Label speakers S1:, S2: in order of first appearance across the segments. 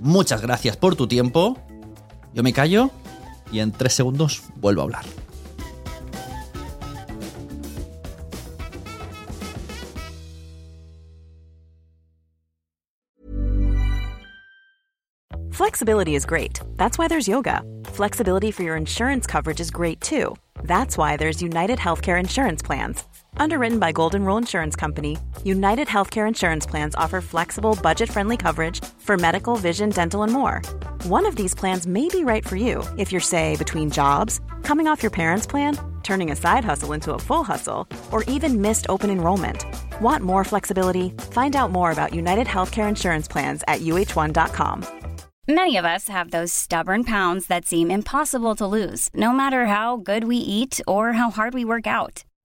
S1: Muchas gracias por tu tiempo. Yo me callo y en tres segundos vuelvo a hablar.
S2: Flexibility is great. That's why there's yoga. Flexibility for your insurance coverage is great too. That's why there's United Healthcare Insurance Plans. Underwritten by Golden Rule Insurance Company, United Healthcare Insurance Plans offer flexible, budget friendly coverage for medical, vision, dental, and more. One of these plans may be right for you if you're, say, between jobs, coming off your parents' plan, turning a side hustle into a full hustle, or even missed open enrollment. Want more flexibility? Find out more about United Healthcare Insurance Plans at uh1.com.
S3: Many of us have those stubborn pounds that seem impossible to lose, no matter how good we eat or how hard we work out.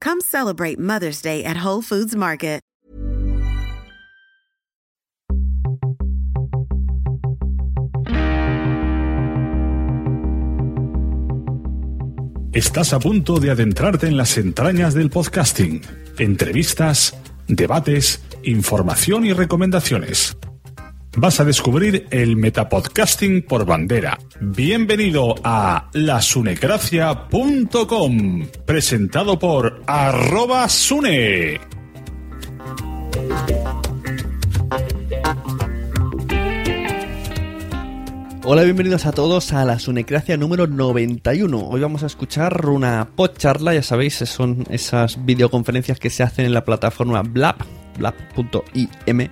S4: Come celebrate Mother's Day at Whole Foods Market.
S5: Estás a punto de adentrarte en las entrañas del podcasting. Entrevistas, debates, información y recomendaciones. Vas a descubrir el metapodcasting por bandera. Bienvenido a lasunecracia.com, presentado por arroba sune.
S1: Hola, bienvenidos a todos a la Sunecracia número 91. Hoy vamos a escuchar una podcharla, ya sabéis, son esas videoconferencias que se hacen en la plataforma Blab, blab.im,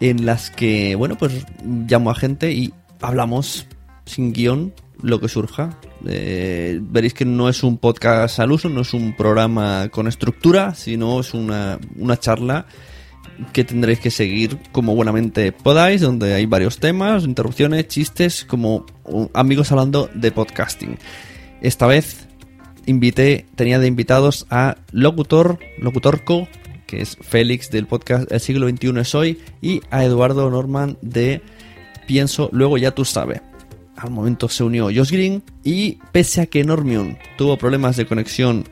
S1: en las que, bueno, pues llamo a gente y hablamos sin guion lo que surja. Eh, veréis que no es un podcast al uso, no es un programa con estructura, sino es una, una charla que tendréis que seguir como buenamente podáis, donde hay varios temas, interrupciones, chistes, como amigos hablando de podcasting. Esta vez invité, tenía de invitados a Locutor, Locutorco, que es Félix del podcast El siglo XXI es hoy, y a Eduardo Norman de Pienso, luego ya tú sabes. Al momento se unió Josh Green y pese a que Normion tuvo problemas de conexión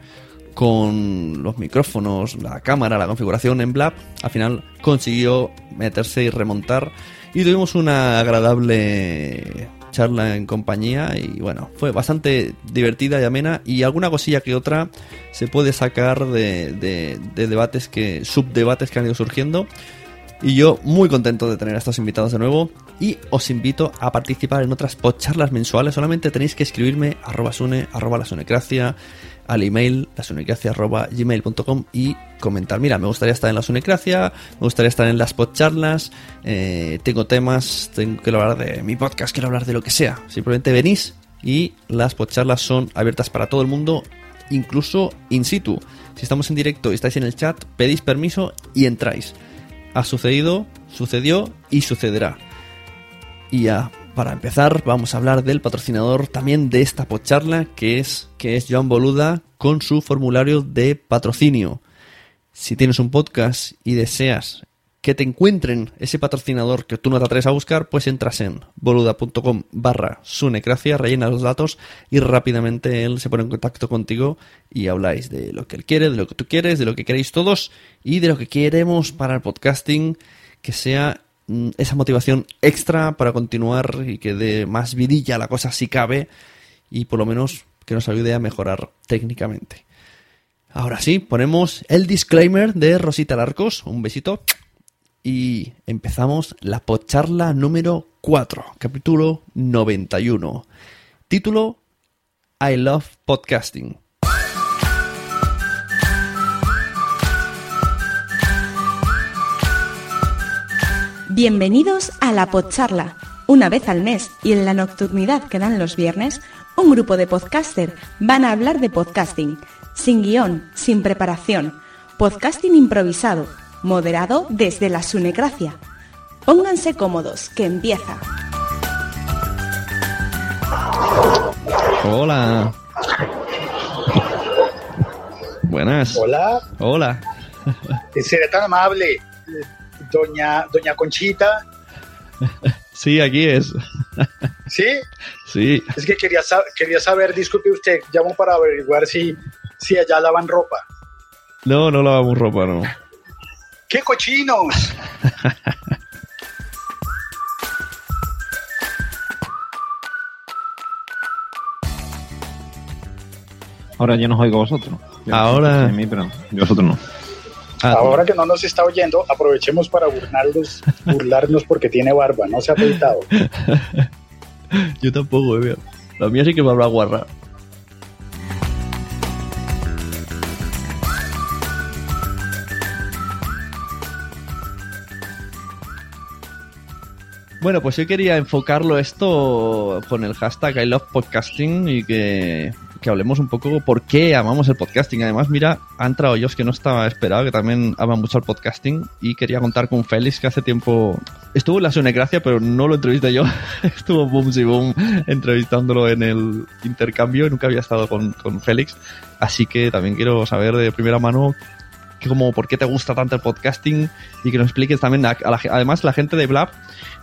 S1: con los micrófonos, la cámara, la configuración en Blab, al final consiguió meterse y remontar y tuvimos una agradable charla en compañía y bueno, fue bastante divertida y amena. Y alguna cosilla que otra se puede sacar de, de, de debates que, subdebates que han ido surgiendo. Y yo muy contento de tener a estos invitados de nuevo. Y os invito a participar en otras podcharlas mensuales. Solamente tenéis que escribirme arroba sune, arroba la sunecracia, al email lasunecracia.gmail.com y comentar, mira, me gustaría estar en la Sunecracia, me gustaría estar en las podcharlas, eh, tengo temas, tengo que hablar de mi podcast, quiero hablar de lo que sea. Simplemente venís y las podcharlas son abiertas para todo el mundo, incluso in situ. Si estamos en directo y estáis en el chat, pedís permiso y entráis. Ha sucedido, sucedió y sucederá. Y ya para empezar, vamos a hablar del patrocinador también de esta podcharla, que es, que es Joan Boluda, con su formulario de patrocinio. Si tienes un podcast y deseas que te encuentren ese patrocinador que tú no te atreves a buscar, pues entras en boluda.com barra sunecracia, rellena los datos y rápidamente él se pone en contacto contigo y habláis de lo que él quiere, de lo que tú quieres, de lo que queréis todos y de lo que queremos para el podcasting, que sea esa motivación extra para continuar y que dé más vidilla la cosa si cabe y por lo menos que nos ayude a mejorar técnicamente. Ahora sí, ponemos el disclaimer de Rosita Larcos. Un besito. Y empezamos la pocharla número 4, capítulo 91. Título I Love Podcasting.
S6: Bienvenidos a la Podcharla. Una vez al mes y en la nocturnidad que dan los viernes, un grupo de podcaster van a hablar de podcasting, sin guion, sin preparación, podcasting improvisado, moderado desde la sunecracia. Pónganse cómodos, que empieza.
S1: Hola. Buenas.
S7: Hola,
S1: Hola.
S7: será tan amable, doña, doña Conchita.
S1: Sí, aquí es.
S7: ¿Sí?
S1: Sí.
S7: Es que quería, quería saber, disculpe usted, llamo para averiguar si, si allá lavan ropa.
S1: No, no lavamos ropa, no.
S7: ¡Qué cochinos!
S8: Ahora yo no oigo a vosotros. Yo
S1: Ahora-
S8: A mí, pero yo a vosotros no.
S1: Ah,
S7: Ahora que no nos está oyendo, aprovechemos para burlarnos, burlarnos porque tiene barba, no se ha afeitado.
S1: Yo tampoco, eh. La mía sí que me habla guarra. Bueno, pues yo quería enfocarlo esto con el hashtag I love podcasting y que, que hablemos un poco por qué amamos el podcasting. Además, mira, ha entrado yo, que no estaba esperado, que también ama mucho el podcasting y quería contar con Félix, que hace tiempo estuvo en la Sunecracia, pero no lo entrevisté yo. Estuvo Boom y Boom entrevistándolo en el intercambio nunca había estado con, con Félix. Así que también quiero saber de primera mano como por qué te gusta tanto el podcasting y que nos expliques también, además la gente de Blab,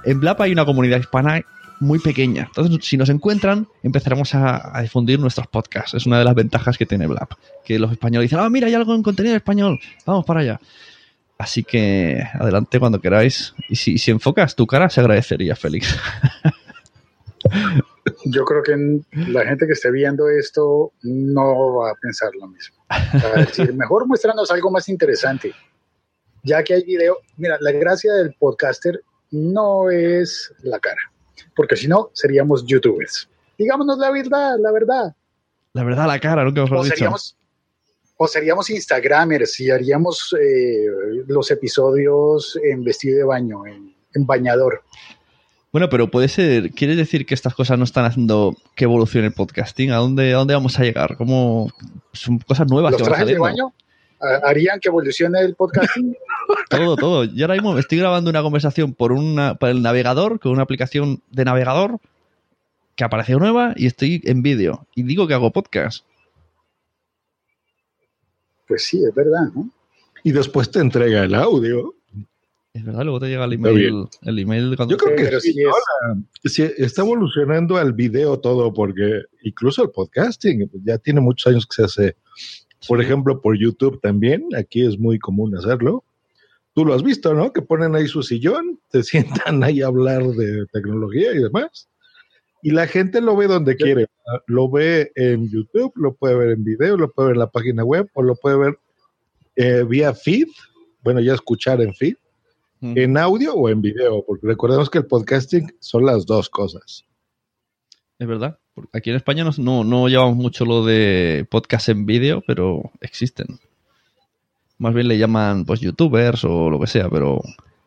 S1: en Blab hay una comunidad hispana muy pequeña. Entonces, si nos encuentran, empezaremos a, difundir nuestros podcasts. Es una de las ventajas que tiene Blab. Que los españoles dicen, ah, mira, hay algo en contenido español, vamos para allá. Así que adelante cuando queráis. Y si, enfocas tu cara, se agradecería, Félix.
S7: Yo creo que la gente que esté viendo esto no va a pensar lo mismo. Mejor muéstranos algo más interesante. Ya que hay video, mira, la gracia del podcaster no es la cara, porque si no, seríamos youtubers. Digámonos la verdad, la verdad.
S1: La verdad, la cara, nunca mejor
S7: O
S1: dicho.
S7: seríamos, o seríamos Instagramers y haríamos eh, los episodios en vestido de baño, en, en bañador.
S1: Bueno, pero puede ser, ¿quieres decir que estas cosas no están haciendo que evolucione el podcasting? ¿A dónde, a dónde vamos a llegar? ¿Cómo son cosas nuevas
S7: Los
S1: que van
S7: trajes de baño harían que evolucione el podcasting.
S1: Todo, todo. Yo ahora mismo estoy grabando una conversación por, una, por el navegador, con una aplicación de navegador que apareció nueva y estoy en vídeo. Y digo que hago podcast.
S7: Pues sí, es verdad, ¿no?
S9: y después te entrega el audio.
S1: Es verdad, luego te llega el email. El email cuando
S9: Yo creo que sí,
S7: es-
S9: sí, está evolucionando al video todo, porque incluso el podcasting ya tiene muchos años que se hace, por
S1: Sí.
S9: ejemplo, por YouTube también. Aquí es muy común hacerlo. Tú lo has visto, ¿no? Que ponen ahí su sillón, se sientan ahí a hablar de tecnología y demás. Y la gente lo ve donde quiere. Lo ve en YouTube, lo puede ver en video, lo puede ver en la página web o lo puede ver eh, vía feed. Bueno, ya escuchar en feed
S1: Mm.
S9: en audio o en video, porque recordemos que el podcasting son las dos cosas.
S1: Es verdad. Aquí en España no, no, no llevamos mucho lo de podcast en vídeo, pero existen. Más bien le llaman pues youtubers o lo que sea, pero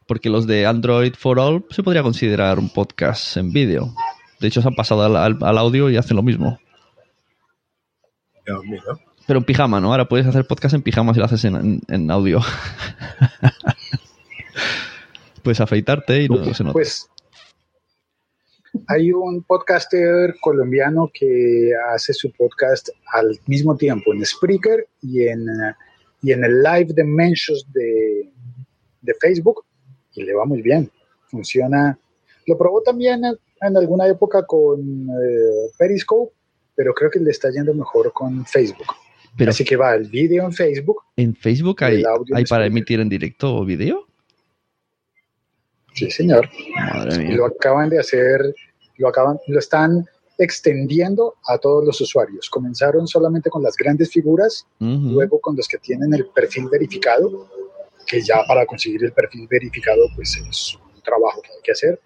S1: porque los de Android for All se podría considerar un podcast en vídeo. De hecho, se han pasado al, al- al audio y hacen lo mismo. Pero en pijama, ¿no? Ahora puedes hacer podcast en pijama si lo haces en, en- en audio. puedes afeitarte y no se nota.
S7: Pues hay un podcaster colombiano que hace su podcast al mismo tiempo en Spreaker y en, y en el Live de Mentions de, de Facebook. y le va muy bien. Funciona. Lo probó también en, en alguna época con eh, Periscope, pero creo que le está yendo mejor con Facebook.
S1: Pero
S7: Así que va el vídeo en Facebook.
S1: en Facebook hay, hay para emitir en directo o vídeo.
S7: Sí, señor.
S1: Madre
S7: Y
S1: mía.
S7: lo acaban de hacer, lo acaban, lo están extendiendo a todos los usuarios. Comenzaron solamente con las grandes figuras, luego con los que tienen el perfil verificado, que ya para conseguir el perfil verificado pues es un trabajo que hay que hacer,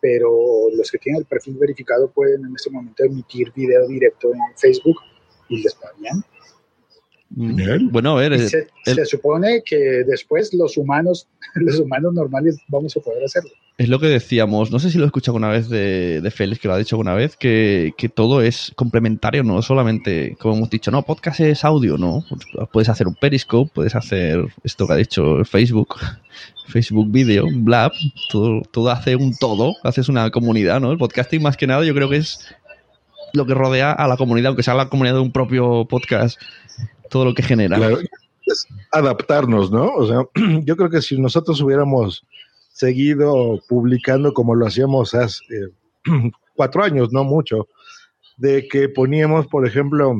S7: pero los que tienen el perfil verificado pueden en este momento emitir video directo en Facebook y les va bien.
S1: Mm.
S9: Bien.
S1: Bueno, a ver, eh,
S7: se,
S1: el-
S7: se supone que después los humanos, los humanos normales vamos a poder hacerlo.
S1: es lo que decíamos, no sé si lo he escuchado alguna vez de, de Félix, que lo ha dicho alguna vez, que, que todo es complementario, no solamente, como hemos dicho, no, podcast es audio, no. Puedes hacer un Periscope, puedes hacer esto que ha dicho Facebook, Facebook Video, Blab, todo, todo hace un todo, haces una comunidad, ¿no? El podcasting más que nada yo creo que es lo que rodea a la comunidad, aunque sea la comunidad de un propio podcast, todo lo que genera.
S9: Es adaptarnos, ¿no? O sea, yo creo que si nosotros hubiéramos seguido publicando como lo hacíamos hace eh, cuatro años, no mucho, de que poníamos, por ejemplo,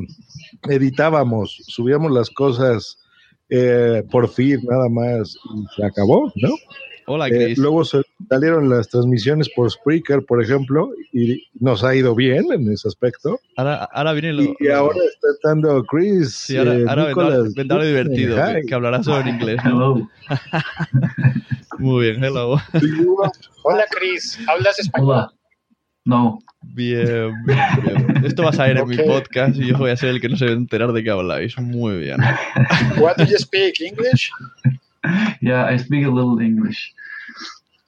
S9: editábamos, subíamos las cosas eh, por feed nada más y se acabó, ¿no?
S1: Hola,
S9: Eh,
S1: Chris.
S9: luego se- salieron las transmisiones por Spreaker, por ejemplo, y nos ha ido bien en ese aspecto.
S1: Ahora, ahora viene lo...
S9: Y ahora está estando Chris.
S1: Sí, ahora,
S9: eh,
S1: ahora vendrá, vendrá lo divertido, que, que hablará solo en inglés. ¿no?
S10: Hello.
S1: Muy bien, hello.
S7: Hola Cris, ¿hablas español?
S10: Hola. No.
S1: Bien, bien, bien. Esto va a salir en mi podcast y yo voy a ser el que no se va a enterar de qué habláis. Muy bien.
S7: What do you speak? English?
S10: Yeah, I speak a little English.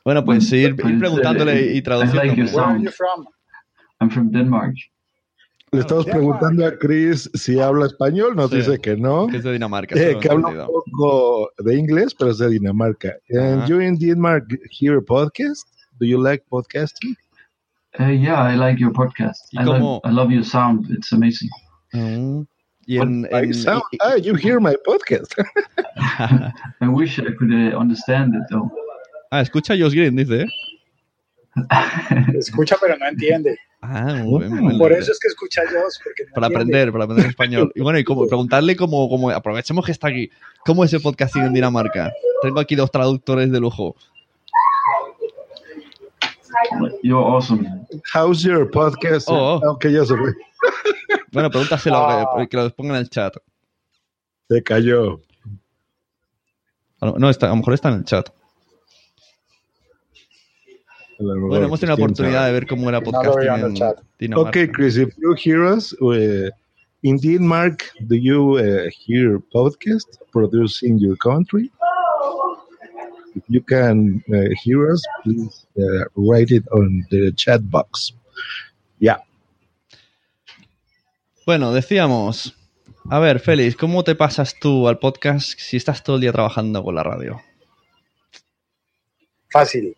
S1: Bueno, pues ir,
S10: Pues,
S1: ir preguntándole y traduciendo.
S10: like your
S7: Where are
S10: sound.
S7: you from?
S10: I'm from Denmark.
S9: Le estamos preguntando a Chris si habla español, nos
S1: Sí.
S9: dice que no,
S1: Que es de Dinamarca.
S9: eh, que habla un poco de inglés, pero es de Dinamarca. And
S1: Ajá.
S9: you in Denmark hear a podcast? Do you like podcasting?
S10: Uh, yeah, I like your podcast.
S1: ¿Y
S10: I, love, I love your sound. It's amazing.
S1: Mm. Y en,
S9: I
S1: en-
S9: sound-
S1: y-
S9: ah, you hear my podcast.
S10: I wish I could uh, understand it though.
S1: Ah, escucha a Josh Green, dice. ¿eh?
S7: Escucha pero no entiende.
S1: Ah, muy bien. muy bien.
S7: Por eso es que escucha yo, porque no
S1: Para
S7: entiende.
S1: aprender, para aprender español. Y bueno, y como, preguntarle cómo, cómo, aprovechemos que está aquí, ¿cómo es el podcasting en Dinamarca? Tengo aquí dos traductores de lujo.
S10: You're awesome.
S9: How's your podcast?
S1: Oh.
S9: Aunque ya se fue.
S1: Bueno, pregúntaselo,
S7: Ah.
S1: que, que lo pongan en el chat.
S9: Se cayó.
S1: A No, está, a lo mejor está en el chat. Bueno, hemos tenido la oportunidad
S9: sabe.
S1: de ver cómo era podcasting
S7: en chat.
S9: Okay, Chris, if you hear us, uh, in Denmark, do you uh, hear podcast produced in your country? If you can uh, hear us, please uh, write it on the chat box. Yeah.
S1: Bueno, decíamos. A ver, Félix, ¿cómo te pasas tú al podcast si estás todo el día trabajando con la radio?
S7: Fácil,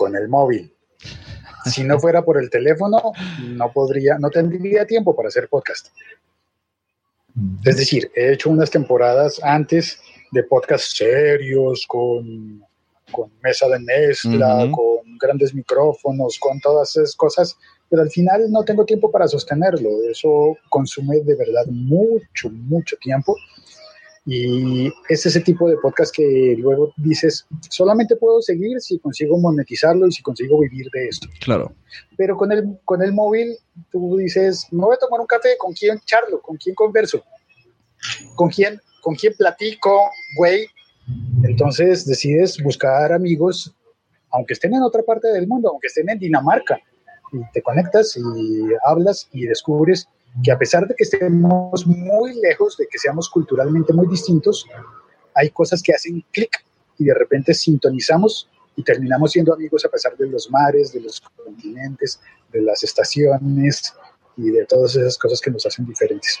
S7: con el móvil. Si no fuera por el teléfono, no podría, no tendría tiempo para hacer podcast. Es decir, he hecho unas temporadas antes de podcast serios, con, con mesa de mezcla, con grandes micrófonos, con todas esas cosas, pero al final no tengo tiempo para sostenerlo. Eso consume de verdad mucho, mucho tiempo. Y es ese tipo de podcast que luego dices, solamente puedo seguir si consigo monetizarlo y si consigo vivir de esto.
S1: Claro.
S7: Pero con el, con el móvil, tú dices, me voy a tomar un café, ¿con quién charlo? ¿Con quién converso? ¿Con quién, con quién platico, güey? Entonces decides buscar amigos, aunque estén en otra parte del mundo, aunque estén en Dinamarca, y te conectas y hablas y descubres que a pesar de que estemos muy lejos, de que seamos culturalmente muy distintos, hay cosas que hacen clic y de repente sintonizamos y terminamos siendo amigos a pesar de los mares, de los continentes, de las estaciones y de todas esas cosas que nos hacen diferentes.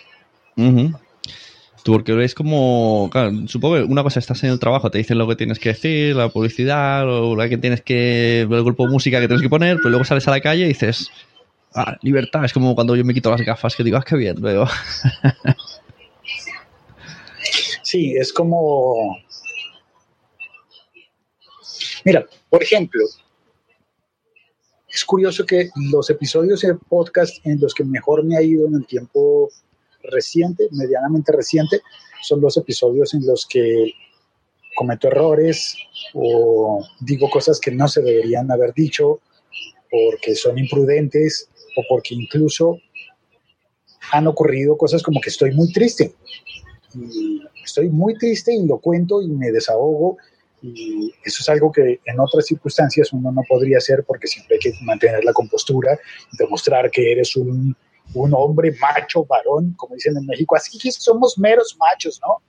S1: Tú, porque es como, claro, supongo que una cosa estás en el trabajo, te dicen lo que tienes que decir, la publicidad, o la que tienes que, el grupo de música que tienes que poner, pero luego sales a la calle y dices, ah, libertad, es como cuando yo me quito las gafas, que digo, ah, qué bien, veo.
S7: Sí, es como Mira, por ejemplo, es curioso que los episodios de podcast en los que mejor me ha ido en el tiempo reciente, medianamente reciente, son los episodios en los que cometo errores o digo cosas que no se deberían haber dicho porque son imprudentes porque incluso han ocurrido cosas como que estoy muy triste. Y estoy muy triste y lo cuento y me desahogo y eso es algo que en otras circunstancias uno no podría hacer porque siempre hay que mantener la compostura, demostrar que eres un, un hombre macho, varón, como dicen en México, así que somos meros machos, ¿no?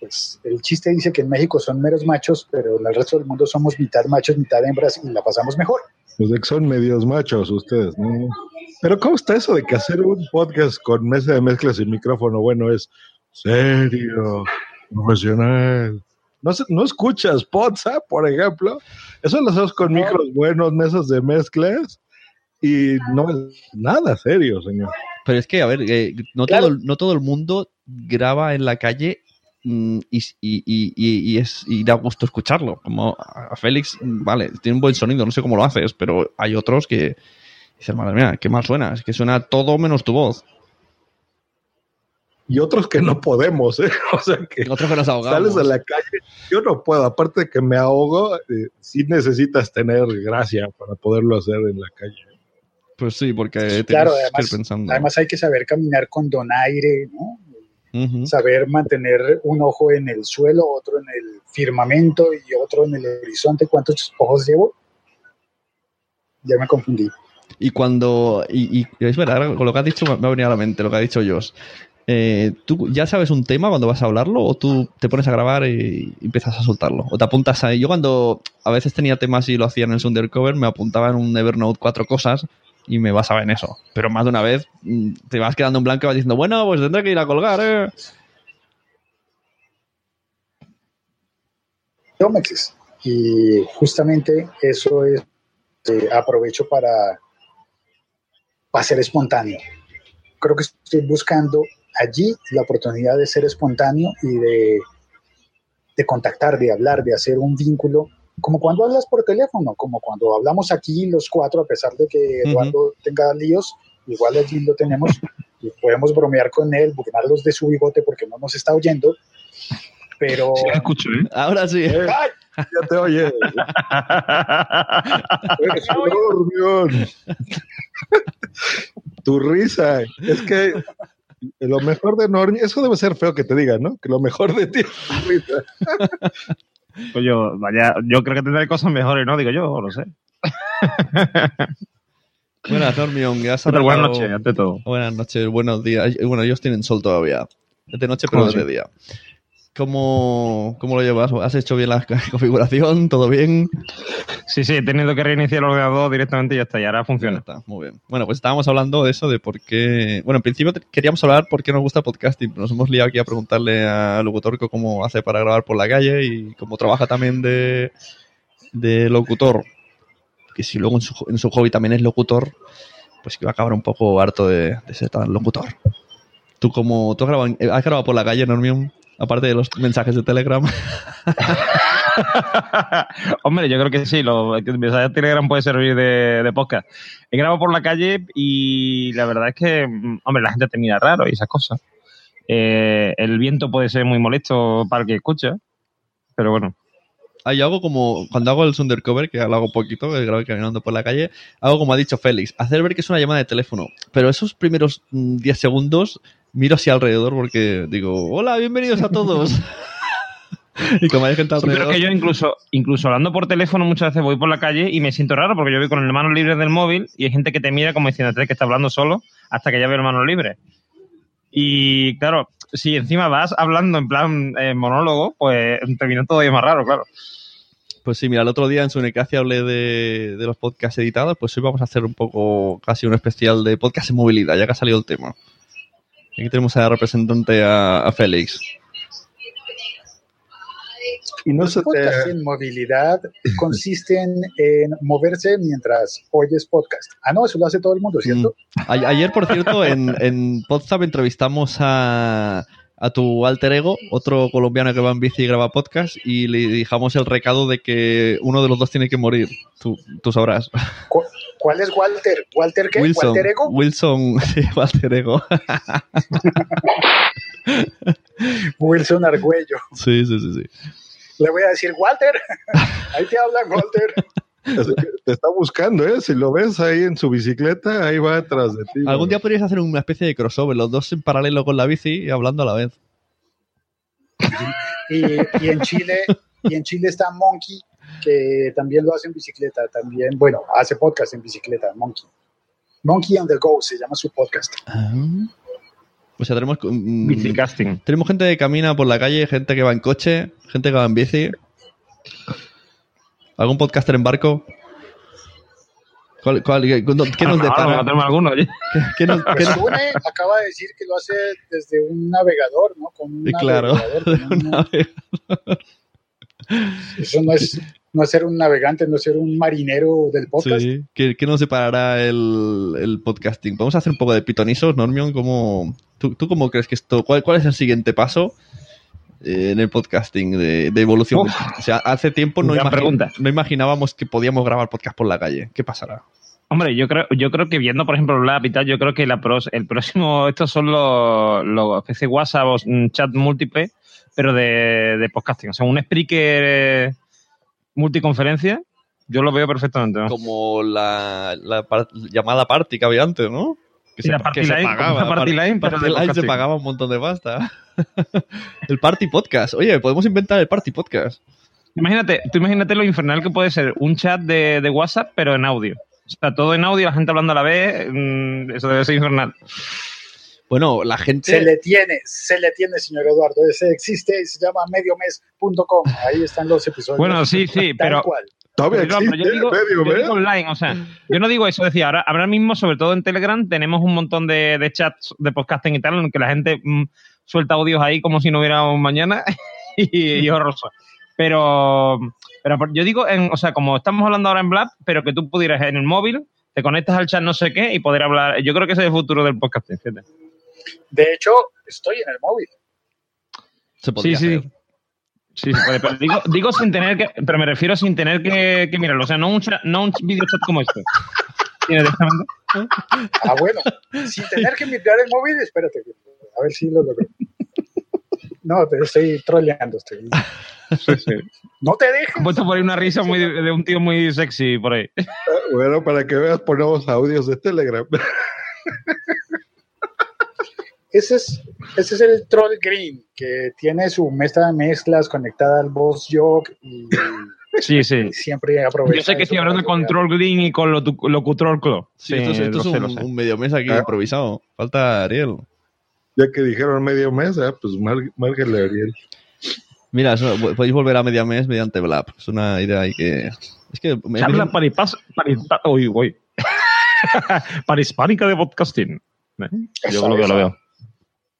S7: Pues el chiste dice que en México son meros machos, pero en el resto del mundo somos mitad machos, mitad hembras y la pasamos mejor.
S9: Pues de que son medios machos ustedes, ¿no? Pero ¿cómo está eso de que hacer un podcast con mesa de mezclas y micrófono bueno es serio, profesional? No, no escuchas WhatsApp, por ejemplo. Eso lo hacemos con micros buenos, mesas de mezclas y no es nada serio, señor.
S1: Pero es que, a ver, eh, no,
S7: Claro.
S1: todo, el- no todo el mundo graba en la calle y, y- y- y- es, y da gusto escucharlo. Como a Félix, mm, vale, tiene un buen sonido, no sé cómo lo haces, pero hay otros que dicen, madre mía, qué mal suena, es que suena todo menos tu voz.
S9: Y otros que no podemos, ¿eh? O sea que
S1: Otros que nos ahogamos.
S9: sales a la calle, yo no puedo, aparte de que me ahogo, eh, sí necesitas tener gracia para poderlo hacer en la calle.
S1: Pues sí, porque tienes
S7: Claro,
S1: que ir
S7: además,
S1: pensando.
S7: además hay que saber caminar con donaire, ¿no? Saber mantener un ojo en el suelo, otro en el firmamento y otro en el horizonte. ¿Cuántos ojos llevo? Ya me confundí.
S1: Y cuando. Y, y es verdad, con lo que has dicho me ha venido a la mente, lo que ha dicho Josh. Eh, ¿Tú ya sabes un tema cuando vas a hablarlo o tú te pones a grabar y empiezas a soltarlo? ¿O te apuntas ahí? Yo cuando a veces tenía temas y lo hacía en el Undercover, me apuntaba en un Evernote cuatro cosas y me basaba en eso. Pero más de una vez mm, te vas quedando en blanco y vas diciendo, bueno, pues tendré que ir a colgar, ¿eh?
S7: Y justamente eso es, eh, aprovecho para, para ser espontáneo. Creo que estoy buscando allí la oportunidad de ser espontáneo y de, de contactar, de hablar, de hacer un vínculo, como cuando hablas por teléfono, como cuando hablamos aquí los cuatro, a pesar de que. Eduardo tenga líos, igual allí lo tenemos y podemos bromear con él, burlarlos de su bigote porque no nos está oyendo, pero...
S8: Sí, escucho, ¿eh?
S1: Ahora sí.
S9: Eh,
S7: ¡Ay!
S9: ya te oye. Eres un hormión. tu risa. Es que lo mejor de Normi, eso debe ser feo que te digan, ¿no? Que lo mejor de ti es tu risa.
S8: Pues yo, vaya, yo creo que tendré cosas mejores, ¿no? Digo yo, no sé.
S1: Buenas, Normion.
S8: buenas noches, ante todo.
S1: Buenas noches, buenos días. Bueno, ellos tienen sol todavía. Es de noche, pero no de día. ¿Cómo, ¿Cómo lo llevas? ¿Has hecho bien la configuración? ¿Todo bien?
S8: Sí, sí, he tenido que reiniciar el ordenador directamente y ya está, y ahora funciona.
S1: está, muy bien. Bueno, pues estábamos hablando de eso, de por qué... Bueno, en principio queríamos hablar por qué nos gusta podcasting. pero Nos hemos liado aquí a preguntarle a Locutorco cómo hace para grabar por la calle y cómo trabaja también de, de locutor. Que si luego en su, en su hobby también es locutor, pues que va a acabar un poco harto de, de ser tan locutor. ¿Tú cómo tú has grabado, has grabado por la calle, Normion? Aparte de los mensajes de Telegram.
S8: Hombre, yo creo que sí, lo, el mensaje de Telegram puede servir de, de podcast. He grabado por la calle y la verdad es que, mm, hombre, la gente te mira raro y esas cosas. Eh, el viento puede ser muy molesto para el que escucha, pero bueno.
S1: Ah, yo hago como, cuando hago el undercover, que lo hago poquito, que grabo caminando por la calle, hago como ha dicho Félix, hacer ver que es una llamada de teléfono. Pero esos primeros mm, 10 segundos miro así alrededor porque digo, hola, bienvenidos a todos. y como hay gente
S8: Sí, pero
S1: alrededor...
S8: es que yo incluso, incluso hablando por teléfono muchas veces voy por la calle y me siento raro porque yo voy con el manos libres del móvil y hay gente que te mira como diciendo que está hablando solo hasta que ya ve el manos libres. Y claro, si encima vas hablando en plan eh, monólogo, pues te viene todavía más raro, claro.
S1: Pues sí, mira, el otro día en Sunecracia hablé de, de los podcasts editados, pues hoy vamos a hacer un poco, casi un especial de podcast en movilidad, ya que ha salido el tema. Aquí tenemos a la representante a, a Félix.
S9: Y no se te...
S7: en movilidad consisten en moverse mientras oyes podcast. Ah, no, eso lo hace todo el mundo, ¿cierto?
S1: A- ayer, por cierto, en, en Podstab entrevistamos a, a tu alter ego, otro colombiano que va en bici y graba podcast, y le dejamos el recado de que uno de los dos tiene que morir. Tú, tú sabrás.
S7: ¿Cu- ¿Cuál es Walter? ¿Walter qué?
S1: Wilson.
S7: ¿Walter Ego?
S1: Wilson, sí, Walter Ego.
S7: Wilson Argüello.
S1: sí, sí, sí, sí.
S7: Le voy a decir, Walter, ahí te hablan, Walter.
S9: Que Te está buscando, ¿eh? Si lo ves ahí en su bicicleta, ahí va atrás de ti.
S1: Algún día podrías hacer una especie de crossover, los dos en paralelo con la bici y hablando a la vez.
S7: Y, y en Chile, y en Chile está Monkey, que también lo hace en bicicleta, también, bueno, hace podcast en bicicleta, Monkey. Monkey on the Go se llama su podcast.
S1: O sea, tenemos, mm,
S8: Bicicasting.
S1: tenemos gente que camina por la calle, gente que va en coche, gente que va en bici. ¿Algún podcaster en barco? ¿Cuál, cuál- qué, qué nos depara?
S8: tenemos alguno, oye.
S1: ¿Qué, qué nos- qué
S7: Pues
S1: nos-
S7: Sune acaba de decir que lo hace desde un navegador, ¿no? Con un
S1: claro.
S7: navegador, con un- Eso no es, no es ser un navegante, no es ser un marinero del podcast.
S1: Sí, ¿Qué, qué nos separará el, el podcasting? Vamos a hacer un poco de pitonisos, Normion. ¿Cómo, tú, ¿Tú cómo crees que esto, cuál, cuál es el siguiente paso eh, en el podcasting de, de evolución?
S8: Uf.
S1: o sea, hace tiempo no, imaginábamos que podíamos grabar podcast por la calle. ¿Qué pasará?
S8: Hombre, yo creo, yo creo que viendo, por ejemplo, Blab y tal, yo creo que la pros- el próximo, estos son los, los especie WhatsApp o chat múltiple, pero de, de podcasting. O sea, un speaker eh, multiconferencia, yo lo veo perfectamente. ¿no?
S1: Como la, la par- llamada party que había antes, ¿no? Que
S8: Sí, la party line, como una party line,
S1: party line se pagaba un montón de pasta. el party podcast. Oye, podemos inventar el party podcast.
S8: Imagínate, tú imagínate lo infernal que puede ser un chat de, de WhatsApp, pero en audio. O sea, todo en audio, la gente hablando a la vez, mm, eso debe ser infernal.
S1: Bueno, la gente...
S7: Se le tiene, se le tiene, señor Eduardo. Ese existe y se llama mediomes.com. Ahí están los episodios.
S8: Bueno, sí, sí,
S7: Tal
S8: pero
S7: cual.
S9: Todavía
S8: Pero, pero
S9: existe
S8: yo digo,
S9: medio,
S8: digo online, o sea, yo no digo eso, decía, ahora, ahora mismo, sobre todo en Telegram, tenemos un montón de, de chats de podcasting y tal, en que la gente mm, suelta audios ahí como si no hubiera un mañana y, y horroroso. Pero, pero yo digo, en, o sea, como estamos hablando ahora en Blab, pero que tú pudieras en el móvil, te conectas al chat no sé qué y poder hablar. Yo creo que ese es el futuro del podcasting. fíjate.
S7: De hecho, estoy en el móvil.
S1: Se
S8: Sí,
S1: podría
S8: sí.
S1: hacer.
S8: Sí, se puede, pero digo, digo sin tener que, pero me refiero sin tener que, que mirarlo, o sea, no un, no un video chat como este.
S7: Ah, bueno, sin tener que mirar el móvil, espérate, a ver si lo logro. No, pero estoy troleando. Estoy...
S8: Sí, sí.
S7: No te dejes.
S8: Han puesto por ahí una risa muy de, de un tío muy sexy por ahí.
S9: Bueno, para que veas, ponemos audios de Telegram.
S7: Ese es, ese es el Troll Green, que tiene su mesa de mezclas conectada al Boss Jog y
S8: Sí, sí.
S7: siempre aprovecha.
S8: Yo sé que estoy hablando con. Troll Green y con Lotu- Locutor Club.
S1: Sí, esto, es- esto es
S8: sé,
S1: un, medio mes aquí
S9: Ah.
S1: improvisado. Falta Ariel.
S9: Ya que dijeron medio mes, ah, pues márquenle a Ariel.
S1: Mira, eso, podéis volver a media mes mediante Blab. Es una idea ahí que... Es que... me-
S8: Charla para, hispa- uy, uy. para hispánica de podcasting. ¿Eh? Yo
S7: Eso,
S8: lo veo, lo veo.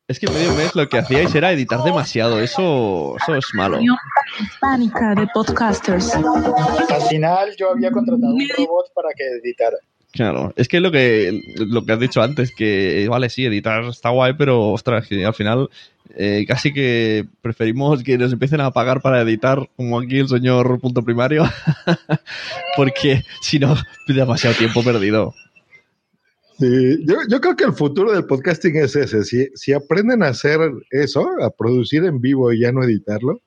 S1: Es que medio mes lo que hacíais era editar demasiado. Eso, eso es malo.
S11: Hispánica de podcasters.
S7: Al final yo había contratado un robot para que editara.
S1: Claro, es que lo que lo que has dicho antes, que vale, sí, editar está guay, pero ostras, que al final eh, casi que preferimos que nos empiecen a pagar para editar, como aquí el señor punto primario, porque si no, es demasiado tiempo perdido.
S9: Sí, yo, creo que el futuro del podcasting es ese. Si, aprenden a hacer eso, a producir en vivo y ya no editarlo,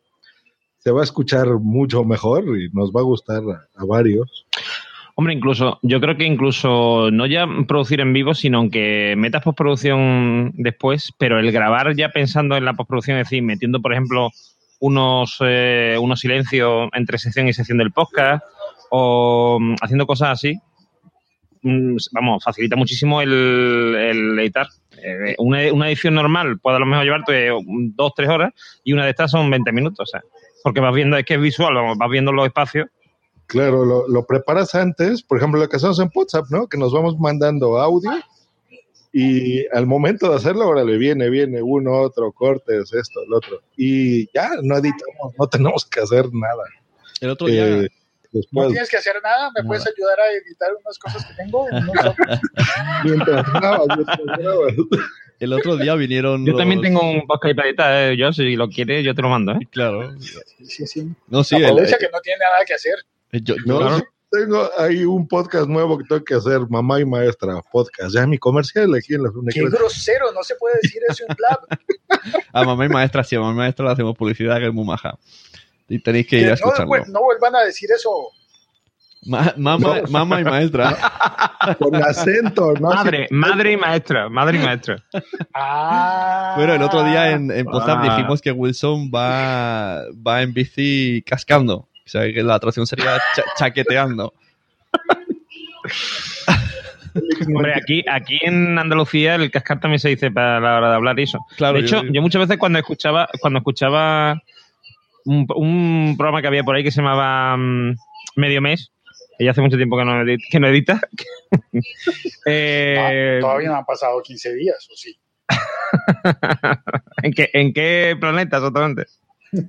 S9: se va a escuchar mucho mejor y nos va a gustar a, varios.
S8: Hombre, incluso, yo creo que incluso no ya producir en vivo, sino que metas postproducción después, pero el grabar ya pensando en la postproducción, es decir, metiendo, por ejemplo, unos, eh, unos silencios entre sección y sección del podcast, o mm, haciendo cosas así, vamos, facilita muchísimo el, el editar. Eh, una, una edición normal puede a lo mejor llevarte dos, tres horas, y una de estas son 20 minutos, porque vas viendo, es que es visual, vamos, vas viendo los espacios.
S9: Claro, lo, lo preparas antes, por ejemplo, lo que hacemos en WhatsApp, ¿no? Que nos vamos mandando audio y al momento de hacerlo, ahora le viene, viene uno, otro, cortes, esto, el otro. Y ya, no editamos, no tenemos que hacer nada.
S1: El otro día,
S9: Eh,
S7: No tienes que hacer nada, ¿me puedes ayudar a editar unas cosas que tengo?
S9: Mientras grabas, mientras grabas.
S1: el otro día vinieron.
S8: Yo también tengo un podcast ahí para editar, eh, yo si lo quieres yo te lo mando, ¿eh?
S1: Claro.
S7: Sí, sí, sí.
S1: No, sí, el-
S7: Aprovecha que no tiene nada que hacer.
S1: eh, yo-
S9: No, sí, tengo ahí un podcast nuevo que tengo que hacer, Mamá y Maestra Podcast. Ya mi comercial aquí en la
S7: Qué grosero, no se puede decir eso en Blab.
S1: a mamá y maestra, sí, a mamá y maestra le hacemos publicidad que es muy maja. Y tenéis que ir a
S7: no,
S1: escucharlo.
S7: pues, no vuelvan a decir eso.
S1: Ma- mamá, mamá y maestra.
S9: Con acento, ¿no?
S8: Madre, madre y maestra, madre y maestra.
S7: Ah.
S1: Bueno, el otro día en, en Potsdam
S8: Ah.
S1: dijimos que Wilson va, va en bici cascando. O sea, que la traducción sería cha- chaqueteando.
S8: Hombre, aquí, aquí en Andalucía el cascar también se dice para la hora de hablar y eso.
S1: Claro,
S8: de hecho,
S1: yo-
S8: yo, muchas veces cuando escuchaba, cuando escuchaba un, un programa que había por ahí que se llamaba mm, Medio Mes, ya hace mucho tiempo que no, edit- que no edita. eh,
S7: Ah, todavía no han pasado 15 días, ¿o sí?
S8: ¿En qué, ¿En qué planeta exactamente?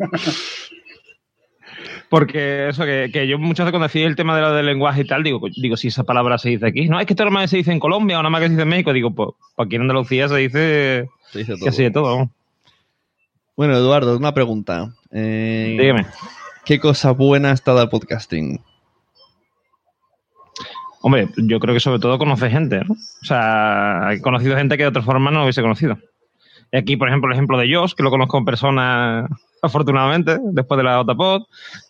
S8: Porque eso, que, que yo muchas veces cuando decía el tema de lo del lenguaje y tal, digo, digo, si esa palabra se dice aquí. No, es que esto nada más se dice en Colombia o nada más que se dice en México. Digo, pues, pues aquí en Andalucía se dice
S1: Se dice
S8: que así de todo.
S1: Bueno, Eduardo, una pregunta. Eh,
S8: Dígame.
S1: ¿Qué cosa buena está del podcasting?
S8: Hombre, yo creo que sobre todo conoce gente, ¿no? O sea, he conocido gente que de otra forma no hubiese conocido. Y aquí, por ejemplo, el ejemplo de Josh, que lo conozco en persona, afortunadamente, después de la Otapod.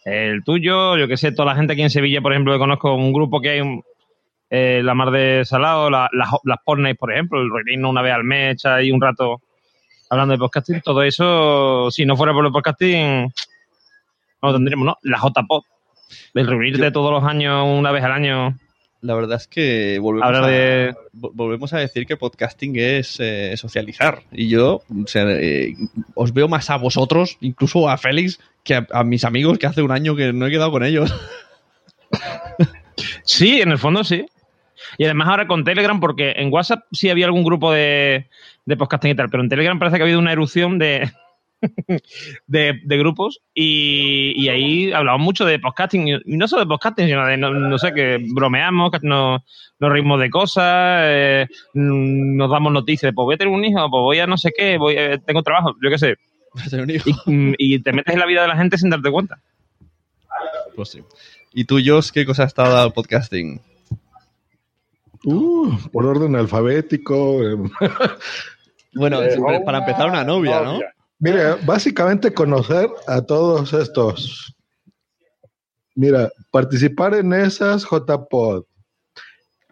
S8: El tuyo, yo que sé, toda la gente aquí en Sevilla, por ejemplo, que conozco un grupo que hay, un- eh, la Mar de Salado, la- las las Pornays, por ejemplo, el reunirnos una vez al mes, ahí un rato hablando de podcasting. Todo eso, si no fuera por el podcasting, no lo tendríamos, ¿no? La JPod. El reunirte todos los años, una vez al año.
S1: La verdad es que volvemos, a,
S8: de-
S1: volvemos a decir que podcasting es eh, socializar. Y yo o sea, eh, os veo más a vosotros, incluso a Félix, que a, a mis amigos que hace un año que no he quedado con ellos.
S8: Sí, en el fondo sí. Y además ahora con Telegram, porque en WhatsApp sí había algún grupo de, de podcasting y tal, pero en Telegram parece que ha habido una erupción de, de, de grupos y, y ahí hablamos mucho de podcasting, y no solo de podcasting, sino de, no, no sé, que bromeamos, que nos, nos reímos de cosas, eh, mm, nos damos noticias de, pues voy a tener un hijo, pues voy a no sé qué, voy, eh, tengo trabajo, yo qué sé. Y, mm, y te metes en la vida de la gente sin darte cuenta.
S1: Pues sí. ¿Y tú, Jos, qué cosa dado al podcasting?
S9: Uh, por orden alfabético.
S1: Bueno,
S7: Eh,
S1: para empezar una novia, ¿no?
S9: Mira, básicamente conocer a todos estos. Mira, participar en esas JPod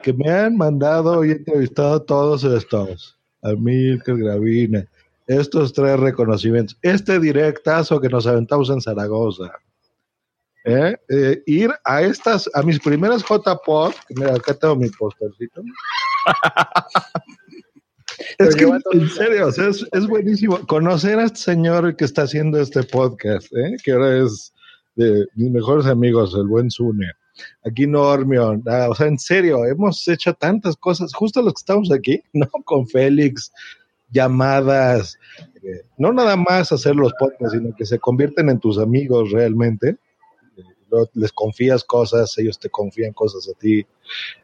S9: que me han mandado y entrevistado a todos estos. A Milker Gravina. Estos tres reconocimientos. Este directazo que nos aventamos en Zaragoza. ¿Eh? Eh, ir a estas, a mis primeras JPod, que mira, acá tengo mi postercito. Es que, en serio, o sea, es, es buenísimo conocer a este señor que está haciendo este podcast, ¿eh? que ahora es de mis mejores amigos, el buen Zune. Aquí Normion, ah, o sea, en serio, hemos hecho tantas cosas, justo los que estamos aquí, ¿no? Con Félix, llamadas, eh, no nada más hacer los podcasts, sino que se convierten en tus amigos realmente. Eh, Les confías cosas, ellos te confían cosas a ti.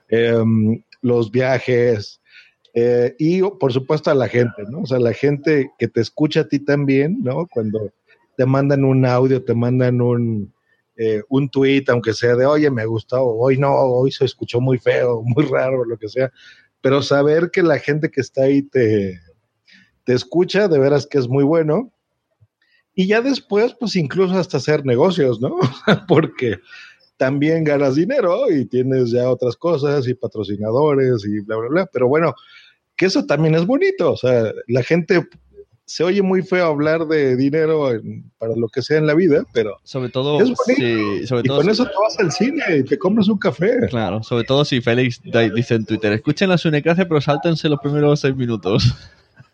S9: Em, los viajes, eh, y por supuesto a la gente, ¿no? O sea, la gente que te escucha a ti también, ¿no? Cuando te mandan un audio, te mandan un, eh, un tweet, aunque sea de, oye, me gustó, hoy no, hoy se escuchó muy feo, muy raro, lo que sea. Pero saber que la gente que está ahí te, te escucha, de veras que es muy bueno. Y ya después, pues incluso hasta hacer negocios, ¿no? Porque también ganas dinero y tienes ya otras cosas y patrocinadores y bla, bla, bla. Pero bueno, que eso también es bonito. O sea, la gente se oye muy feo hablar de dinero en- para lo que sea en la vida, pero
S1: Sobre todo,
S9: Es bonito.
S1: si, sobre
S9: y
S1: todo
S9: con
S1: si-
S9: eso te vas al cine y te compras un café.
S1: Claro, sobre todo si Félix dice en Twitter, escuchen la sunecracia, pero sáltense los primeros seis minutos.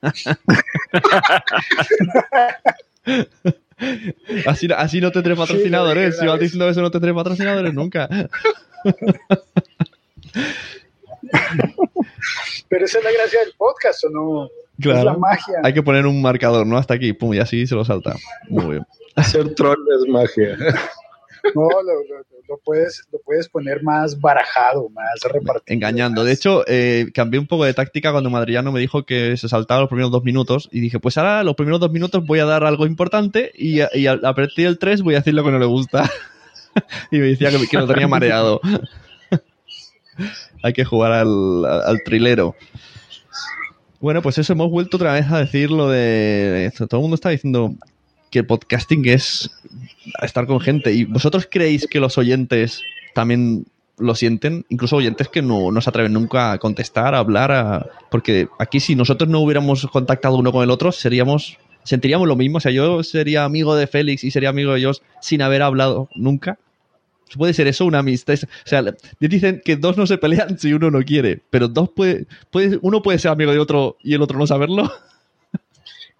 S1: así, así no tendré patrocinadores. si vas diciendo eso, no tendré patrocinadores nunca.
S7: Pero esa es la gracia del podcast, ¿o no? Es la
S1: Claro.
S7: magia.
S1: Hay que poner un marcador, ¿no? Hasta aquí, pum, y así se lo salta. Muy bien.
S9: Hacer troll es magia.
S7: No, lo, lo- lo puedes, lo puedes poner más barajado, más repartido.
S1: Engañando.
S7: más-
S1: De hecho, eh, cambié un poco de táctica cuando Madrillano me dijo que se saltaba los primeros dos minutos y dije, pues ahora los primeros dos minutos voy a dar algo importante y, a- y a, a partir del 3 voy a decir lo que no le gusta. y me decía que, que lo tenía mareado. Hay que jugar al, al trilero. Bueno, pues eso, hemos vuelto otra vez a decir lo de esto. Todo el mundo está diciendo que el podcasting es estar con gente. ¿Y vosotros creéis que los oyentes también lo sienten? Incluso oyentes que no, no se atreven nunca a contestar, a hablar, a- porque aquí si nosotros no hubiéramos contactado uno con el otro, seríamos sentiríamos lo mismo. O sea, yo sería amigo de Félix y sería amigo de ellos sin haber hablado nunca. Puede ser eso una amistad. O sea, dicen que dos no se pelean si uno no quiere, pero dos puede, puede uno puede ser amigo de otro y el otro no saberlo.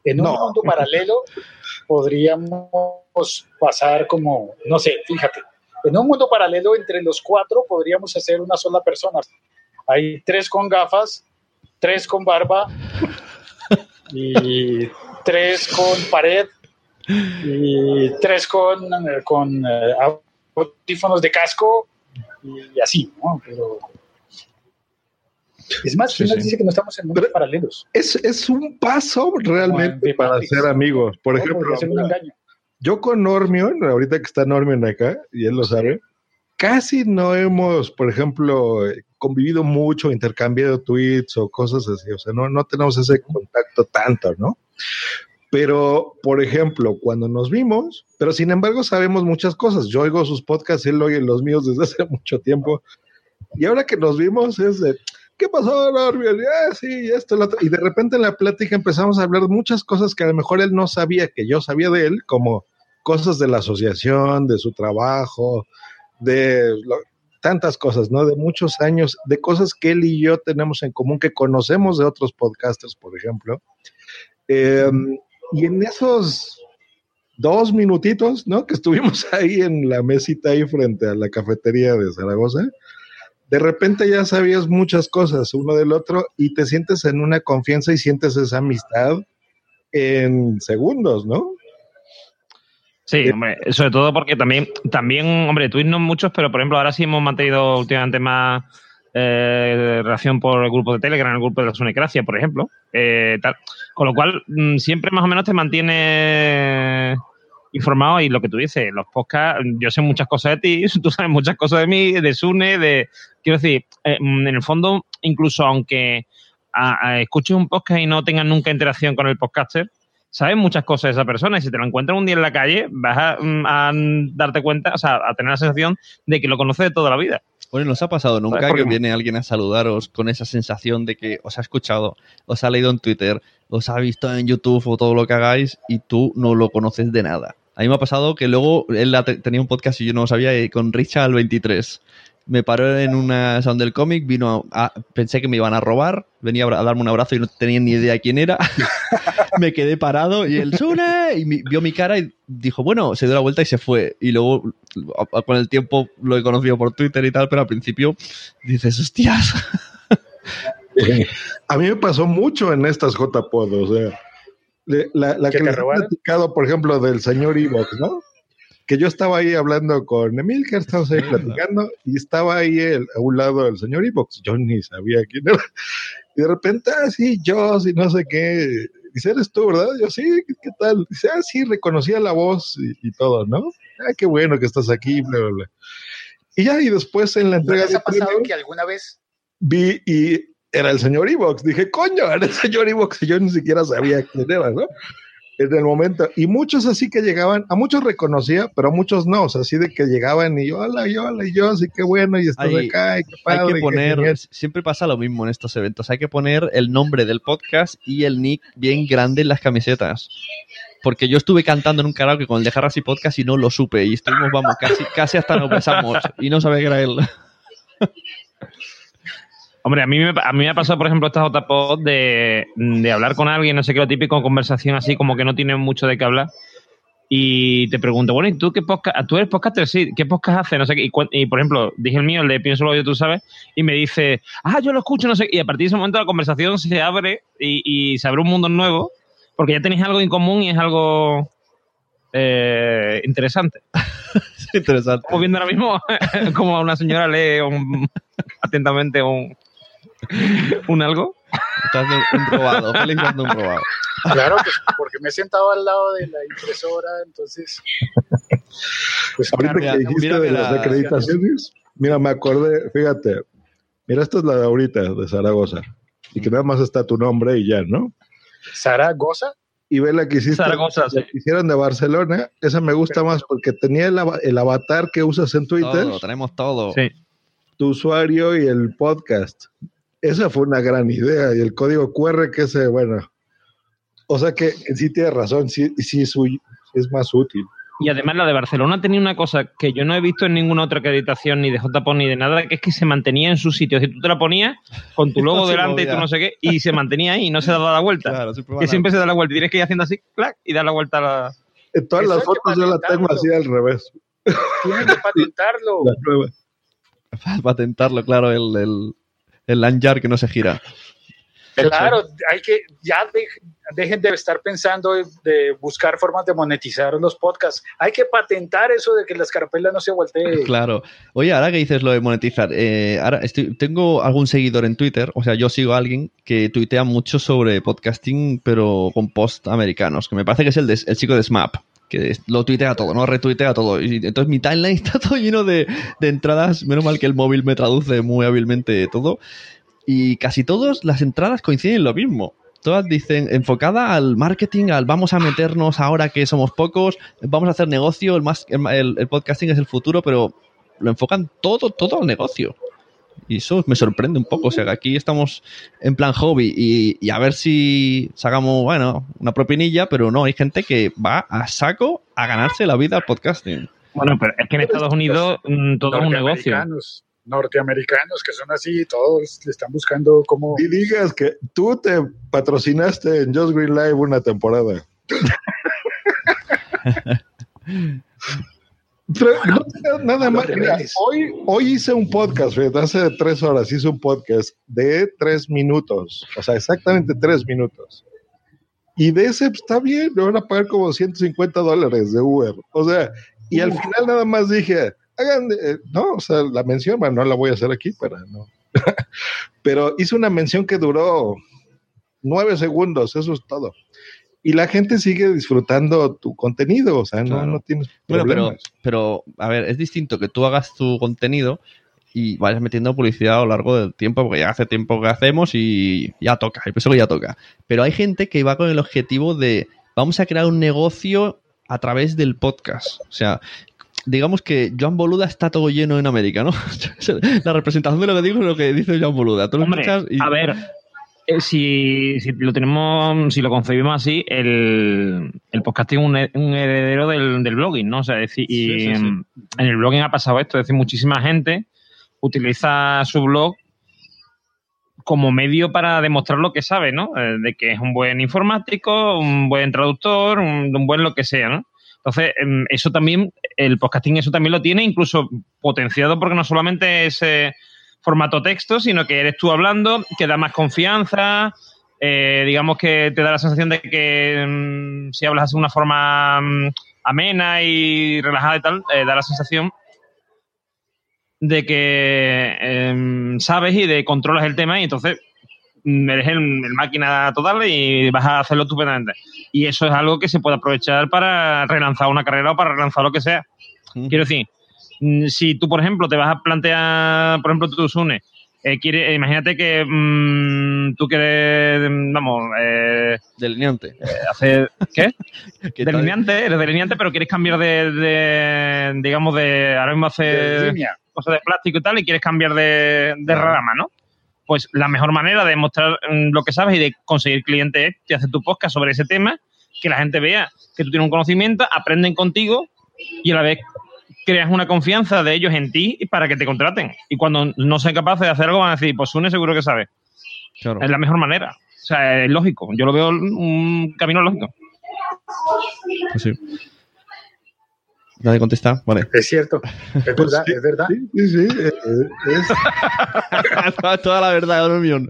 S7: En un
S9: No.
S7: mundo paralelo podríamos pasar como, no sé, fíjate, en un mundo paralelo entre los cuatro podríamos hacer una sola persona. Hay tres con gafas, tres con barba y tres con pared y tres con, eh, con eh, audífonos de casco y así, ¿no? Pero es más,
S9: Sí,
S7: ¿quién nos
S9: sí.
S7: dice que no estamos en mundos paralelos?
S9: Es, es un paso realmente para
S7: Matrix.
S9: ser amigos. Por
S7: ¿no?
S9: ejemplo,
S7: Podría ser un
S9: mira,
S7: engaño.
S9: yo con Normion, ahorita que está Normion acá, y él lo sabe, casi no hemos, por ejemplo, convivido mucho, intercambiado tweets o cosas así. O sea, no, no tenemos ese contacto tanto, ¿no? Pero, por ejemplo, cuando nos vimos, pero sin embargo sabemos muchas cosas. Yo oigo sus podcasts, él oye los míos desde hace mucho tiempo. Y ahora que nos vimos es de, ¿qué pasó, Normion? Ah. Y de repente en la plática empezamos a hablar muchas cosas que a lo mejor él no sabía que yo sabía de él, como cosas de la asociación, de su trabajo, de tantas cosas, ¿no? De muchos años, de cosas que él y yo tenemos en común, que conocemos de otros podcasters, por ejemplo. Eh, y en esos dos minutitos, ¿no? Que estuvimos ahí en la mesita ahí frente a la cafetería de Zaragoza, de repente ya sabías muchas cosas uno del otro y te sientes en una confianza y sientes esa amistad en segundos, ¿no?
S8: Sí, hombre, sobre todo porque también, también, hombre, tweets no muchos, pero por ejemplo, ahora sí hemos mantenido últimamente más eh, relación por el grupo de Telegram, el grupo de la Sunecracia, por ejemplo. eh, tal. Con lo cual, mm, siempre más o menos te mantiene informado y lo que tú dices, los podcasts, yo sé muchas cosas de ti, tú sabes muchas cosas de mí, de Sune, de... Quiero decir, eh, mm, en el fondo, incluso aunque a- a- escuches un podcast y no tengas nunca interacción con el podcaster, sabes muchas cosas de esa persona y si te lo encuentras un día en la calle, vas a, mm, a darte cuenta, o sea, a tener la sensación de que lo conoces de toda la vida.
S1: Bueno, ¿nos ha pasado nunca
S8: Joder,
S1: que viene alguien a saludaros con esa sensación de que os ha escuchado, os ha leído en Twitter, os ha visto en YouTube o todo lo que hagáis y tú no lo conoces de nada? A mí me ha pasado que luego él tenía un podcast y yo no lo sabía con Richard 23. Me paró en una sound del cómic, vino a, pensé que me iban a robar, venía a darme un abrazo y no tenía ni idea quién era. me quedé parado y él, ¡Sune! Y mi- vio mi cara y dijo, bueno, se dio la vuelta y se fue. Y luego, a- a- con el tiempo, lo he conocido por Twitter y tal, pero al principio dices, hostias.
S9: A mí me pasó mucho en estas JPod, o sea, la, la
S7: ¿Que
S9: les he platicado, por ejemplo, del señor Evox, ¿no? Que yo estaba ahí hablando con Emil, que estábamos ahí platicando, y estaba ahí el- a un lado del señor Evox, yo ni sabía quién era, y de repente, ah, sí, yo, sí, no sé qué, dice, eres tú, ¿verdad? Yo, sí, ¿qué, qué tal? Dice, ah, sí, reconocía la voz y, y todo, ¿no? Ah, qué bueno que estás aquí, bla, bla, bla. Y ya, y después en la
S7: ¿No
S9: entrega
S7: les
S9: de
S7: ha pasado
S9: premios,
S7: que alguna vez
S9: vi y era el señor Evox. Dije, coño, era el señor Evox y yo ni siquiera sabía quién era, ¿no? En el momento. Y muchos así que llegaban, a muchos reconocía, pero a muchos no, o sea, así de que llegaban y yo, hola, y hola, y yo, así que bueno, y estás
S1: Hay-
S9: acá, y qué padre.
S1: Hay que poner,
S9: genial".
S1: siempre pasa lo mismo en estos eventos, hay que poner el nombre del podcast y el nick bien grande en las camisetas. Porque yo estuve cantando en un karaoke con el de Jarras y Podcast y no lo supe. Y estuvimos, vamos, casi, casi hasta nos besamos. Y no sabía que era él.
S8: Hombre, a mí, me, a mí me ha pasado, por ejemplo, esta JPod de, de hablar con alguien, no sé qué, lo típico, conversación así, como que no tiene mucho de qué hablar. Y te pregunto, bueno, ¿y tú qué podcast? ¿Tú eres podcaster? Sí, ¿qué podcast haces? No sé qué. Y, por ejemplo, dije el mío, el de Pienso lo yo, tú sabes, y me dice, ah, yo lo escucho, no sé. Y a partir de ese momento la conversación se abre y, y se abre un mundo nuevo, porque ya tenéis algo en común y es algo eh, interesante.
S1: Es interesante.
S8: Estamos viendo ahora mismo como una señora lee un- atentamente un, un algo.
S1: Está haciendo un robado. Félix haciendo un robado.
S7: Claro, pues, porque me he sentado al lado de la impresora, entonces. Pues
S9: Ahorita
S1: mira,
S9: que dijiste
S1: mira
S9: de las
S1: la-
S9: acreditaciones, mira, me acordé, fíjate, mira, esta es la de ahorita, de Zaragoza, y que nada más está tu nombre y ya, ¿no?
S7: Zaragoza,
S9: Y ve la que hiciste,
S8: Zaragoza,
S9: la
S8: sí.
S9: que hicieron de Barcelona, esa me gusta más porque tenía el, el avatar que usas en Twitter,
S1: Todo, tenemos todo.
S8: Sí.
S9: tu usuario y el podcast. Esa fue una gran idea, y el código QR que ese, bueno, o sea que sí tiene razón, sí, sí es, más útil.
S8: Y además la de Barcelona tenía una cosa que yo no he visto en ninguna otra acreditación, ni de JPO ni de nada, que es que se mantenía en su sitio. Si tú te la ponías con tu logo
S1: No se
S8: delante y tú no sé qué, y se mantenía ahí y no se daba la vuelta.
S1: Claro, siempre
S8: que siempre se da la vuelta. Y tienes que ir haciendo así, clac, y dar la vuelta a la.
S9: En todas las fotos yo la tengo así al revés.
S7: tiene que patentarlo.
S9: La nueva.
S1: patentarlo, claro, el, el, el lanyard que no se gira.
S7: Claro, hay que, ya de- dejen de estar pensando de, de buscar formas de monetizar los podcasts. Hay que patentar eso de que la escarpela no se voltee.
S1: Claro. Oye, ahora que dices lo de monetizar, eh, ahora estoy, tengo algún seguidor en Twitter, o sea, yo sigo a alguien que tuitea mucho sobre podcasting, pero con post americanos, que me parece que es el, de- el chico de Smap, que lo tuitea todo, ¿no? Retuitea todo. Y entonces mi timeline está todo lleno de, de entradas, menos mal que el móvil me traduce muy hábilmente todo, y casi todas las entradas coinciden en lo mismo. Todas dicen enfocada al marketing, al vamos a meternos ahora que somos pocos, vamos a hacer negocio, el, más, el, el podcasting es el futuro, pero lo enfocan todo, todo al negocio. Y eso me sorprende un poco. O sea, que aquí estamos en plan hobby y, y a ver si sacamos, bueno, una propinilla, pero no, hay gente que va a saco a ganarse la vida al podcasting.
S8: Bueno, pero es que en Estados Unidos mm, todo es un negocio.
S7: Norteamericanos, norteamericanos que son así, todos le están buscando cómo.
S9: Y digas que tú te patrocinaste en Just Green Live una temporada. Pero no nada más. Mira, hoy, hoy hice un podcast, fíjate, hace tres horas hice un podcast de tres minutos, o sea, exactamente tres minutos. Y de ese pues, está bien, me van a pagar como 150 dólares de Uber. O sea, y al final nada más dije, hagan, eh, no, o sea, la mención, bueno, no la voy a hacer aquí para no. Pero hice una mención que duró nueve segundos, eso es todo. Y la gente sigue disfrutando tu contenido, o sea, no,
S1: Claro.
S9: no tienes
S1: Bueno, pero,
S9: problemas.
S1: pero, a ver, es distinto que tú hagas tu contenido y vayas metiendo publicidad a lo largo del tiempo, porque ya hace tiempo que hacemos y ya toca, pienso que ya toca. Pero hay gente que va con el objetivo de vamos a crear un negocio a través del podcast. O sea, digamos que Joan Boluda está todo lleno en América, ¿no? La representación de lo que digo es lo que dice Joan Boluda. Tú lo
S8: Hombre,
S1: escuchas y-
S8: a ver, eh, si, si lo tenemos, si lo concebimos así, el, el podcasting es un, he- un heredero del, del blogging, ¿no? O sea, es decir, y
S1: Sí, sí, sí.
S8: en el blogging ha pasado esto, es decir, muchísima gente utiliza su blog como medio para demostrar lo que sabe, ¿no? Eh, de que es un buen informático, un buen traductor, un, un buen lo que sea, ¿no? Entonces, em, eso también, el podcasting eso también lo tiene, incluso potenciado porque no solamente es eh, formato texto, sino que eres tú hablando, que da más confianza, eh, digamos que te da la sensación de que mm, si hablas de una forma mm, amena y relajada y tal, eh, da la sensación de que em, sabes y de controlas el tema y entonces mm, eres el, el máquina total y vas a hacerlo estupendamente. Y eso es algo que se puede aprovechar para relanzar una carrera o para relanzar lo que sea. Quiero decir, si tú, por ejemplo, te vas a plantear, por ejemplo, tú, Sune, eh, quiere- eh, imagínate que mm, tú quieres, mm, vamos, eh,
S1: delineante.
S8: hacer, ¿qué?
S1: Tal-
S8: delineante, eres delineante, pero quieres cambiar de, de, digamos, de, ahora mismo hacer cosas de plástico y tal, y quieres cambiar de, de rama, ¿no? Pues la mejor manera de mostrar mm, lo que sabes y de conseguir clientes es que haces tu podcast sobre ese tema, que la gente vea que tú tienes un conocimiento, aprenden contigo y a la vez creas una confianza de ellos en ti para que te contraten. Y cuando no sean capaces de hacer algo, van a decir, pues Sune seguro que sabe.
S1: Claro.
S8: Es la mejor manera. O sea, es lógico. Yo lo veo un camino lógico.
S1: Pues sí. Nadie contesta. Vale.
S7: Es cierto, es verdad, es verdad.
S9: Sí, sí, sí, eh, eh, es-
S1: toda, la verdad, a dormión.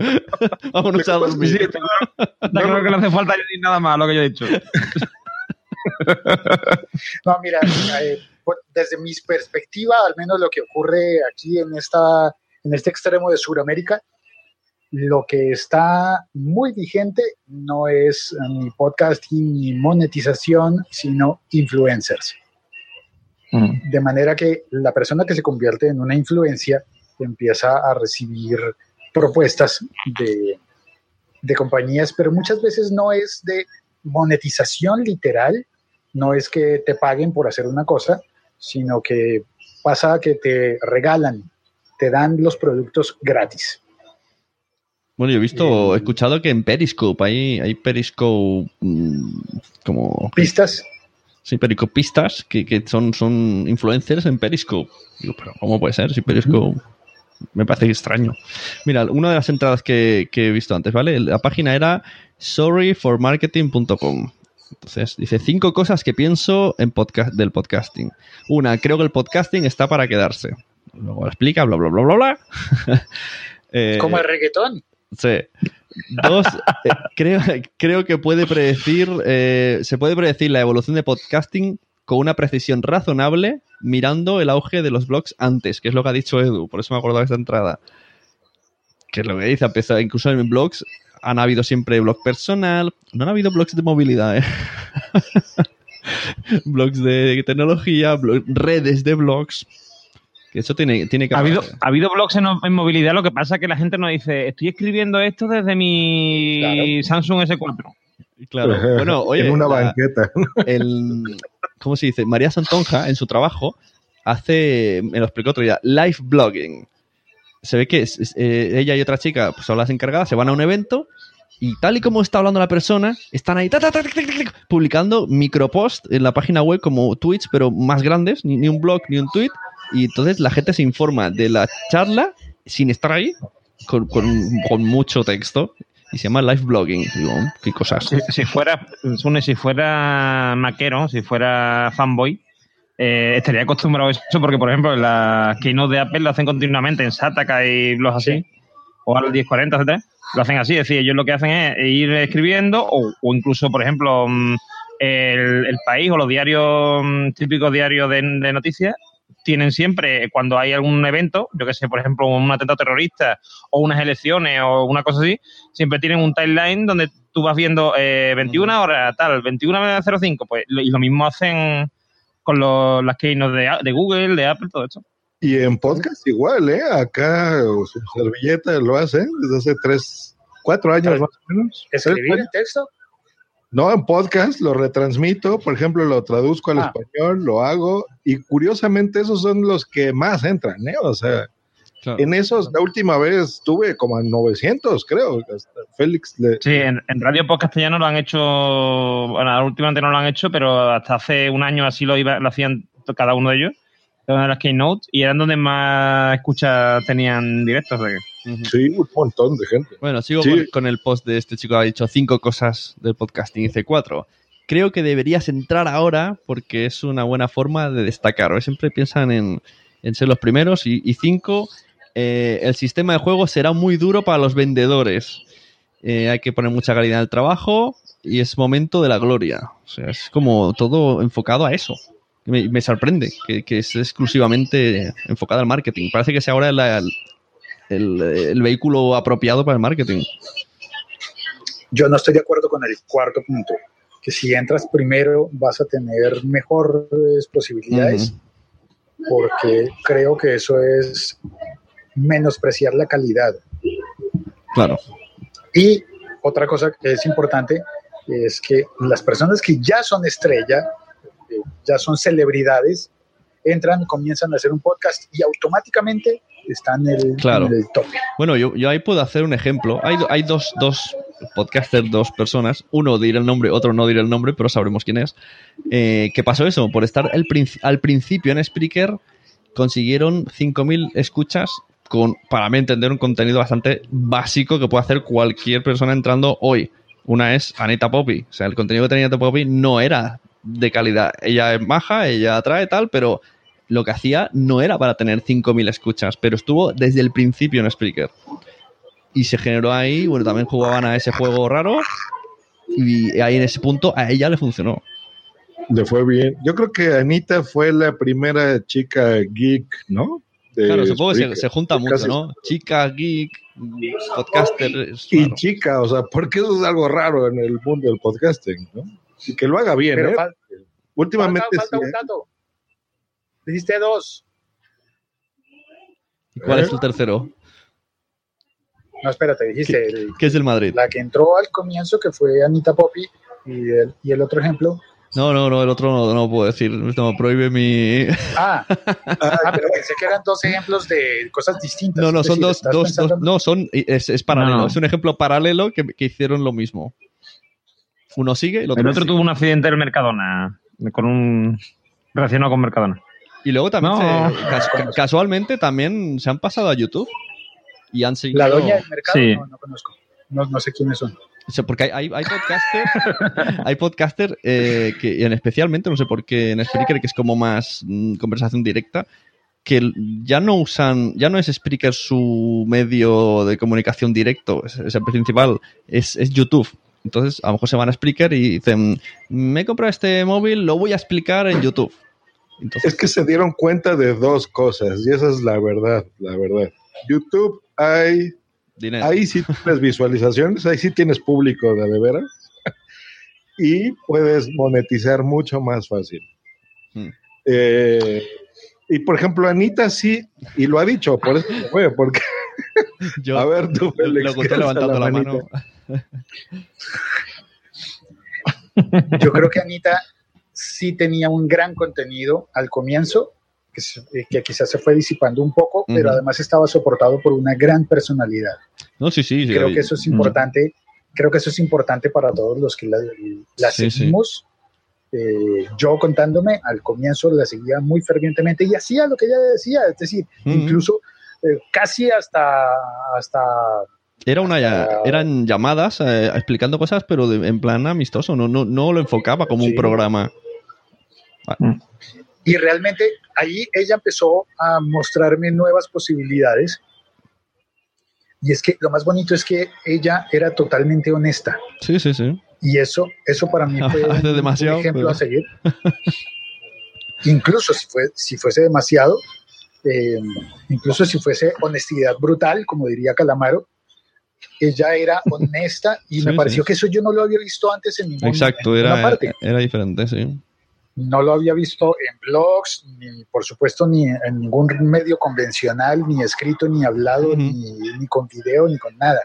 S1: Vámonos a dormir.
S8: Sí, está claro, está claro que no hace falta añadir nada más a lo que yo he dicho.
S7: No, mira, eh, pues, desde mi perspectiva, al menos lo que ocurre aquí en, esta, en este extremo de Sudamérica, lo que está muy vigente no es ni podcasting ni monetización, sino influencers.
S8: Mm.
S7: De manera que la persona que se convierte en una influencia empieza a recibir propuestas de, de compañías, pero muchas veces no es de monetización literal, no es que te paguen por hacer una cosa, sino que pasa que te regalan, te dan los productos gratis.
S1: Bueno, yo he visto, he escuchado que en Periscope hay, hay Periscope mm, como...
S7: Pistas.
S1: Sí, Periscopistas que, que son, son influencers en Periscope. Digo, pero ¿cómo puede ser? Si Periscope... Me parece extraño. Mira, una de las entradas que, que he visto antes, ¿vale? La página era sorryformarketing.com. Entonces, dice cinco cosas que pienso en podcast, del podcasting. Una, creo que el podcasting está para quedarse. Luego lo explica, bla, bla, bla, bla, bla. Eh,
S7: Como el reggaetón.
S1: Sí. Dos, eh, creo, creo que puede predecir, eh, se puede predecir la evolución de podcasting con una precisión razonable mirando el auge de los blogs antes, que es lo que ha dicho Edu, por eso me acordaba de esta entrada. Que es lo que dice, pesar, incluso en blogs han habido siempre blog personal, no han habido blogs de movilidad, ¿eh? blogs de tecnología, blog- redes de blogs. Que eso tiene, tiene que
S8: Ha habido,
S1: haber.
S8: ha habido blogs en, en movilidad, lo que pasa es que la gente nos dice, estoy escribiendo esto desde mi Samsung S4.
S1: Claro. Bueno, oye,
S9: en una
S1: la-
S9: banqueta.
S1: el, ¿cómo se dice? María Santonja, en su trabajo, hace, me lo explicó otro día, live blogging. Se ve que eh, ella y otra chica pues, son las encargadas, se van a un evento y tal y como está hablando la persona, están ahí ta, ta, ta, publicando micropost en la página web como tweets, pero más grandes, ni, ni un blog ni un tweet. Y entonces la gente se informa de la charla sin estar ahí, con, con- mucho texto. Y se llama live blogging. Digo, qué cosas.
S8: Si, si fuera, Sune, si fuera maquero, si fuera fanboy, eh, estaría acostumbrado a eso porque, por ejemplo, las keynote de Apple lo hacen continuamente en Sataka y blogs así, o al 1040, etcétera, lo hacen así, es decir, ellos lo que hacen es ir escribiendo o, o incluso, por ejemplo, mm, el, el país o los diarios, mm, típicos diarios de, de noticias, tienen siempre, cuando hay algún evento, yo que sé, por ejemplo, un atentado terrorista o unas elecciones o una cosa así, siempre tienen un timeline donde tú vas viendo eh, 21 horas, tal, 21.05, pues, y lo mismo hacen con los, las keynotes de, de Google, de Apple, todo eso.
S9: Y en podcast igual, ¿eh? Acá su servilleta lo hace desde hace tres, cuatro años más o menos.
S7: ¿Escribir
S9: años.
S7: texto?
S9: No, en podcast lo retransmito, por ejemplo, lo traduzco al
S7: Ah.
S9: español, lo hago, y curiosamente esos son los que más entran, ¿eh? O sea,
S1: Claro.
S9: en esos, la última vez tuve como a 900, creo. Félix le...
S8: Sí, en, en Radio Podcast ya no lo han hecho, bueno, últimamente no lo han hecho, pero hasta hace un año así lo, iba, lo hacían cada uno de ellos, de las keynote, y eran donde más escuchas tenían directos. de que-
S9: Sí, un montón de gente.
S1: Bueno, sigo
S9: Sí.
S1: con, con el post de este chico que ha dicho cinco cosas del podcasting. Dice cuatro. Creo que deberías entrar ahora porque es una buena forma de destacar. Siempre piensan en, en ser los primeros. Y, y cinco, eh, el sistema de juego será muy duro para los vendedores. Eh, hay que poner mucha calidad en el trabajo y es momento de la gloria. O sea, es como todo enfocado a eso. Me, me sorprende que, que es exclusivamente enfocado al marketing. Parece que sea ahora la- el, el vehículo apropiado para el marketing.
S7: Yo no estoy de acuerdo con el cuarto punto, que si entras primero vas a tener mejores posibilidades, porque creo que eso es menospreciar la calidad.
S1: Claro.
S7: Y otra cosa que es importante es que las personas que ya son estrella, eh, ya son celebridades, entran, comienzan a hacer un podcast y automáticamente están en el,
S1: Claro.
S7: en el tope.
S1: Bueno, yo, yo ahí puedo hacer un ejemplo. Hay, hay dos, dos podcasters, dos personas. Uno diré el nombre, otro no diré el nombre, pero sabremos quién es. Eh, ¿Qué pasó eso? Por estar el al principio en Spreaker, consiguieron 5.000 escuchas con, para mí entender, un contenido bastante básico que puede hacer cualquier persona entrando hoy. Una es Anita Poppy. O sea, el contenido que tenía Anita Poppy no era de calidad. Ella es maja, ella atrae tal, pero lo que hacía no era para tener 5.000 escuchas, pero estuvo desde el principio en Spreaker. Y se generó ahí, bueno, también jugaban a ese juego raro y ahí en ese punto a ella le funcionó.
S9: Le fue bien. Yo creo que Anita fue la primera chica geek, ¿no? De
S1: Claro, supongo que se, junta mucho, ¿no? Chica, geek, podcaster.
S9: Y
S1: raro.
S9: chica, o sea, porque eso es algo raro en el mundo del podcasting, ¿no? Y que lo haga bien,
S7: Pero
S9: ¿eh?
S7: fal-
S9: Últimamente
S7: falta, falta
S9: sí,
S7: un
S9: ¿eh?
S7: dato. Dijiste dos.
S1: ¿Y ¿Cuál es el tercero?
S7: No, espérate, dijiste el-
S1: ¿Qué es el Madrid?
S7: la que entró al comienzo, que fue Anita Poppy, y el, y el otro ejemplo.
S1: No, no, no, el otro no, no puedo decir. No, prohíbe mi.
S7: Ah, ah, pero pensé que eran dos ejemplos de cosas distintas.
S1: No, no, son
S7: decir,
S1: dos, dos, dos- no, son, es, es paralelo.
S8: No.
S1: Es un ejemplo paralelo que, que hicieron lo mismo. Uno sigue, el otro,
S8: El otro
S1: sigue.
S8: tuvo un accidente del Mercadona, con un relacionado con Mercadona.
S1: Y luego también,
S8: No.
S1: se- cas- casualmente, también se han pasado a YouTube y han seguido.
S7: La doña del mercado,
S8: Sí.
S7: no, no conozco. No, no sé quiénes son.
S1: Porque hay, hay, hay podcaster, hay podcaster eh, que en especialmente, no sé por qué, en Spreaker, que es como más mm, conversación directa, que ya no usan, ya no es Spreaker su medio de comunicación directo, es, el principal, es, es YouTube. Entonces, a lo mejor se van a Spreaker y dicen, me he comprado este móvil, lo voy a explicar en YouTube.
S9: Es que se dieron cuenta de dos cosas, y esa es la verdad, la verdad. YouTube hay,
S1: dinero.
S9: ahí sí tienes visualizaciones, ahí sí tienes público de de veras, y puedes monetizar mucho más fácil.
S1: Hmm.
S9: Eh, y por ejemplo, Anita sí, y lo ha dicho, por eso se fue, porque,
S1: Yo
S9: a ver, tú,
S1: lo-
S9: Félix,
S1: lo
S9: ¿qué
S1: conté
S9: haces a
S1: levantando la mano.
S7: Yo creo que Anita sí tenía un gran contenido al comienzo, que, se- eh, que quizás se fue disipando un poco, pero
S1: Ujú.
S7: además estaba soportado por una gran personalidad.
S1: No, sí, sí. sí,
S7: creo
S1: oye.
S7: que eso es importante. Creo que eso es importante para todos los que la, la
S1: Sí, sí.
S7: seguimos. Eh, yo contándome, al comienzo la seguía muy fervientemente y hacía lo que ella decía, es decir,
S1: Ujú.
S7: incluso eh, casi hasta, hasta
S1: Era una, eran llamadas eh, explicando cosas, pero de- en plan amistoso, no, no, no lo enfocaba como un
S7: Sí.
S1: programa.
S7: Y realmente ahí ella empezó a mostrarme nuevas posibilidades. Y es que lo más bonito es que ella era totalmente honesta.
S1: Sí, sí, sí.
S7: Y eso, eso para mí fue un,
S1: demasiado,
S7: un ejemplo
S1: pero-
S7: a seguir. incluso si, fue, si fuese demasiado, eh, incluso si fuese honestidad brutal, como diría Calamaro, ella era honesta y me
S1: Sí,
S7: pareció
S1: sí.
S7: que eso yo no lo había visto antes en ningún,
S1: Exacto,
S7: en ninguna
S1: era,
S7: parte.
S1: era diferente, sí.
S7: No lo había visto en blogs, ni por supuesto ni en ningún medio convencional, ni escrito, ni hablado, ni, ni con video, ni con nada.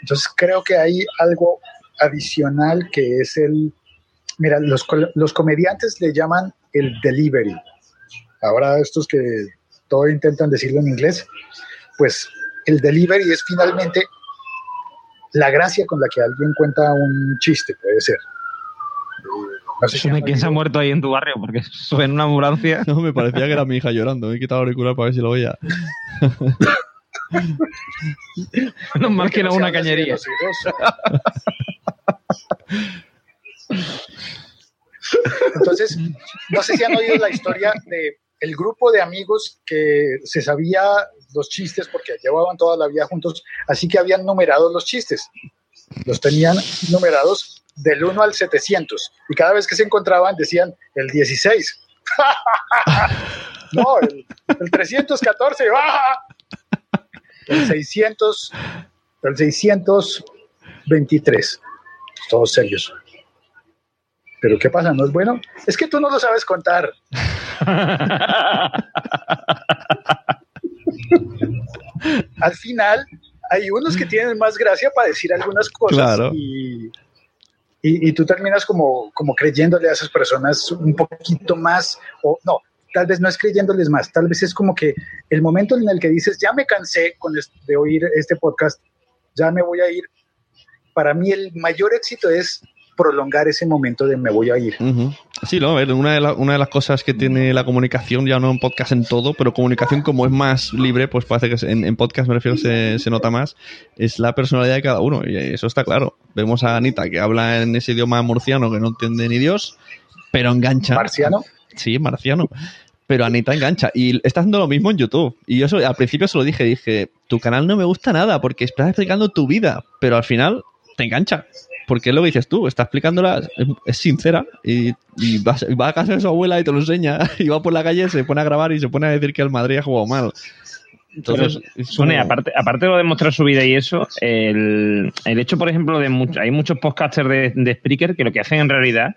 S7: Entonces creo que hay algo adicional que es el, mira, los, los comediantes le llaman el delivery. Ahora estos que todo intentan decirlo en inglés, pues el delivery es finalmente la gracia con la que alguien cuenta un chiste, puede ser. No sé si
S8: ¿De
S7: han
S8: quién se ha muerto ahí en tu barrio? Porque suena una ambulancia.
S1: No, me parecía que era mi hija llorando. Me he quitado el auricular para ver si lo oía.
S8: Menos mal que
S7: no
S8: era una cañería.
S7: Entonces, no sé si han oído la historia de el grupo de amigos que se sabía los chistes porque llevaban toda la vida juntos, así que habían numerado los chistes. Los tenían numerados del 1 al 700 y cada vez que se encontraban decían el 16. no, el, el 314. ¡ah! El 600, el 623. Todos serios. Pero ¿qué pasa? ¿No es bueno? Es que tú no lo sabes contar. Al final, hay unos que tienen más gracia para decir algunas cosas
S1: Claro.
S7: y, y- tú terminas como, como creyéndole a esas personas un poquito más, o no, tal vez no es creyéndoles más, tal vez es como que el momento en el que dices, ya me cansé con de oír este podcast, ya me voy a ir. Para mí el mayor éxito es prolongar ese momento de me voy a ir.
S1: Sí, no, a ver, una de, la- una de las cosas que tiene la comunicación, ya no en podcast en todo, pero comunicación como es más libre, pues parece que en, en podcast me refiero se, se nota más, es la personalidad de cada uno, y eso está claro. Vemos a Anita que habla en ese idioma murciano que no entiende ni Dios, pero engancha.
S7: Marciano.
S1: Sí, marciano. Pero Anita engancha. Y está haciendo lo mismo en YouTube. Y yo eso, al principio se lo dije, dije, tu canal no me gusta nada porque estás explicando tu vida, pero al final te engancha. Porque es lo que dices tú, está explicándola, es, es sincera y, y va, va a casa de su abuela y te lo enseña y va por la calle, se pone a grabar y se pone a decir que el Madrid ha jugado mal. Entonces, es
S8: Sune,
S1: como-
S8: aparte, aparte de lo de mostrar su vida y eso, el, el hecho, por ejemplo, de mucho- hay muchos podcasters de, de Spreaker que lo que hacen en realidad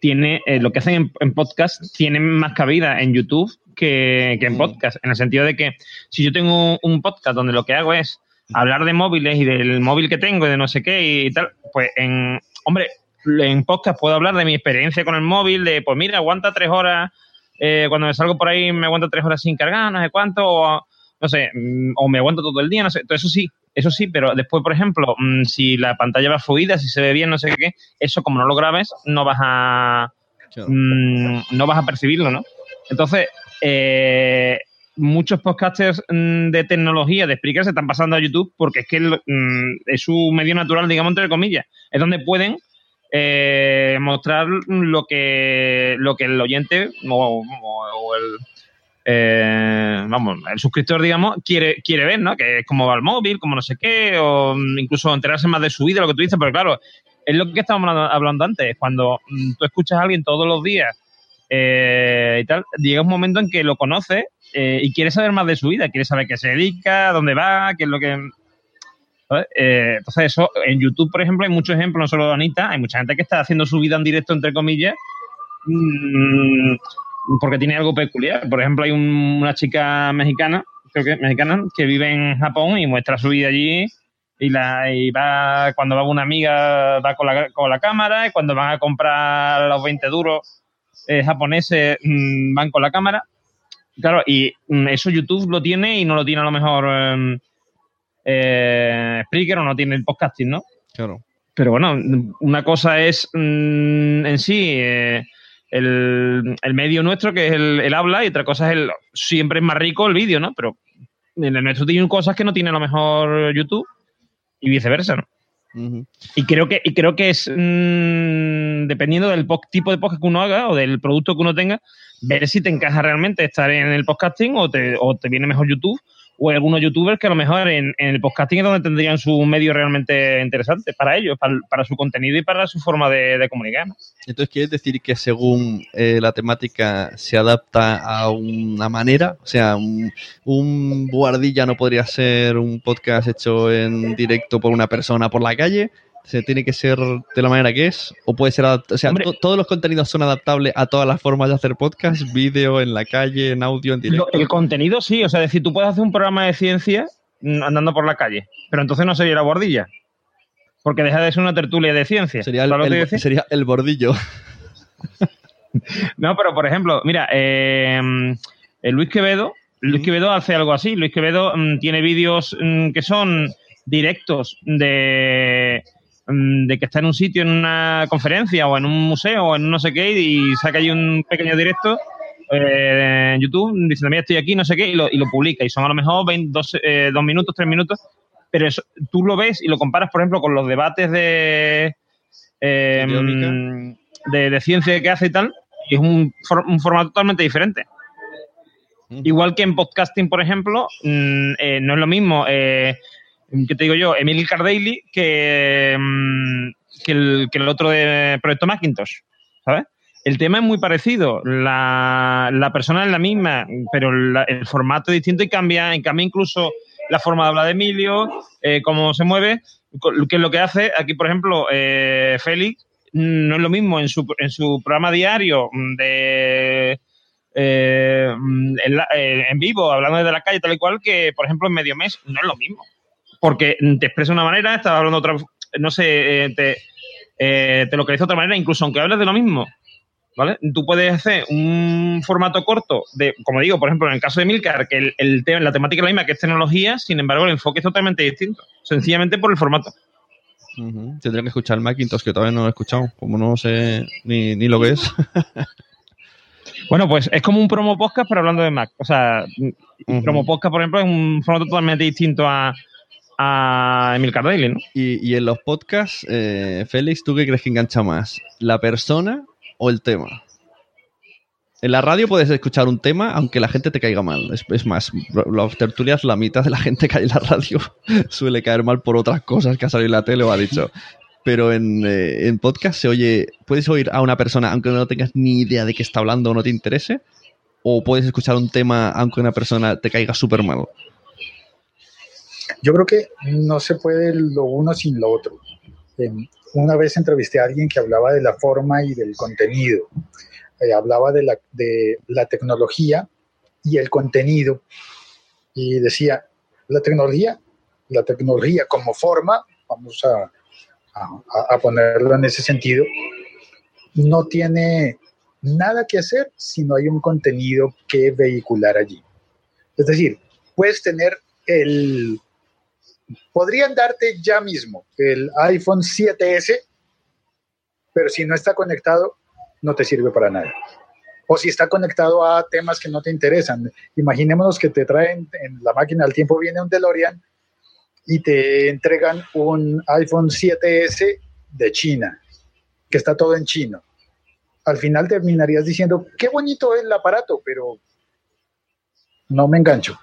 S8: tiene, eh, lo que hacen en, en podcast tienen más cabida en YouTube que, que en podcast, en el sentido de que si yo tengo un podcast donde lo que hago es hablar de móviles y del móvil que tengo y de no sé qué y tal, pues en, hombre, en podcast puedo hablar de mi experiencia con el móvil, de pues mira, aguanta tres horas, eh, cuando me salgo por ahí me aguanta tres horas sin cargar, no sé cuánto, o, no sé, mm, o me aguanto todo el día, no sé, todo eso sí, eso sí, pero después, por ejemplo, mm, si la pantalla va fluida, si se ve bien, no sé qué, eso como no lo grabes, no vas a, mm, no vas a percibirlo, ¿no? Entonces, eh, muchos podcasters mm, de tecnología, de Spreaker, se están pasando a YouTube porque es que el- mm, es su medio natural, digamos, entre comillas. Es donde pueden eh, mostrar lo que, lo que el oyente o, o- el, eh, vamos, el suscriptor, digamos, quiere, quiere ver, ¿no? Que es cómo va el móvil, cómo no sé qué, o mm, incluso enterarse más de su vida, lo que tú dices, pero claro, es lo que estábamos hablando, antes, cuando tú escuchas a alguien todos los días eh, y tal, llega un momento en que lo conoces eh, y quieres saber más de su vida, quieres saber qué se dedica, dónde va, qué es lo que... Eh, entonces eso, en YouTube, por ejemplo, hay muchos ejemplos, no solo de Anita, hay mucha gente que está haciendo su vida en directo, entre comillas, mm, porque tiene algo peculiar. Por ejemplo, hay un- una chica mexicana, creo que mexicana, que vive en Japón y muestra su vida allí. Y, la, y va, cuando va una amiga, va con la, con la cámara. Y cuando van a comprar los 20 duros eh, japoneses, mm, van con la cámara. Claro, y mm, eso YouTube lo tiene y no lo tiene a lo mejor eh, eh, Spreaker o no tiene el podcasting, ¿no?
S1: Claro.
S8: Pero bueno, una cosa es mm, en sí eh, el, el medio nuestro, que es el, el habla, y otra cosa es el. Siempre es más rico el vídeo, ¿no? Pero en el nuestro tiene cosas que no tiene a lo mejor YouTube y viceversa, ¿no? Y creo que, y creo que es mm, dependiendo del po- tipo de podcast que uno haga o del producto que uno tenga, ver si te encaja realmente estar en el podcasting o te, o te viene mejor YouTube. O algunos youtubers que a lo mejor en, el podcasting es donde tendrían su medio realmente interesante para ellos, para, para su contenido y para su forma de, de comunicar.
S1: Entonces, ¿quieres decir que según eh, la temática se adapta a una manera? O sea, un, un guardilla no podría ser un podcast hecho en directo por una persona por la calle. ¿Se tiene que ser de la manera que es? ¿O puede ser O sea, to- todos los contenidos son adaptables a todas las formas de hacer podcast, vídeo, en la calle, en audio, en directo.
S8: El contenido sí, o sea, es decir, tú puedes hacer un programa de ciencia andando por la calle, pero entonces no sería la bordilla. Porque deja de ser una tertulia de ciencia.
S1: Sería el,
S8: ¿Sabes lo que
S1: el- sería bordillo.
S8: No, pero por ejemplo, mira, eh, el Luis Quevedo, Luis Quevedo hace algo así. Luis Quevedo mm, tiene vídeos mm, que son directos de, de que está en un sitio, en una conferencia o en un museo o en no sé qué y saca ahí un pequeño directo eh, en YouTube diciendo, mira, estoy aquí, no sé qué, y lo, y lo publica. Y son a lo mejor 20, dos, eh, dos minutos, tres minutos, pero eso, tú lo ves y lo comparas, por ejemplo, con los debates de, eh, de, de ciencia que hace y tal, y es un, for- un formato totalmente diferente. Igual que en podcasting, por ejemplo, mm, eh, no es lo mismo, eh, ¿qué te digo yo? Emil Cardaily que, mm, que, el, otro de Proyecto Macintosh, ¿sabes? El tema es muy parecido, la, la persona es la misma, pero la- el formato es distinto y cambia, y cambia incluso la forma de hablar de Emilio, eh, cómo se mueve, que es lo que hace aquí, por ejemplo, eh, Félix, no es lo mismo en su, en su programa diario de eh, eh, en vivo, hablando desde la calle, tal y cual, que por ejemplo en medio mes no es lo mismo. Porque te expresa de una manera, estás hablando de otra, no sé, eh, te, eh, te localiza de otra manera, incluso aunque hables de lo mismo. ¿Vale? Tú puedes hacer un formato corto de, como digo, por ejemplo, en el caso de Milcar, que el, el tema, la temática es la misma que es tecnología, sin embargo, el enfoque es totalmente distinto, sencillamente por el formato.
S1: Ujú. Tendría que escuchar el Macintosh, que todavía no lo he escuchado. Como no sé ni, ni lo que es.
S8: Bueno, pues es como un promo podcast, pero hablando de Mac. O sea, un promo podcast, por ejemplo, es un formato totalmente distinto a, a Emil Daily, ¿no?
S1: Y, y en los podcasts, eh, Félix, ¿tú qué crees que engancha más? ¿La persona o el tema? En la radio puedes escuchar un tema aunque la gente te caiga mal. Es, es más, las tertulias, la mitad de la gente que hay en la radio suele caer mal por otras cosas que ha salido en la tele o ha dicho. pero en, eh, en podcast se oye, puedes oír a una persona aunque no tengas ni idea de qué está hablando o no te interese, o puedes escuchar un tema aunque una persona te caiga súper mal.
S7: Yo creo que no se puede lo uno sin lo otro. Una vez entrevisté a alguien que hablaba de la forma y del contenido. Eh, hablaba de la, de la tecnología y el contenido. Y decía, la tecnología, la tecnología como forma, vamos a, a, a ponerlo en ese sentido, no tiene nada que hacer si no hay un contenido que vehicular allí. Es decir, puedes tener el... Podrían darte ya mismo el iPhone 7S, pero si no está conectado, no te sirve para nada. O si está conectado a temas que no te interesan. Imaginémonos que te traen en la máquina del tiempo, viene un DeLorean y te entregan un iPhone 7S de China, que está todo en chino al final terminarías diciendo, qué bonito es el aparato, pero no me engancho.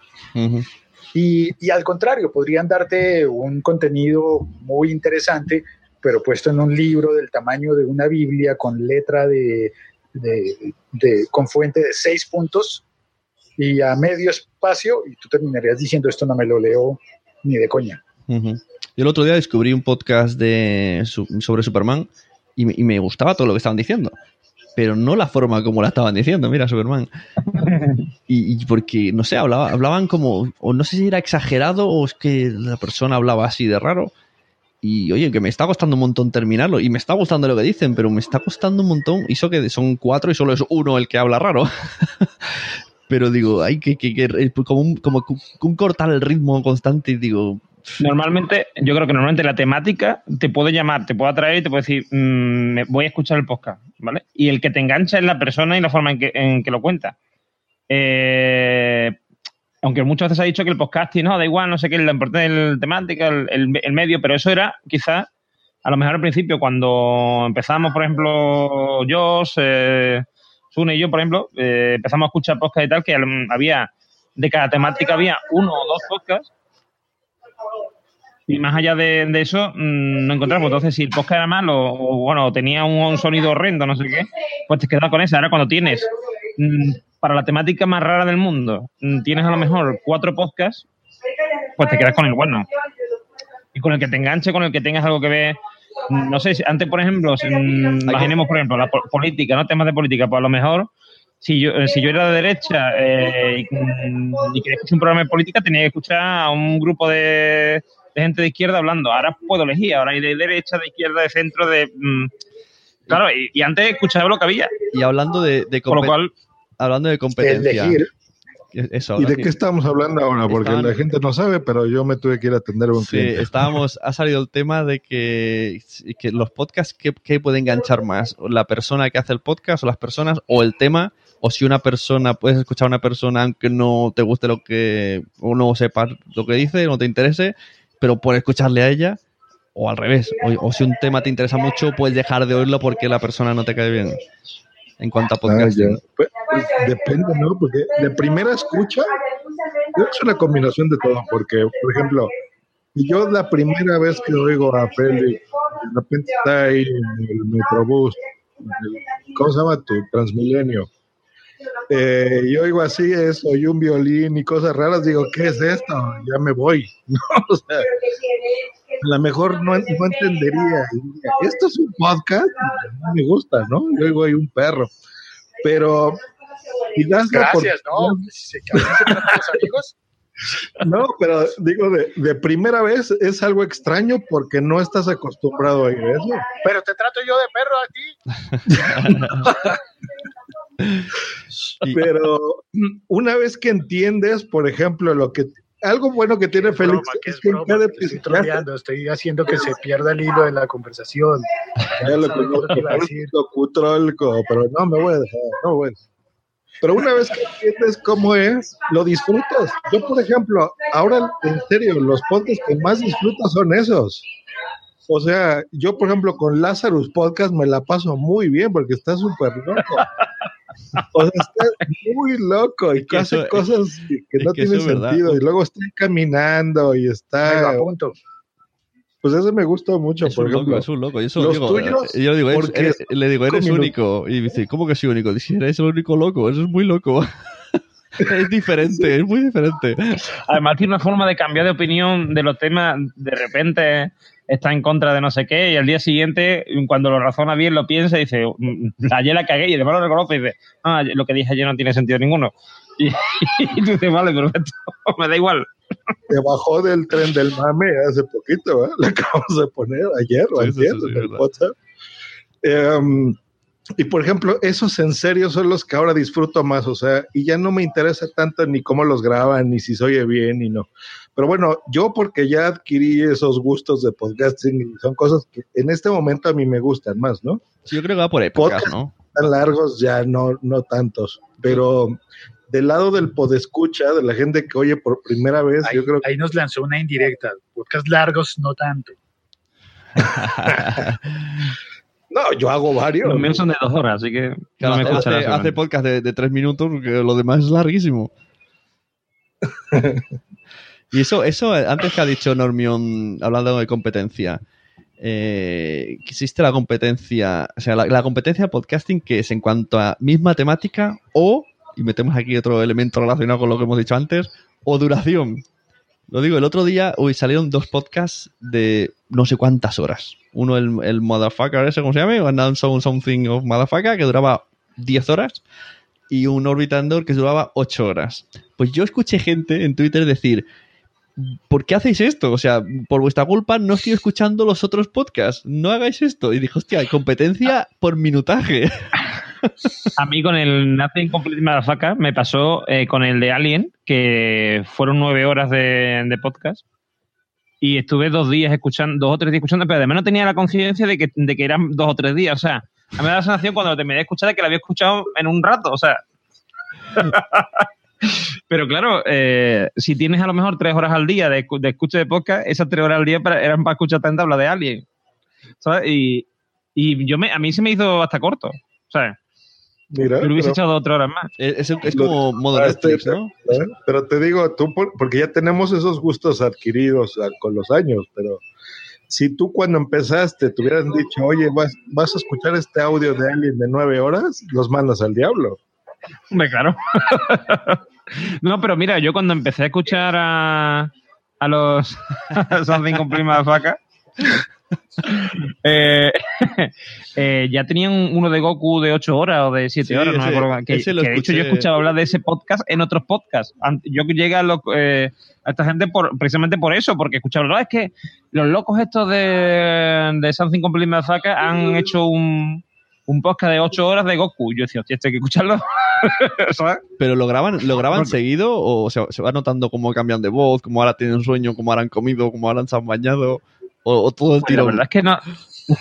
S7: Y, y, al contrario, podrían darte un contenido muy interesante, pero puesto en un libro del tamaño de una Biblia con letra de, de, con fuente de seis puntos y a medio espacio, y tú terminarías diciendo, esto no me lo leo ni de coña.
S1: Yo el otro día descubrí un podcast de, sobre Superman y y me gustaba todo lo que estaban diciendo pero no la forma como la estaban diciendo, mira, Superman. Y, y, porque, no sé, hablaba, hablaban como, o no sé si era exagerado o es que la persona hablaba así de raro. Y oye, que me está costando un montón terminarlo. Y me está gustando lo que dicen, pero me está costando un montón. Y eso que son cuatro y solo es uno el que habla raro. pero digo, hay que, que, que como, un, como un cortar el ritmo constante. Y digo,
S8: Normalmente, yo creo que normalmente la temática te puede llamar, te puede atraer y te puede decir, mmm, voy a escuchar el podcast, ¿vale? Y el que te engancha es la persona y la forma en que, en que lo cuenta. Eh, aunque muchas veces ha dicho que el podcasting, no, da igual, no sé qué, la importancia del temática, el, el, el, medio, pero eso era quizás a lo mejor al principio, cuando empezamos, por ejemplo, yo, eh, Sune y yo, por ejemplo, eh, empezamos a escuchar podcast y tal, que había, de cada temática había uno o dos podcasts y más allá de, de eso, mmm, no encontramos. Entonces, si el podcast era malo o, bueno, tenía un, un, sonido horrendo, no sé qué, pues te quedas con esa. Ahora, cuando tienes, mmm, para la temática más rara del mundo, mmm, tienes a lo mejor cuatro podcasts, pues te quedas con el bueno. Y con el que te enganche, con el que tengas algo que ver. No sé, antes, por ejemplo, imaginemos, por ejemplo, la política, ¿no? Temas de política, pues a lo mejor si yo, si yo era de derecha eh, y, y, quería escuchar un programa de política, tenía que escuchar a un grupo de, de, gente de izquierda hablando. Ahora puedo elegir, ahora hay de derecha, de izquierda, de centro, de... Mmm, claro, y, y, antes escuchaba lo que había.
S1: Y hablando de, de
S8: Con lo cual,
S1: hablando de competencia...
S7: Elegir.
S9: Eso, ¿Y de qué estamos hablando ahora? Porque Estaban... la gente no sabe, pero yo me tuve que ir a atender a un
S1: sí,
S9: cliente.
S1: estábamos, ha salido el tema de que, que los podcasts, ¿qué, ¿qué puede enganchar más? ¿La persona que hace el podcast o las personas o el tema? o si una persona, puedes escuchar a una persona aunque no te guste lo que, o no sepas lo que dice, no te interese, pero por escucharle a ella, o al revés, o, o, si un tema te interesa mucho, puedes dejar de oírlo porque la persona no te cae bien. En cuanto a podcasting.
S9: Ah, pues, pues, depende, ¿no? Porque de primera escucha, es una combinación de todo, porque, por ejemplo, yo la primera vez que oigo a Félix, de repente está ahí en el Metrobús, ¿cómo se llama tu Transmilenio? Eh, yo oigo así, es, oí un violín y cosas raras, digo, ¿qué es esto? Ya me voy. ¿no? O sea, a lo mejor no, no entendería. Esto es un podcast, no me gusta, ¿no? Yo oigo ahí un perro. Pero.
S7: Gracias, por... ¿no? ¿Se amigos?
S9: No, pero digo, de, de, primera vez es algo extraño porque no estás acostumbrado a ir a eso.
S7: Pero te trato yo de perro a ti.
S9: Pero una vez que entiendes, por ejemplo, lo que algo bueno que tiene Félix
S7: es, es que broma, cada estoy, troleando, estoy haciendo que se pierda el hilo de la conversación.
S9: Ya lo conozco, pero no me voy a dejar, no voy a dejar. Pero una vez que entiendes cómo es, lo disfrutas. Yo, por ejemplo, ahora en serio, los podcasts que más disfruto son esos. O sea, yo, por ejemplo, con Lazarus Podcast me la paso muy bien porque está súper loco. O sea, está muy loco y hace eso, cosas que, que no tienen sentido. Y luego está caminando y está.
S7: punto.
S9: Pues ese me gustó mucho,
S1: Es
S9: por
S1: un
S9: ejemplo.
S1: loco, es un loco. Eso
S9: los
S1: digo,
S9: tuyos,
S1: eh, yo digo, eres- eres- le digo, eres único. Y dice, ¿cómo que soy único? Dice, eres el único loco, eso es muy loco. es diferente, es muy diferente.
S8: Además tiene una forma de cambiar de opinión de los temas, de repente está en contra de no sé qué y al día siguiente, cuando lo razona bien, lo piensa y dice, "Mm, ayer la cagué y además lo reconoce y dice, ah, lo que dije ayer no tiene sentido ninguno. Y, y tú dices, vale, perfecto, me da igual.
S9: Se bajó del tren del mame hace poquito, ¿eh? Le acabamos de poner ayer o
S1: Sí, sí,
S9: ayer
S1: sí, sí,
S9: en el. Em, y por ejemplo, esos en serio son los que ahora disfruto más, o sea, y ya no me interesa tanto ni cómo los graban, ni si se oye bien, ni no. Pero bueno, yo porque ya adquirí esos gustos de podcasting, y son cosas que en este momento a mí me gustan más, ¿no?
S1: Sí, yo creo que va por épocas,
S9: Podcast.
S1: ¿no?
S9: Tan largos ya no, no tantos, pero del lado del podescucha, de la gente que oye por primera vez,
S7: Ahí,
S9: yo creo que
S7: ahí nos lanzó una indirecta. Podcast largos, no tanto.
S9: no, yo hago varios.
S8: Los míos son de dos horas, así que
S1: Claro,
S8: no me
S1: hace, hace podcast de, de tres minutos, que lo demás es larguísimo. y eso, eso, eh, antes que ha dicho Normion, hablando de competencia, eh, existe la competencia, o sea, la, competencia podcasting que es en cuanto a misma temática o, y metemos aquí otro elemento relacionado con lo que hemos dicho antes, o duración. Lo digo, el otro día, uy, salieron dos podcasts de no sé cuántas horas. Uno, el, el Motherfucker, ese, ¿cómo se llama? Unknown Something of Motherfucker, que duraba 10 horas. Y un Orbitandor que duraba 8 horas. Pues yo escuché gente en Twitter decir, ¿por qué hacéis esto? O sea, por vuestra culpa no estoy escuchando los otros podcasts. No hagáis esto. Y dije, hostia, competencia por minutaje.
S8: A mí con el Nothing Complete Motherfucker me pasó eh, con el de Alien, que fueron nueve horas de, de podcast. Y estuve dos días escuchando, dos o tres días escuchando, pero además no tenía la conciencia de que, de que eran dos o tres días. O sea, a mí me da la sensación cuando lo terminé de escuchar de que lo había escuchado en un rato. O sea. Pero claro, eh, si tienes a lo mejor tres horas al día de, escu- de escucha de podcast, esas tres horas al día para- eran para escuchar tanta habla de. ¿Sabes? Y, y yo me, a mí se me hizo hasta corto. ¿Sabes?
S9: Mira,
S8: lo hubiese
S9: pero-
S8: echado otras horas más.
S1: Es, es como modo
S9: Ah, este-
S1: Netflix, ¿no?
S9: ¿eh? Pero te digo, tú, por- porque ya tenemos esos gustos adquiridos ah, con los años, pero si tú cuando empezaste te hubieran dicho, oye, vas, vas a escuchar este audio de alguien de nueve horas, los mandas al diablo.
S8: Hombre, claro. no, pero mira, yo cuando empecé a escuchar a, a los Something con prima vaca, eh, eh, ya tenían uno de Goku de 8 horas o de 7
S1: Sí,
S8: horas, no me acuerdo. Que, que de hecho yo escuchado hablar de ese podcast en otros podcasts. Yo llegué a, lo- eh, a esta gente por, precisamente por eso, porque he escuchado hablar, es que los locos estos de, de Something Complete Motherfucker han hecho un, un podcast de 8 horas de Goku. Yo decía, hostia, esto hay que escucharlo. ¿Sabes?
S1: Pero lo graban, lo graban
S8: Porque-
S1: seguido o se, se va notando cómo cambian de voz, cómo ahora tienen sueño, cómo ahora han comido, cómo ahora se han bañado, o, o todo el
S8: Pues la
S1: tiro.
S8: verdad es que no.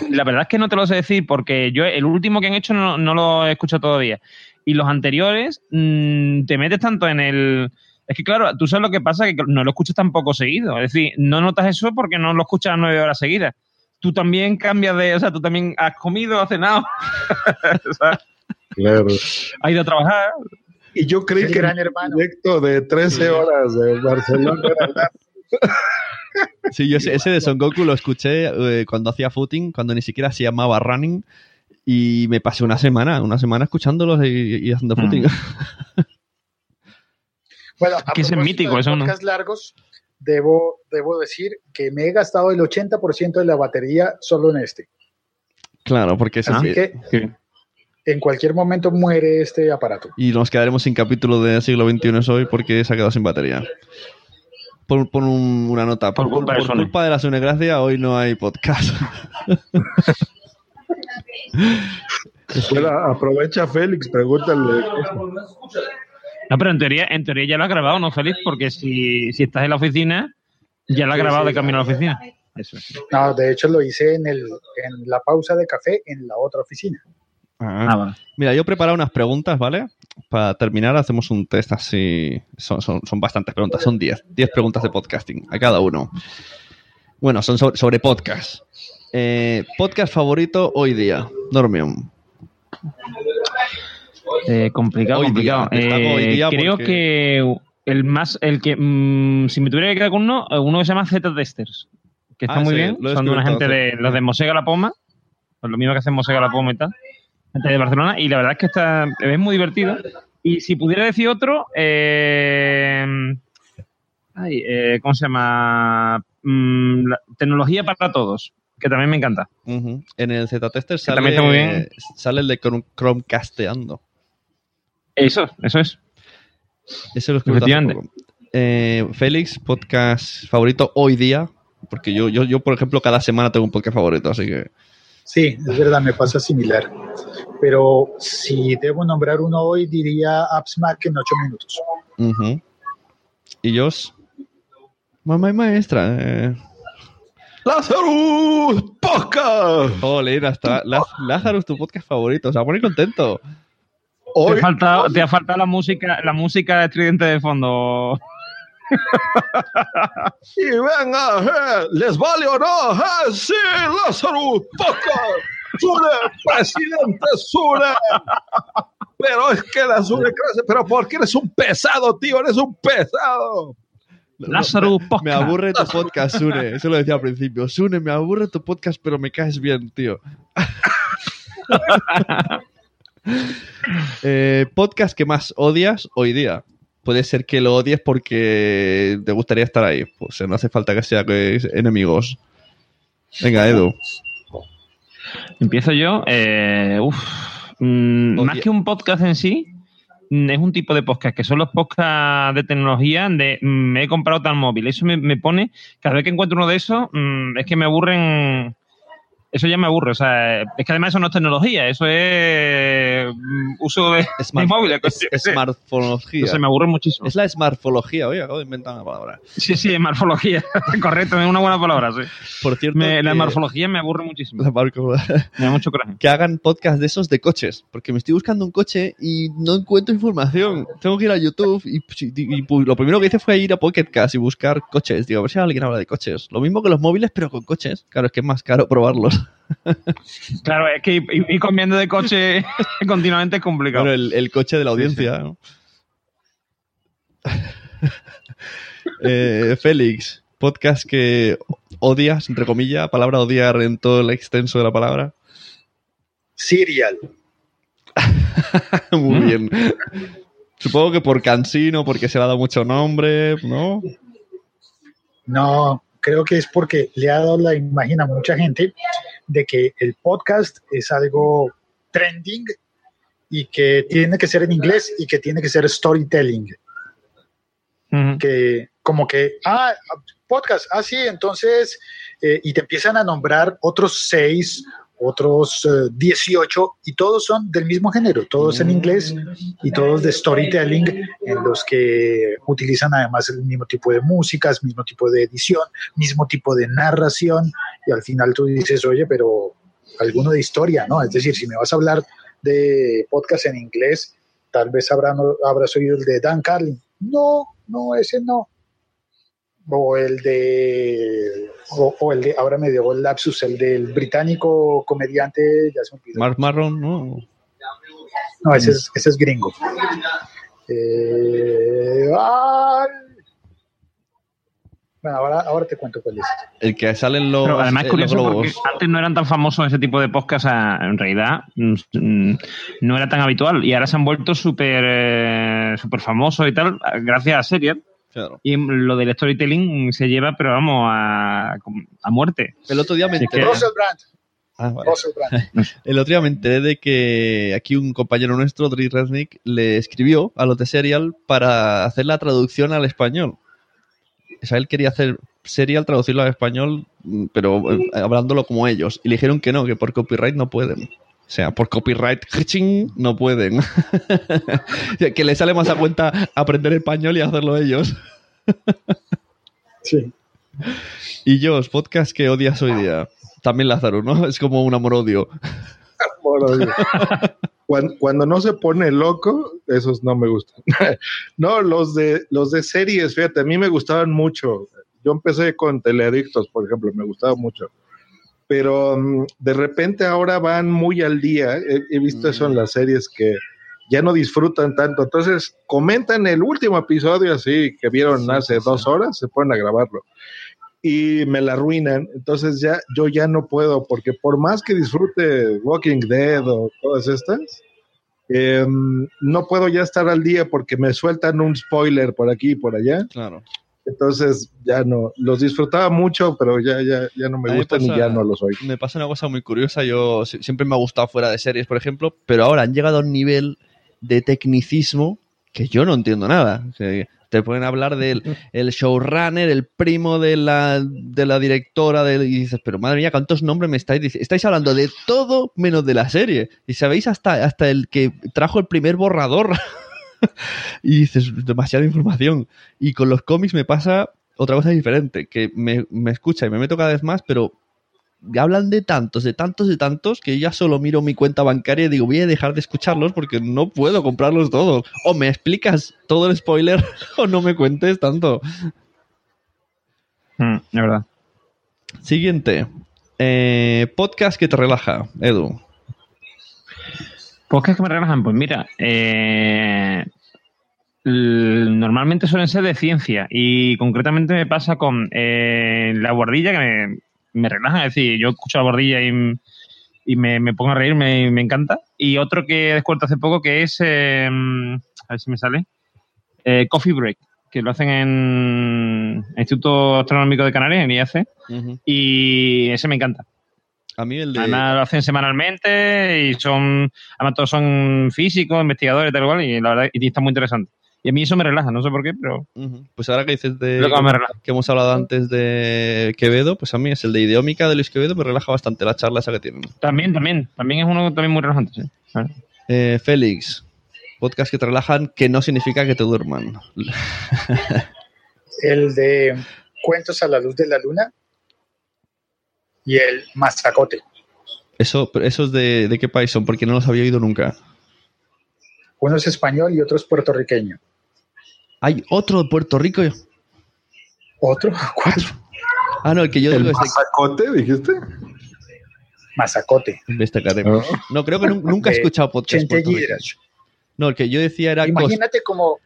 S8: La verdad es que no te lo sé decir porque yo el último que han hecho no, no lo he escuchado todavía. Y los anteriores mm, te metes tanto en el... Es que claro, tú sabes lo que pasa, que no lo escuchas tampoco seguido. Es decir, no notas eso porque no lo escuchas nueve horas seguidas. Tú también cambias de... O sea, tú también has comido, has cenado.
S9: Claro.
S8: has ido a trabajar.
S9: Y yo creí
S7: El
S9: que
S7: gran
S9: el
S7: hermano.
S9: directo de 13 horas de Barcelona era
S1: Sí, yo ese, ese de Son Goku lo escuché eh, cuando hacía footing, cuando ni siquiera se llamaba running, y me pasé una semana, una semana escuchándolos y, y haciendo
S8: Mm.
S1: footing.
S7: Bueno, a
S8: Que es mítico,
S7: de
S8: eso, ¿no?
S7: largos, debo, debo decir que me he gastado el 80% de la batería solo en este.
S1: claro, porque es
S7: Así que en cualquier momento muere este aparato.
S1: Y nos quedaremos sin capítulo de siglo XXI hoy porque se ha quedado sin batería. Pon, pon un- una nota. Por,
S8: Por culpa
S1: por
S8: de Sony.
S1: culpa de la Sunegracia, hoy no hay podcast.
S9: Bueno, aprovecha Félix, pregúntale.
S8: No, pero en teoría, en teoría ya lo has grabado, ¿no, Félix? Porque si, si estás en la oficina, ya lo has
S7: Sí,
S8: grabado de camino a la oficina. Eso.
S7: No, de hecho lo hice en, el, en la pausa de café en la otra oficina.
S8: Ah, vale.
S1: Mira, yo he preparado unas preguntas, ¿vale? Para terminar, hacemos un test así. Son, son, son bastantes preguntas, son 10. 10 preguntas de podcasting a cada uno. Bueno, son sobre, sobre podcast. Eh, podcast favorito hoy día, Normion.
S8: Eh, complicado,
S1: Hoy
S8: complicado.
S1: día,
S8: Eh, creo
S1: porque-
S8: que el más, el que, mm, si me tuviera que quedar con uno, uno que se llama Z Testers. que está
S1: Ah,
S8: muy
S1: sí,
S8: bien. Son de una gente de los de Mosega La Poma, pues lo mismo que hacen Mosega La Poma y tal, gente de Barcelona, y la verdad es que está, es muy divertido. Y si pudiera decir otro, eh, ay, eh, ¿cómo se llama? Mm, la- tecnología para todos, que también me encanta.
S1: En el Z-Tester sale, sale el de Chrome- Chromecasteando.
S8: Eso, eso es.
S1: Ese lo escribí hace
S8: Efectivamente.
S1: poco. Eh, Félix, podcast favorito hoy día. Porque yo, yo, yo, por ejemplo, cada semana tengo un podcast favorito, así que.
S7: Sí, es verdad, me pasa similar. Pero si debo nombrar uno hoy, diría AppsMac en ocho minutos.
S1: ujú. Y yo. Mamá y maestra. Eh.
S9: ¡Lazarus Podcast!
S1: Joder, hasta Laz- Lazarus, tu podcast favorito. O sea, pone contento.
S8: Te,
S9: Hoy,
S8: ha faltado, te ha faltado la música, la música estridente de fondo.
S9: y venga, eh, ¿les vale o no? Eh, sí, Lazarus Podcast. Sune, presidente Sune. Pero es que la Sune crece. Pero ¿por qué eres un pesado, tío? Eres un pesado.
S8: Lázaro
S1: Me
S8: Podcast.
S1: aburre tu podcast, Sune. Eso lo decía al principio. Sune, me aburre tu podcast, pero me caes bien, tío. Eh, podcast que más odias hoy día. Puede ser que lo odies porque te gustaría estar ahí. Pues no hace falta que sea que enemigos. Venga, Edu.
S8: Empiezo yo. Eh, uf, mm, más que un podcast en sí, mm, es un tipo de podcast que son los podcasts de tecnología de mm, me he comprado tal móvil. Eso me, me pone, cada vez que encuentro uno de esos, mm, es que me aburren. Eso ya me aburre. O sea, es que además eso no es tecnología, eso es mm, uso de, de
S1: Smart-
S8: móviles.
S1: es-
S8: sé.
S1: smartphonología.
S8: Entonces me aburre muchísimo.
S1: Es la smartfología. Oye, acabo de inventar una palabra.
S8: Sí, sí, morfología. Correcto, es una buena palabra, sí.
S1: Por cierto,
S8: Me- la morfología me aburre muchísimo.
S1: la marco-
S8: Me da mucho coraje.
S1: que hagan podcast de esos de coches, porque me estoy buscando un coche y no encuentro información. Tengo que ir a YouTube y, y- y, lo primero que hice fue ir a Pocket Cast y buscar coches. Digo, a ver si alguien habla de coches. Lo mismo que los móviles, pero con coches. Claro, es que es más caro probarlos.
S8: Claro, es que ir, ir cambiando de coche continuamente es complicado.
S1: Bueno, el, el coche de la audiencia. ¿no? Eh, Félix, podcast que odias, entre comillas, palabra odiar en todo el extenso de la palabra.
S7: Serial.
S1: Muy
S8: Mm.
S1: bien. Supongo que por cansino, porque se le ha dado mucho nombre, ¿no?
S7: No, creo que es porque le ha dado la imagen a mucha gente de que el podcast es algo trending y que tiene que ser en inglés y que tiene que ser storytelling. Que como que, ah, podcast, ah, sí, entonces, eh, y te empiezan a nombrar otros seis, otros eh, 18, y todos son del mismo género, todos en inglés y todos de storytelling, en los que utilizan además el mismo tipo de músicas, mismo tipo de edición, mismo tipo de narración, y al final tú dices, oye, pero alguno de historia, ¿no? Es decir, si me vas a hablar de podcast en inglés, tal vez habrán, habrás oído el de Dan Carlin. No, no, ese no. O el de, o, o el de, ahora me dio el lapsus, el del británico comediante, ya se me olvidó.
S1: Mark Marron, ¿no?
S7: No, ese es, ese es gringo. Eh, ay. Bueno, ahora, ahora te cuento cuál es.
S1: El que salen los,
S8: Pero además es curioso porque antes no eran tan famosos ese tipo de podcasts, en realidad mm, mm, no era tan habitual y ahora se han vuelto súper eh, súper famosos y tal gracias a Serial
S1: Claro.
S8: y lo del storytelling se lleva pero vamos a, a muerte.
S1: El otro día me enteré.
S7: Russell Brand.
S1: Ah, vale.
S7: Russell Brand.
S1: El otro día me enteré de que aquí un compañero nuestro, Dri Resnick, le escribió a los de Serial para hacer la traducción al español. O sea, él quería hacer Serial, traducirlo al español, pero eh, hablándolo como ellos. Y le dijeron que no, que por copyright no pueden. O sea, por copyright no pueden. Que le sale más a cuenta aprender español y hacerlo ellos.
S7: Sí.
S1: Y yo, podcast que odias hoy día. También Lázaro, ¿no? Es como un amor-odio.
S9: Cuando, cuando no se pone loco, esos no me gustan. no, los de, los de series, fíjate, a mí me gustaban mucho. Yo empecé con Teleadictos, por ejemplo, me gustaba mucho. Pero mm, de repente ahora van muy al día. He, he visto eso en las series que ya no disfrutan tanto. Entonces comentan el último episodio así que vieron
S1: Sí,
S9: hace
S1: sí,
S9: dos horas, se ponen a grabarlo. y me la arruinan. Entonces ya yo ya no puedo, porque por más que disfrute Walking Dead o todas estas, eh, no puedo ya estar al día porque me sueltan un spoiler por aquí y por allá.
S1: Claro.
S9: Entonces ya no, los disfrutaba mucho, pero ya, ya, ya no me gustan
S1: pasa-
S9: y ya no los oigo.
S1: Me pasa una cosa muy curiosa. Yo si- siempre me ha gustado fuera de series, por ejemplo, pero ahora han llegado a un nivel de tecnicismo que yo no entiendo nada. O sea, te pueden hablar del el showrunner, el primo de la, de la directora, del, y dices, pero madre mía, ¿cuántos nombres me estáis diciendo? Estáis hablando de todo menos de la serie. Y sabéis hasta, hasta el que trajo el primer borrador. y dices, demasiada información. Y con los cómics me pasa otra cosa diferente, que me, me escucha y me meto cada vez más, pero hablan de tantos, de tantos, de tantos, que ya solo miro mi cuenta bancaria y digo, voy a dejar de escucharlos porque no puedo comprarlos todos. O me explicas todo el spoiler o no me cuentes tanto.
S8: Mm, es verdad.
S1: Siguiente. Eh, podcast que te relaja, Edu.
S8: Podcasts que me relajan, pues mira, eh, normalmente suelen ser de ciencia y concretamente me pasa con eh, la bordilla que me, me relaja, es decir, yo escucho la bordilla y, y me, me pongo a reír, me, me encanta. Y otro que he descubierto hace poco que es, eh, a ver si me sale, eh, Coffee Break, que lo hacen en el Instituto Astronómico de Canarias, en IAC, y ese me encanta.
S1: A mí el de...
S8: Además lo hacen semanalmente y son, además todos son físicos, investigadores y tal igual, y la verdad y está muy interesante. Y a mí eso me relaja, no sé por qué, pero.
S1: Pues ahora que dices de
S8: Lo que me
S1: que hemos hablado antes de Quevedo, pues a mí es el de Ideómica de Luis Quevedo, me relaja bastante la charla esa que tienen.
S8: también, también, también es uno también muy relajante, sí.
S1: Eh, Félix, podcast que te relajan, que no significa que te duerman.
S7: El de Cuentos a la luz de la luna y el Mazacote.
S1: Eso, pero ¿Esos de, de qué país son? Porque no los había oído nunca.
S7: Uno es español y otro es puertorriqueño.
S1: Hay otro de Puerto Rico.
S7: ¿Otro? ¿Cuál?
S1: Ah, no, el que yo
S9: ¿El
S1: digo es
S9: mazacote, dijiste?
S7: Mazacote.
S1: de destacaré. No, creo que nu- nunca he escuchado podcast puertorriqueños.
S7: Gidrach.
S1: No, el que yo decía era... Cos-
S7: Imagínate como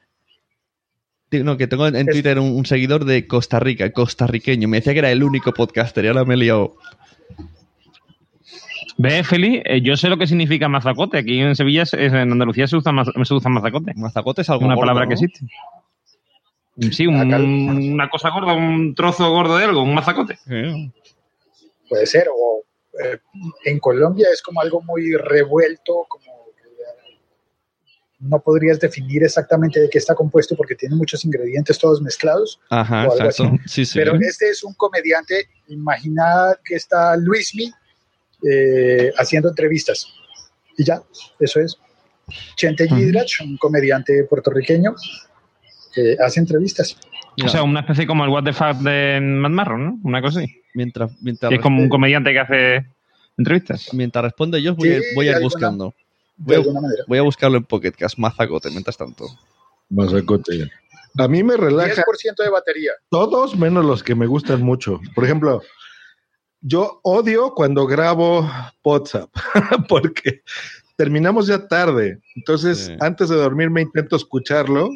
S1: No, que tengo en en Twitter un, un seguidor de Costa Rica, costarriqueño. Me decía que era el único podcaster y ahora me he liado.
S8: ¿Ves, Feli? Eh, yo sé lo que significa mazacote. Aquí en Sevilla, es- en Andalucía se usa, maz- se usa mazacote.
S1: Mazacote es algo
S8: una
S1: gordo,
S8: palabra
S1: ¿no?
S8: que existe. Sí, un- una cosa gorda, un trozo gordo de algo, un mazacote.
S1: Sí.
S7: puede ser, o eh, en Colombia es como algo muy revuelto, como no podrías definir exactamente de qué está compuesto porque tiene muchos ingredientes todos mezclados,
S1: Ajá, exacto. Sí, sí.
S7: pero este es un comediante, imagina que está Luismi eh, haciendo entrevistas y ya, eso es. Chente Gidrach, un comediante puertorriqueño, que hace entrevistas.
S8: O sea, una especie como el What the Fuck de Mad Marron, ¿no? Una cosa así.
S1: mientras, mientras,
S8: Que es como un comediante que hace entrevistas.
S1: mientras responde yo, voy, a, voy a ir buscando. Voy a,
S7: alguna manera.
S1: voy a buscarlo en Pocket Cast, Mazacote, mientras tanto.
S9: Mazacote. A mí me relaja
S7: 10% de batería.
S9: todos menos los que me gustan mucho. Por ejemplo, yo odio cuando grabo WhatsApp porque terminamos ya tarde. Entonces,
S1: Sí.
S9: antes de dormir me intento escucharlo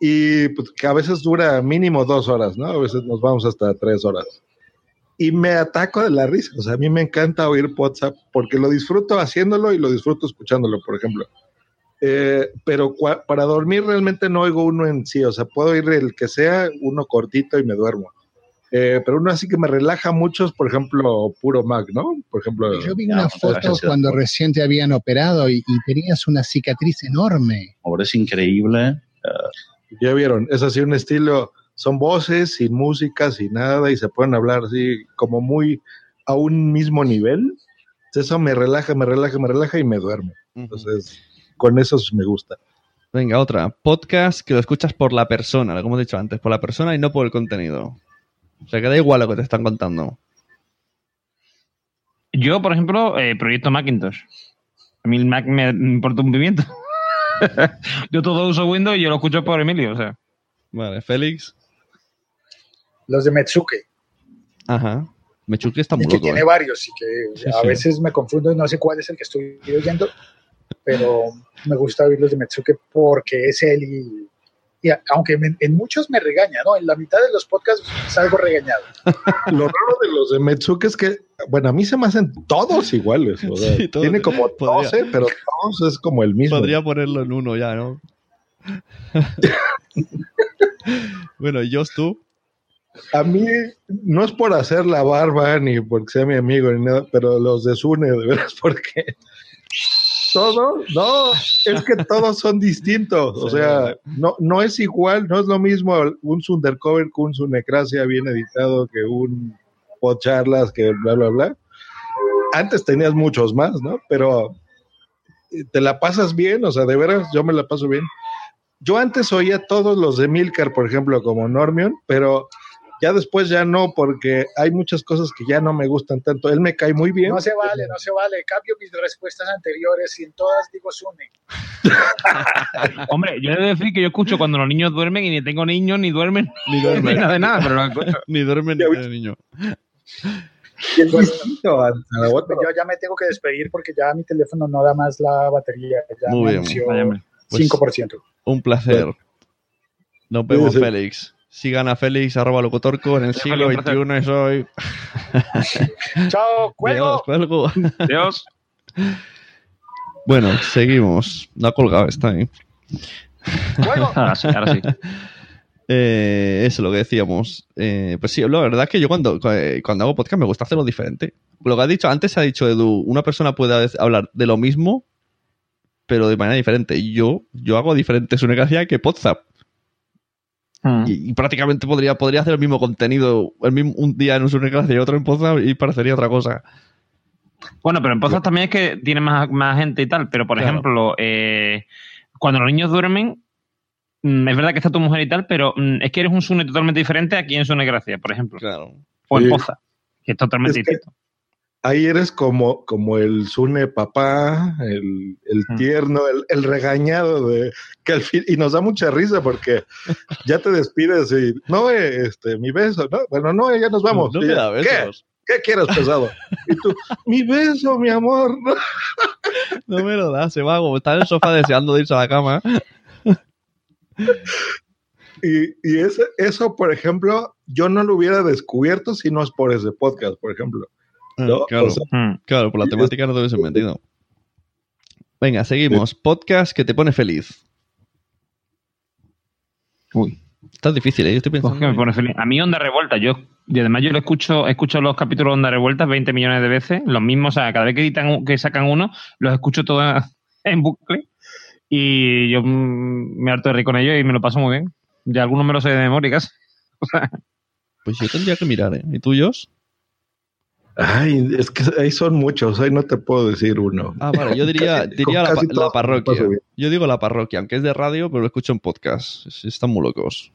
S9: y pues, que a veces dura mínimo dos horas, ¿no? A veces nos vamos hasta tres horas. Y me ataco de la risa. O sea, a mí me encanta oír WhatsApp porque lo disfruto haciéndolo y lo disfruto escuchándolo, por ejemplo. Eh, pero para dormir realmente no oigo uno en sí, o sea, puedo oír el que sea, uno cortito y me duermo. Eh, pero uno así que me relaja mucho, es, por ejemplo, puro Mac, ¿no? Por ejemplo,
S12: Yo vi una foto cuando recién te habían operado y, y tenías una cicatriz enorme.
S13: Ahora es increíble.
S9: ya vieron, es así un estilo, son voces, sin música, sin nada, y se pueden hablar así como muy a un mismo nivel. Eso me relaja, me relaja, me relaja y me duermo. Entonces, con eso me gusta.
S1: Venga, otra. Podcast que lo escuchas por la persona, como hemos dicho antes, por la persona y no por el contenido. O sea, que da igual lo que te están contando.
S8: Yo, por ejemplo, eh, proyecto Macintosh. A mí el Mac me, me importa un pimiento. yo todo uso Windows y yo lo escucho por Emilio, o sea.
S1: Vale, Félix.
S7: Los de Metsuke,
S1: Ajá. Mechuki está muy
S7: y que
S1: loco.
S7: tiene
S1: ¿eh?
S7: varios, y que
S1: Sí,
S7: a
S1: sí.
S7: veces me confundo y no sé cuál es el que estoy oyendo, pero me gusta oír los de Metsuke porque es él y, y a- aunque me- en muchos me regaña, ¿no? En la mitad de los podcasts salgo regañado.
S9: Lo raro de los de Metsuke es que, bueno, a mí se me hacen todos iguales. o sea,
S1: Sí, todos.
S9: tiene como
S1: Podría.
S9: 12, pero todos es como el mismo.
S1: Podría ponerlo en uno ya, ¿no? bueno, y Jos, tú.
S9: A mí no es por hacer la barba ni porque sea mi amigo ni nada, pero los de Sune, de veras, porque todo, no, es que todos son distintos. O sea, no, no es igual, no es lo mismo un Sundercover que un Sunecracia bien editado que un Podcharlas que bla, bla, bla. Antes tenías muchos más, ¿no? Pero te la pasas bien, o sea, de veras, yo me la paso bien. Yo antes oía todos los de Milcar, por ejemplo, como Normion, pero ya después ya no, porque hay muchas cosas que ya no me gustan tanto. Él me cae muy bien.
S7: No se vale, no se vale. Cambio mis respuestas anteriores y en todas digo Sune.
S8: Hombre, yo he de decir que yo escucho cuando los niños duermen y ni tengo niños, ni duermen,
S1: Ni duermen.
S8: ni nada de nada, pero lo escucho.
S1: Ni duermen ni el niño.
S9: Otra.
S7: Yo ya me tengo que despedir porque ya mi teléfono no da más la batería. Ya
S1: Muy bien.
S7: anunció
S8: Vaya, hombre.
S1: Pues-
S7: 5%.
S1: Un placer. Nos vemos. Félix. Sigan a Félix, arroba locotorco, en el siglo XXI es hoy.
S7: Chao, cuelgo.
S1: Dios, cuelgo.
S8: Dios.
S1: Bueno, seguimos. No ha colgado, está ahí.
S7: cuelgo.
S8: Ahora sí, ahora sí.
S1: Eh, eso es lo que decíamos. Eh, pues sí, la verdad es que yo cuando, cuando hago podcast me gusta hacerlo diferente. Lo que has dicho, antes ha dicho Edu, una persona puede hablar de lo mismo, pero de manera diferente. Y yo, yo hago diferente su gracia que Podzap.
S8: Mm.
S1: Y, y prácticamente podría, podría hacer el mismo contenido el mismo, un día en un Sunecracia y otro en Podzap y parecería otra cosa.
S8: Bueno, pero en Pozas también es que tiene más, más gente y tal, pero por
S1: Claro.
S8: ejemplo, eh, cuando los niños duermen, mm, es verdad que está tu mujer y tal, pero mm, es que eres un Sune totalmente diferente aquí en Sune Gracia, por ejemplo,
S1: Claro.
S8: o en
S9: Sí.
S8: Poza, que es totalmente
S9: Es que-
S8: distinto.
S9: Ahí eres como, como el Sune papá, el, el tierno, el, el regañado de que al fin, y nos da mucha risa porque ya te despides y no, eh, este, mi beso, no, bueno, no, ya nos vamos.
S1: No
S9: ya,
S1: da
S9: ¿Qué?
S1: besos.
S9: ¿Qué quieres, pesado? Y tú, mi beso, mi amor. ¿no?
S1: No me lo da, se va como está en el sofá deseando de irse a la cama.
S9: Y, y ese, eso, por ejemplo, yo no lo hubiera descubierto si no es por ese podcast, por ejemplo. No,
S1: claro.
S9: o sea,
S8: Mm.
S1: Claro, por la temática no te hubiese metido. Venga, seguimos. Podcast que te pone feliz.
S8: Uy,
S1: Está difícil, ¿eh? Yo estoy
S8: pues
S1: pensando.
S8: que me pone feliz. A mí Onda Revuelta, yo, y además yo lo escucho, escucho los capítulos de Onda Revuelta 20 millones de veces, los mismos, o sea, cada vez que editan, que sacan uno, los escucho todos en bucle y yo mm, me harto de reír con ellos y me lo paso muy bien. Ya algunos me los sé de memoria casi. O sea,
S1: Pues yo tendría que mirar, ¿eh? ¿Y tú, Jos?
S9: Ay, es que ahí son muchos, ahí no te puedo decir uno.
S1: Ah, vale, yo diría,
S9: Casi-
S1: diría la, parroquia. Yo digo la parroquia, aunque es de radio, pero lo escucho en podcast. Están muy locos.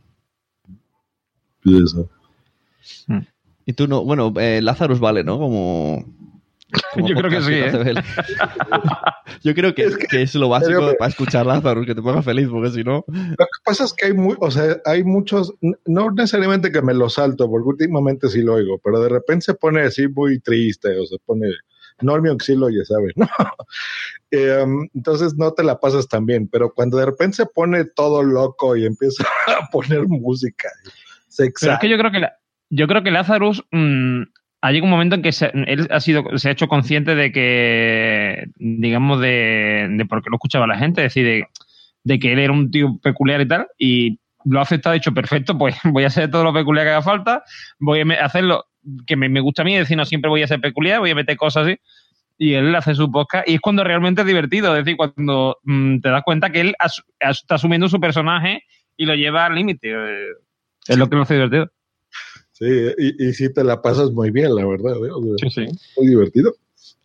S9: Eso.
S1: Y tú no, bueno, eh, Lazarus vale, ¿no? Como.
S8: Yo creo que sí, ¿eh?
S1: Yo creo que,
S9: Es que-
S1: que es lo básico
S9: pero-
S1: para escuchar Lazarus, que te ponga feliz, porque si no.
S9: Lo que pasa es que hay muy, o sea, hay muchos, no necesariamente que me lo salto, porque últimamente sí lo oigo, pero de repente se pone así muy triste, o se pone, Normion sí lo ya sabe, ¿no? Eh, entonces no te la pasas tan bien, pero cuando de repente se pone todo loco y empieza a poner música, se
S8: Pero es que yo creo que la- yo creo que Lazarus ha llegado un momento en que se, él ha sido se ha hecho consciente de que digamos de, de por qué lo escuchaba la gente, es decir, de, que él era un tío peculiar y tal y lo ha aceptado y dicho perfecto, pues voy a hacer todo lo peculiar que haga falta, voy a me- hacerlo que me, me gusta a mí, es decir, no siempre voy a ser peculiar, voy a meter cosas así. Y él hace su podcast y es cuando realmente es divertido, es decir, cuando mm, te das cuenta que él está asumiendo su personaje y lo lleva al límite. eh, Es lo que lo hace divertido.
S9: Sí, y, y sí te la pasas muy bien, la verdad, ¿eh? O sea,
S8: sí.
S9: muy divertido.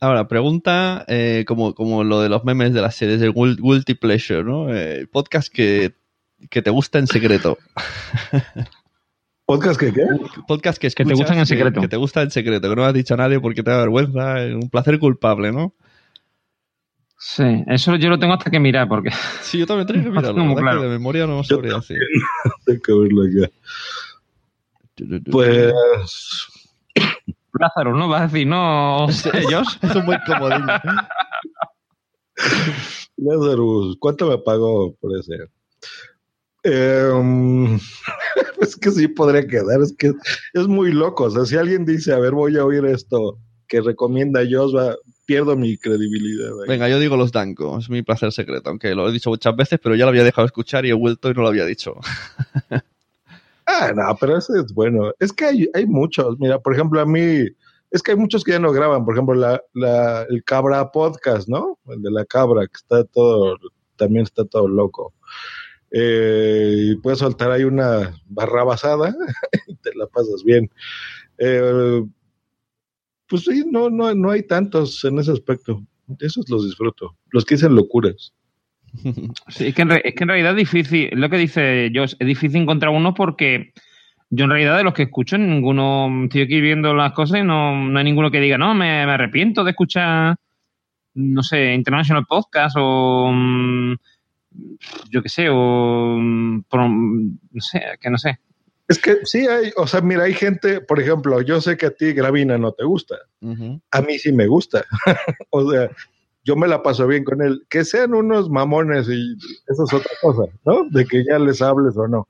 S1: Ahora, pregunta eh, como, como lo de los memes de las series de Guilty Pleasure, ¿no? Eh, podcast que, que te gusta en secreto.
S9: ¿Podcast que qué?
S1: Podcast que,
S8: Que te
S1: escuchas
S8: gustan en
S1: que-
S8: secreto.
S1: Que, te gusta en secreto, que no has dicho a nadie porque te da vergüenza. eh, Un placer culpable, ¿no?
S8: Sí, eso yo lo tengo hasta que mirar, porque
S1: Sí, yo también tengo que mirarlo.
S8: Claro.
S1: que de memoria no sabría decir.
S9: Tengo que verlo ya. Pues
S8: Lázaro, ¿no? Vas a decir, no, ellos.
S1: Es un buen comodín.
S9: Lazarus, ¿cuánto me pagó por ese? Eh, es que sí podría quedar, es que es muy loco. O sea, si alguien dice, a ver, voy a oír esto que recomienda Josba, pierdo mi credibilidad. ahí.
S1: Venga, yo digo los Danko, es mi placer secreto, aunque lo he dicho muchas veces, pero ya lo había dejado escuchar y he vuelto y no lo había dicho.
S9: Ah, no, pero ese es bueno. Es que hay, muchos. Mira, por ejemplo, a mí, es que hay muchos que ya no graban. Por ejemplo, la, la, el Cabra Podcast, ¿no? El de la Cabra, que está todo, también está todo loco. Eh, y puedes soltar ahí una barra basada y te la pasas bien. Eh, pues sí, no, no, no hay tantos en ese aspecto. Esos los disfruto. Los que dicen locuras.
S8: Sí, es que, en, re- es que en realidad es difícil, es lo que dice Josh, es difícil encontrar uno porque yo en realidad de los que escucho, ninguno, estoy aquí viendo las cosas y no, no hay ninguno que diga, no, me, me arrepiento de escuchar, no sé, International Podcast o mm, yo qué sé, o mm, no sé, que no sé.
S9: Es que sí hay, o sea, mira, hay gente, por ejemplo, yo sé que a ti Gravina no te gusta. A mí sí me gusta. o sea, yo me la paso bien con él. Que sean unos mamones y eso es otra cosa, ¿no? De que ya les hables o no.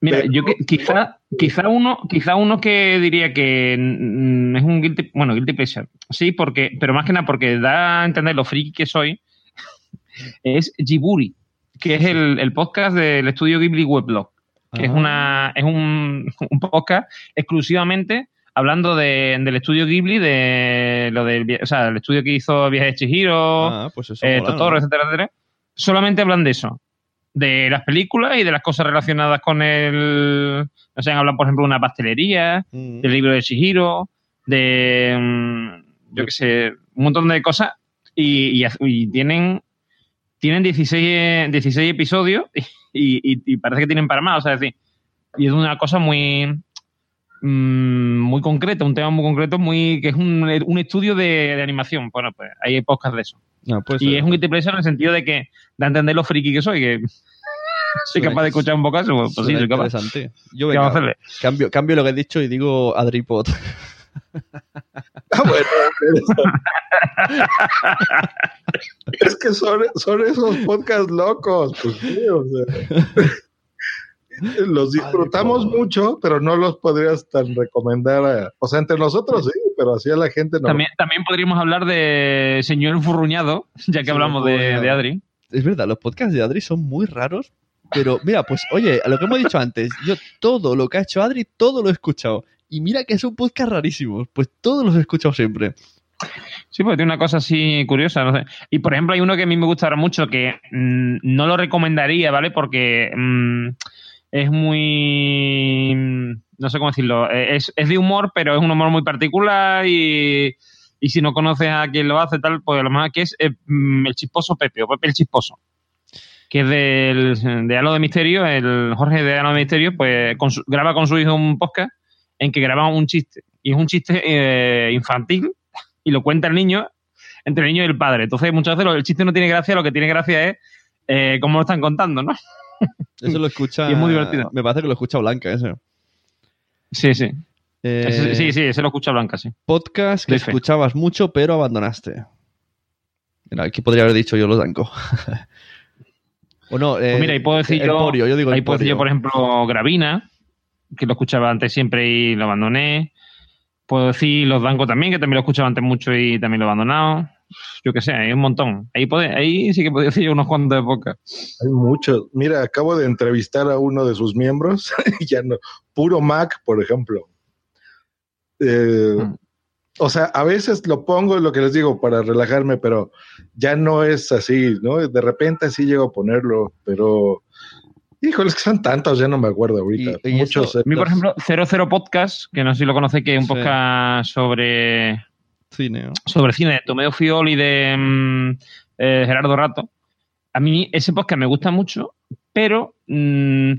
S8: Mira,
S9: Pero-
S8: yo que- quizá, quizá uno, quizá uno que diría que mm, es un guilty, bueno, guilty pleasure. Sí, porque, pero más que nada porque da a entender lo friki que soy, es Jiburi, que es el, el podcast del estudio Ghibli Weblog, que es
S1: Ah.
S8: una, es un, un podcast exclusivamente hablando de, del estudio Ghibli, de lo del, o sea, el estudio que hizo Viaje de Chihiro,
S1: Ah, pues
S8: eh,
S1: mola,
S8: Totoro,
S1: ¿no?
S8: etcétera, etcétera. Solamente hablan de eso. De las películas y de las cosas relacionadas con el. No sé, hablan, por ejemplo, de una pastelería,
S1: Mm.
S8: del libro de Shihiro, de. mm, Yo qué sé, un montón de cosas. Y, y, y tienen. Tienen 16, 16 episodios y, y- y parece que tienen para más. O sea, es decir, y es una cosa muy. Mm, muy concreta, un tema muy concreto, muy que es un, un estudio de, de animación. Bueno, pues hay podcast de eso.
S1: Pues,
S8: Y
S1: eh,
S8: es un guilty pleasure en el sentido de que da a entender lo friki que soy, que soy capaz de escuchar un poco eso. Pues, sí, soy capaz.
S1: interesante. Yo
S8: ¿Qué
S1: venga,
S8: vamos a hacerle?
S1: cambio, cambio lo que he dicho y digo Adripod.
S9: Ah, bueno. es que son, son esos podcasts locos. Pues sí, o sea. Los disfrutamos mucho, pero no los podrías tan recomendar. a- o sea, entre nosotros sí, pero así a la gente no.
S8: También, también podríamos hablar de Señor Furruñado, ya que
S1: Sí,
S8: hablamos de, Adri.
S1: Es verdad, los podcasts de Adri son muy raros, pero mira, pues oye, a lo que hemos dicho antes, yo todo lo que ha hecho Adri, todo lo he escuchado. Y mira que son podcasts rarísimos, pues todos los he escuchado siempre.
S8: Sí, porque tiene una cosa así curiosa, no sé. Y por ejemplo, hay uno que a mí me gusta ahora mucho que mm, no lo recomendaría, ¿vale? Porque mm, es muy. No sé cómo decirlo. eh, Es, es de humor, pero es un humor muy particular y. Y si no conoces a quien lo hace, tal, pues lo mejor que es eh, mm, el chisposo Pepe o Pepe el chisposo. Que es del, de Halo de Misterio, el Jorge de Halo de Misterio, pues graba con su hijo un podcast en que graba un chiste. Y es un chiste eh, infantil y lo cuenta el niño entre el niño y el padre. Entonces, muchas veces el chiste no tiene gracia, lo que tiene gracia es eh, cómo lo están contando, ¿no?
S1: Eso lo escucha.
S8: Y es muy divertido.
S1: Me parece que lo escucha Blanca, ese.
S8: Sí, sí.
S1: Eh,
S8: Ese- sí, sí, se lo escucha Blanca, sí.
S1: Podcast que escuchabas mucho, pero abandonaste. Mira, aquí podría haber dicho yo los Danco. o no, eh,
S8: Pues mira, ahí puedo decir yo,
S1: Porio, yo digo
S8: ahí puedo decir yo, por ejemplo, Gravina, que lo escuchaba antes siempre y lo abandoné. Puedo decir Los Danco también, que también lo escuchaba antes mucho y también lo he abandonado. Yo qué sé, hay un montón. Ahí, puede, ahí sí que podría decir yo unos cuantos de poca.
S9: Hay muchos. Mira, acabo de entrevistar a uno de sus miembros, ya no. Puro Mac, por ejemplo. Eh,
S8: Mm.
S9: O sea, a veces lo pongo, lo que les digo, para relajarme, pero ya no es así, ¿no? De repente sí llego a ponerlo, pero. Híjole, es que son tantos, ya no me acuerdo ahorita.
S1: Y- y
S9: Muchos.
S8: A mí, por ejemplo, 00 Podcast, que no sé si lo conocéis, que es un
S1: Sí.
S8: podcast sobre
S1: Cine, ¿no?
S8: sobre cine de Tomeo Fiol y de mm, eh, Gerardo Rato. A mí ese podcast me gusta mucho, pero mm,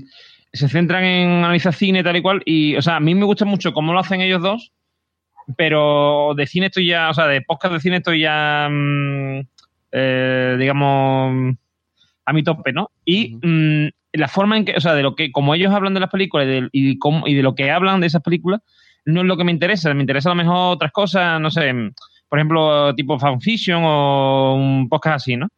S8: se centran en analizar cine tal y cual. Y, o sea, a mí me gusta mucho cómo lo hacen ellos dos, pero de cine estoy ya, o sea, de podcast de cine estoy ya, mm, eh, digamos, a mi tope, ¿no? Y la forma en que, o sea, de lo que, como ellos hablan de las películas y de, y cómo- y de lo que hablan de esas películas, no es lo que me interesa. Me interesa a lo mejor otras cosas, no sé, por ejemplo, tipo fanfiction o un podcast así, ¿no?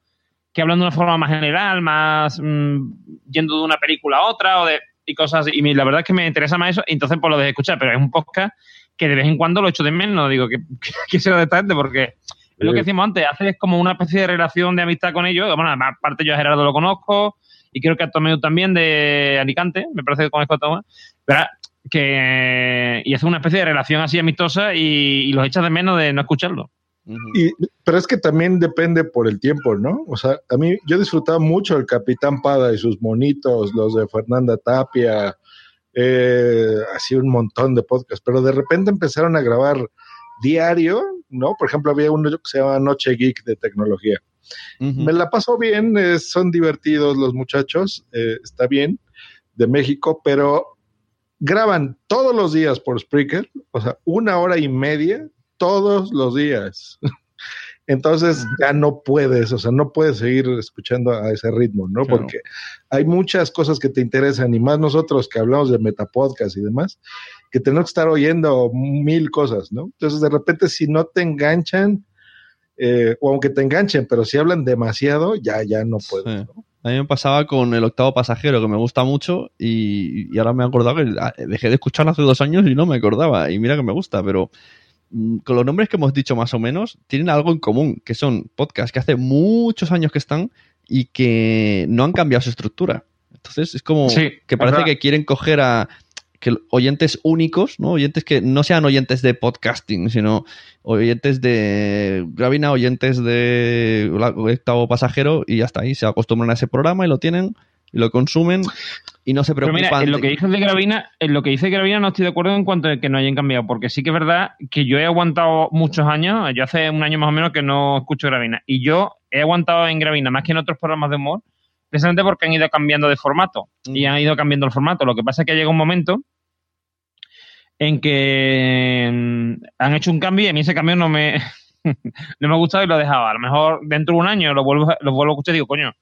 S8: Que hablan de una forma más general, más, mm, yendo de una película a otra o de y cosas así. Y la verdad es que me interesa más eso, y entonces pues lo dejé escuchar, pero es un podcast que de vez en cuando lo echo de menos, digo, que, que de esta gente, porque es lo que decíamos antes, haces como una especie de relación de amistad con ellos. Bueno, aparte yo a Gerardo lo conozco, y creo que a Tomeu también de Alicante, me parece que conozco a Tomeu, pero que y hace una especie de relación así amistosa y, y los echas de menos de no escucharlo.
S9: Y, pero es que también depende por el tiempo, ¿no? O sea, a mí yo disfrutaba mucho el Capitán Pada y sus monitos, los de Fernanda Tapia, eh, así un montón de podcasts, pero de repente empezaron a grabar diario, ¿no? Por ejemplo, había uno que se llama Noche Geek de tecnología. Me la paso bien, eh, son divertidos los muchachos, eh, está bien, de México, pero graban todos los días por Spreaker, o sea, una hora y media todos los días. Entonces ya no puedes, o sea, no puedes seguir escuchando a ese ritmo, ¿no?
S1: Claro.
S9: Porque hay muchas cosas que te interesan y más nosotros que hablamos de metapodcast y demás, que tenemos que estar oyendo mil cosas, ¿no? Entonces de repente si no te enganchan, eh, o aunque te enganchen, pero si hablan demasiado, ya, ya no puedes.
S1: Sí. A mí me pasaba con el octavo pasajero, que me gusta mucho, y, y ahora me he acordado que ah, dejé de escucharlo hace dos años y no me acordaba. Y mira que me gusta, pero mm, con los nombres que hemos dicho más o menos, tienen algo en común, que son podcasts que hace muchos años que están y que no han cambiado su estructura. Entonces es como
S8: Sí,
S1: que parece que quieren coger a que oyentes únicos, ¿no? Oyentes que no sean oyentes de podcasting, sino oyentes de Gravina, oyentes de octavo pasajero y ya está ahí. Se acostumbran a ese programa y lo tienen y lo consumen y no se
S8: Pero
S1: preocupan.
S8: mira, en lo que dices de Gravina, en lo que dice Gravina no estoy de acuerdo en cuanto a que no hayan cambiado, porque sí que es verdad que yo he aguantado muchos años, yo hace un año más o menos que no escucho Gravina, y yo he aguantado en Gravina más que en otros programas de humor, precisamente porque han ido cambiando de formato, y han ido cambiando el formato. Lo que pasa es que llega un momento en que mm, han hecho un cambio y a mí ese cambio no me, no me ha gustado y lo he dejado. A lo mejor dentro de un año lo vuelvo, lo vuelvo a escuchar y digo, coño,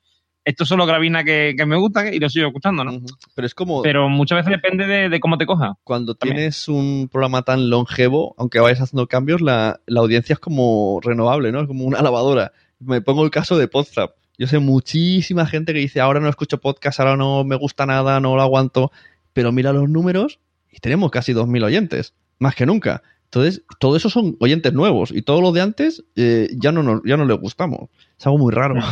S8: esto es solo Gravina que, que me gusta y lo sigo escuchando, ¿no?
S1: Pero es como
S8: Pero muchas veces depende de, de cómo te coja.
S1: cuando tienes un programa tan longevo, aunque vayas haciendo cambios, la, la audiencia es como renovable, ¿no? Es como una lavadora. Me pongo el caso de Podzap. Yo sé muchísima gente que dice, ahora no escucho podcast, ahora no me gusta nada, no lo aguanto, pero mira los números y tenemos casi 2.000 oyentes, más que nunca. Entonces, todo eso son oyentes nuevos y todos los de antes eh, ya, no nos, ya no les gustamos. Es algo muy raro.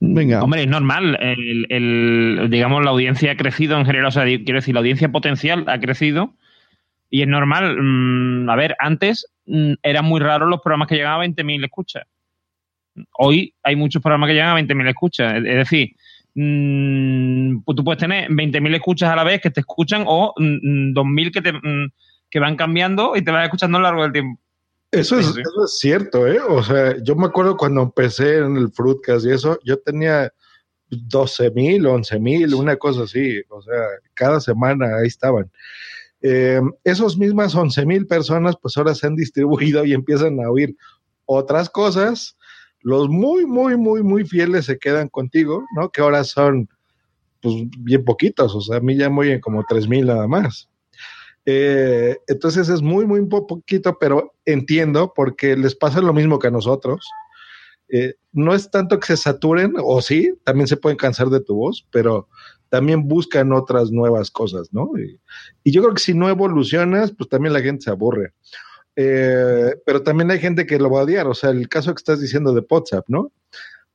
S1: Venga.
S8: Hombre, es normal. El, el- digamos, la audiencia ha crecido en general. O sea, quiero decir, la audiencia potencial ha crecido. Y es normal. mm, a ver, antes mm, eran muy raros los programas que llegaban a 20.000 escuchas. Hoy hay muchos programas que llegan a 20.000 escuchas. Es, decir, mm, pues tú puedes tener 20.000 escuchas a la vez que te escuchan o mm, mm, 2.000 que, te, mm, que van cambiando y te van escuchando a lo largo del tiempo.
S9: Eso es,
S8: Sí, sí.
S9: eso es cierto, ¿eh? O sea, yo me acuerdo cuando empecé en el Fruitcast y eso, yo tenía 12 mil, 11 mil, una cosa así. O sea, cada semana ahí estaban. Eh, esos mismas 11 mil personas, pues ahora se han distribuido y empiezan a oír otras cosas. Los muy, muy, muy, muy fieles se quedan contigo, ¿no? Que ahora son, pues, bien poquitos. O sea, a mí ya me oyen como 3 mil nada más. Eh, entonces es muy, muy po- poquito, pero entiendo porque les pasa lo mismo que a nosotros. Eh, no es tanto que se saturen, o sí, también se pueden cansar de tu voz, pero también buscan otras nuevas cosas, ¿no? Y, y yo creo que si no evolucionas, pues también la gente se aburre. Eh, pero también hay gente que lo va a odiar, o sea, el caso que estás diciendo de WhatsApp, ¿no?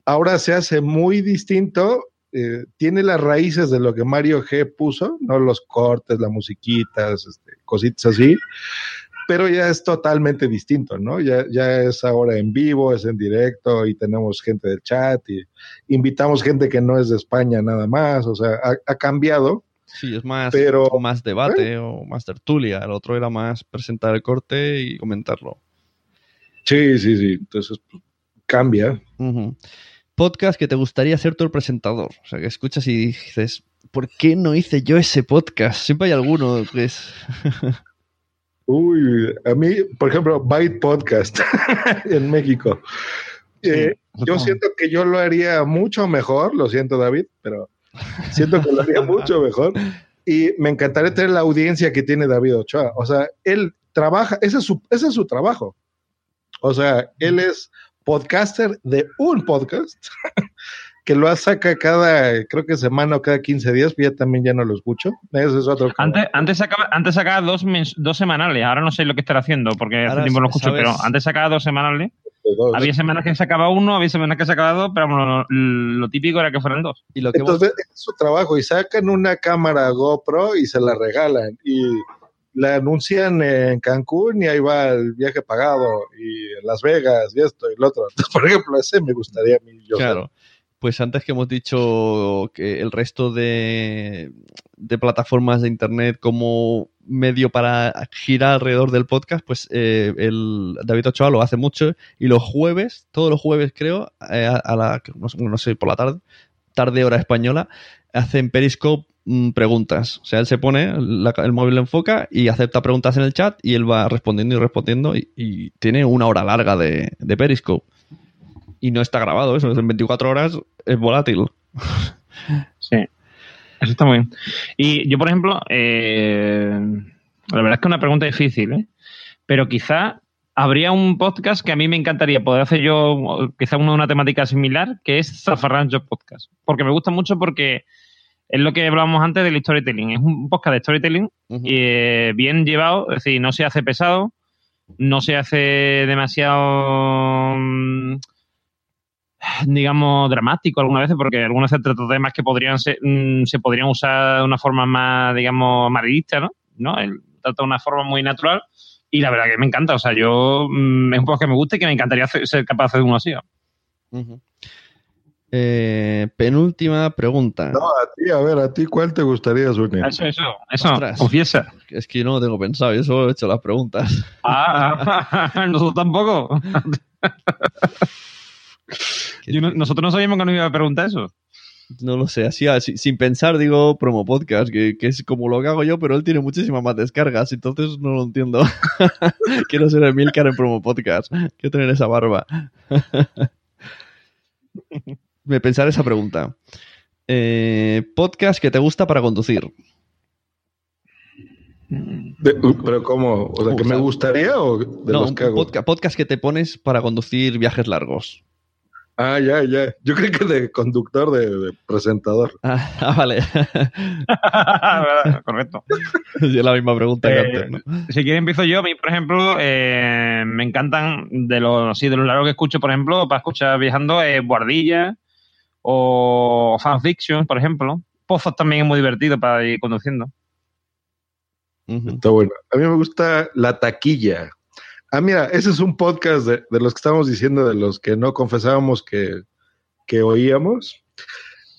S9: Ahora se hace muy distinto, eh, tiene las raíces de lo que Mario G puso, ¿no? Los cortes, las musiquitas, este, cositas así, pero ya es totalmente distinto, ¿no? Ya, ya es ahora en vivo, es en directo y tenemos gente del chat y invitamos gente que no es de España nada más, o sea, ha, ha cambiado.
S1: Sí, es más,
S9: Pero- ¿eh?
S1: más debate o más tertulia. El otro era más presentar el corte y comentarlo.
S9: Sí, sí, sí, entonces pues, cambia.
S1: Podcast que te gustaría ser tú el presentador. O sea, que escuchas y dices, ¿por qué no hice yo ese podcast? Siempre hay alguno que es...
S9: Uy, a mí, por ejemplo, Byte Podcast en México. Eh, yo siento que yo lo haría mucho mejor, lo siento David, pero siento que lo haría mucho mejor. Y me encantaría tener la audiencia que tiene David Ochoa. O sea, él trabaja, ese es su, ese es su trabajo. O sea, él es podcaster de un podcast que lo saca cada, creo que semana o cada 15 días, pero ya también ya no lo escucho. Ese es otro.
S8: Antes, antes sacaba, antes sacaba dos, dos semanales, ahora no sé lo que estará haciendo, porque hace
S1: Ahora
S8: tiempo no lo escucho,
S1: sabes-
S8: pero antes sacaba dos semanales.
S9: Dos.
S8: Había semanas que sacaba uno, había semanas que sacaba dos, pero bueno, lo, lo típico era que fueran dos.
S1: Y lo que hemos-
S9: Entonces, es su trabajo y sacan una cámara GoPro y se la regalan y la anuncian en Cancún y ahí va el viaje pagado y en Las Vegas y esto y lo otro. Entonces, por ejemplo, ese me gustaría a mí. Yo
S1: Claro. Pues antes que hemos dicho que el resto de, de plataformas de internet como medio para girar alrededor del podcast, pues eh, el David Ochoa lo hace mucho y los jueves, todos los jueves creo, eh, a, la, no no sé, por la tarde, tarde hora española, hacen Periscope mm, preguntas. O sea, él se pone, el móvil lo enfoca y acepta preguntas en el chat y él va respondiendo y respondiendo y, y tiene una hora larga de, de Periscope. Y no está grabado eso, en 24 horas es volátil.
S8: Sí, eso está muy bien. Y yo, por ejemplo, eh, la verdad es que es una pregunta difícil, ¿eh? pero quizá habría un podcast que a mí me encantaría poder hacer yo, quizá una, una temática similar, que es Zafarrancho Podcast. Porque me gusta mucho porque es lo que hablábamos antes del storytelling. Es un podcast de storytelling eh, bien llevado, es decir, no se hace pesado, no se hace demasiado, mm, digamos, dramático algunas veces, porque algunas veces trata temas que podrían ser, mm, se podrían usar de una forma más, digamos, amarillista, ¿no? ¿no? Él trata de una forma muy natural y la verdad que me encanta. O sea, yo mm, es un podcast que me gusta y que me encantaría ser capaz de hacer uno así. ¿no?
S1: Eh, penúltima pregunta.
S9: No, a ti, a ver, a ti, ¿cuál te gustaría, Sune?
S8: Eso, eso, eso,
S1: Ostras.
S8: confiesa.
S1: Es que yo no lo tengo pensado, yo solo he hecho las preguntas.
S8: Ah, nosotros tampoco. Yo no- nosotros no sabíamos que nos iba a preguntar eso.
S1: No lo sé, así, así, sin pensar digo promo podcast, que, que es como lo que hago yo, pero él tiene muchísimas más descargas, entonces no lo entiendo. Quiero ser Emilcar en promo podcast, quiero tener esa barba. Me pensar esa pregunta. Eh, podcast que te gusta para conducir.
S9: De- pero ¿cómo? O sea, ¿que me gustaría o de
S1: no,
S9: los
S1: un
S9: que hago?
S1: podca- podcast que te pones para conducir viajes largos.
S9: Ah, ya, ya. Yo creo que de conductor, de, de presentador.
S1: Ah, ah, vale.
S8: Correcto.
S1: es la misma pregunta que
S8: Eh,
S1: antes, ¿no?
S8: Si quieres empiezo yo. A mí, por ejemplo, eh, me encantan de los sí, de los largos que escucho, por ejemplo, para escuchar viajando, eh, Guardilla o Fanfiction, por ejemplo. Pozos también es muy divertido para ir conduciendo.
S9: Está bueno. A mí me gusta La Taquilla. Ah, mira, ese es un podcast de, de los que estábamos diciendo, de los que no confesábamos que, que oíamos.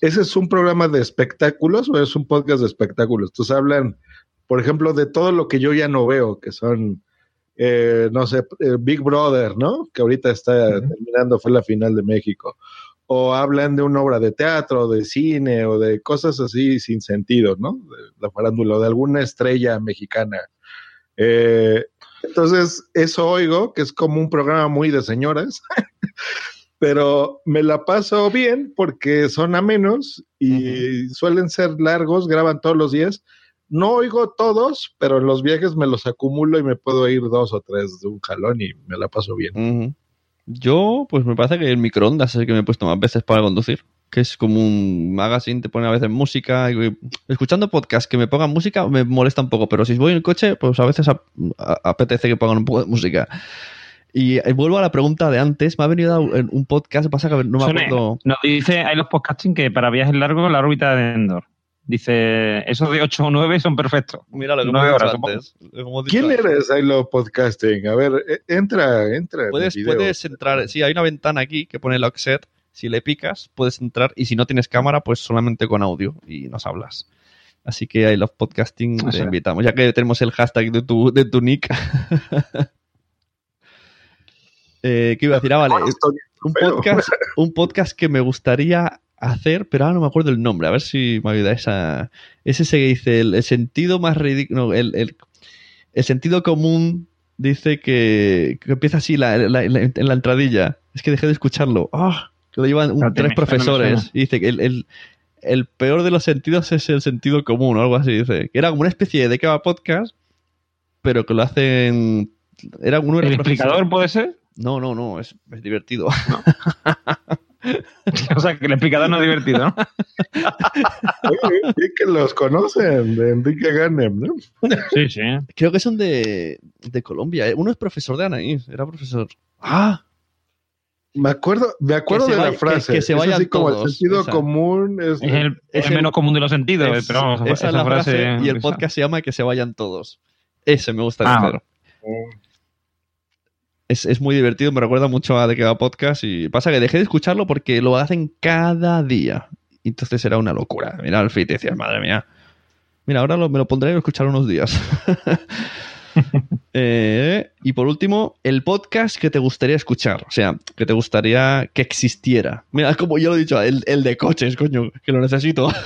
S9: Ese es un programa de espectáculos o es un podcast de espectáculos. Entonces hablan, por ejemplo, de todo lo que yo ya no veo, que son, eh, no sé, eh, Big Brother, ¿no? Que ahorita está terminando, fue la final de México. O hablan de una obra de teatro, de cine o de cosas así sin sentido, ¿no? De la farándula o de alguna estrella mexicana. Eh, entonces, eso oigo, que es como un programa muy de señoras, pero me la paso bien porque son amenos y suelen ser largos, graban todos los días. No oigo todos, pero en los viajes me los acumulo y me puedo ir dos o tres de un jalón y me la paso bien.
S1: Yo, pues me parece que el microondas es el que me he puesto más veces para conducir. Que es como un magazine, te pone a veces música. y- escuchando podcast que me pongan música me molesta un poco, pero si voy en el coche, pues a veces a- apetece que pongan un poco de música. Y eh, vuelvo a la pregunta de antes. Me ha venido un un podcast, pasa que no me acuerdo.
S8: Nos dice, hay los podcasting que para viajes largos, la órbita de Endor. Dice, esos de 8 o 9 son perfectos.
S1: Mira lo que
S8: Nueve
S1: hemos dicho antes. Como hemos dicho
S9: ¿Quién
S1: antes.
S9: eres, Ailo Podcasting? A ver, eh, entra, entra. en el
S1: Puedes, puedes entrar, sí, hay una ventana aquí que pone Lockset. Si le picas, puedes entrar y si no tienes cámara, pues solamente con audio y nos hablas. Así que I Love Podcasting te
S8: Eso.
S1: invitamos, ya que tenemos el hashtag de tu, de tu nick. eh, ¿Qué iba a decir? Ah, vale. Un podcast, un podcast que me gustaría hacer, pero ahora no me acuerdo el nombre. A ver si me ayuda esa. Es ese que dice el, el sentido más ridículo. no, el, el- el sentido común dice que, que empieza así la- la- la- en la entradilla. Es que dejé de escucharlo. ¡Ah! Que lo llevan un- tres profesores. Y dice que el, el- el peor de los sentidos es el sentido común o algo así. Dice que era como una especie de que va podcast, pero que lo hacen. Era uno de
S8: ¿El explicador puede ser?
S1: No, no, no, es, es divertido.
S8: o sea, que el explicador no es divertido, ¿no?
S9: Sí que los conocen, de Enrique Ganem, ¿no?
S8: Sí, sí.
S1: Creo que son de, de Colombia. Uno es profesor de Anaís, era profesor. Ah,
S9: Me acuerdo, me acuerdo de la
S1: vaya-
S9: frase.
S1: que- que se
S9: así como el
S1: todos,
S9: sentido
S1: esa.
S9: común. Es,
S8: Es el,
S1: Es
S8: el
S1: el-
S8: menos común de los sentidos,
S1: es-
S8: pero vamos,
S1: esa es la frase, y el
S8: esa.
S1: podcast se llama Que se vayan todos. Ese me gusta
S8: Ah.
S1: Es, es muy divertido, me recuerda mucho a De que va podcast y pasa que dejé de escucharlo porque lo hacen cada día. Y Entonces era una locura. Mira el fit y decías, madre mía. Mira, ahora lo- me lo pondré a escuchar unos días. Eh, y por último, el podcast que te gustaría escuchar. O sea, que te gustaría que existiera. Mira, como yo lo he dicho, el, el de coches, coño, que lo necesito.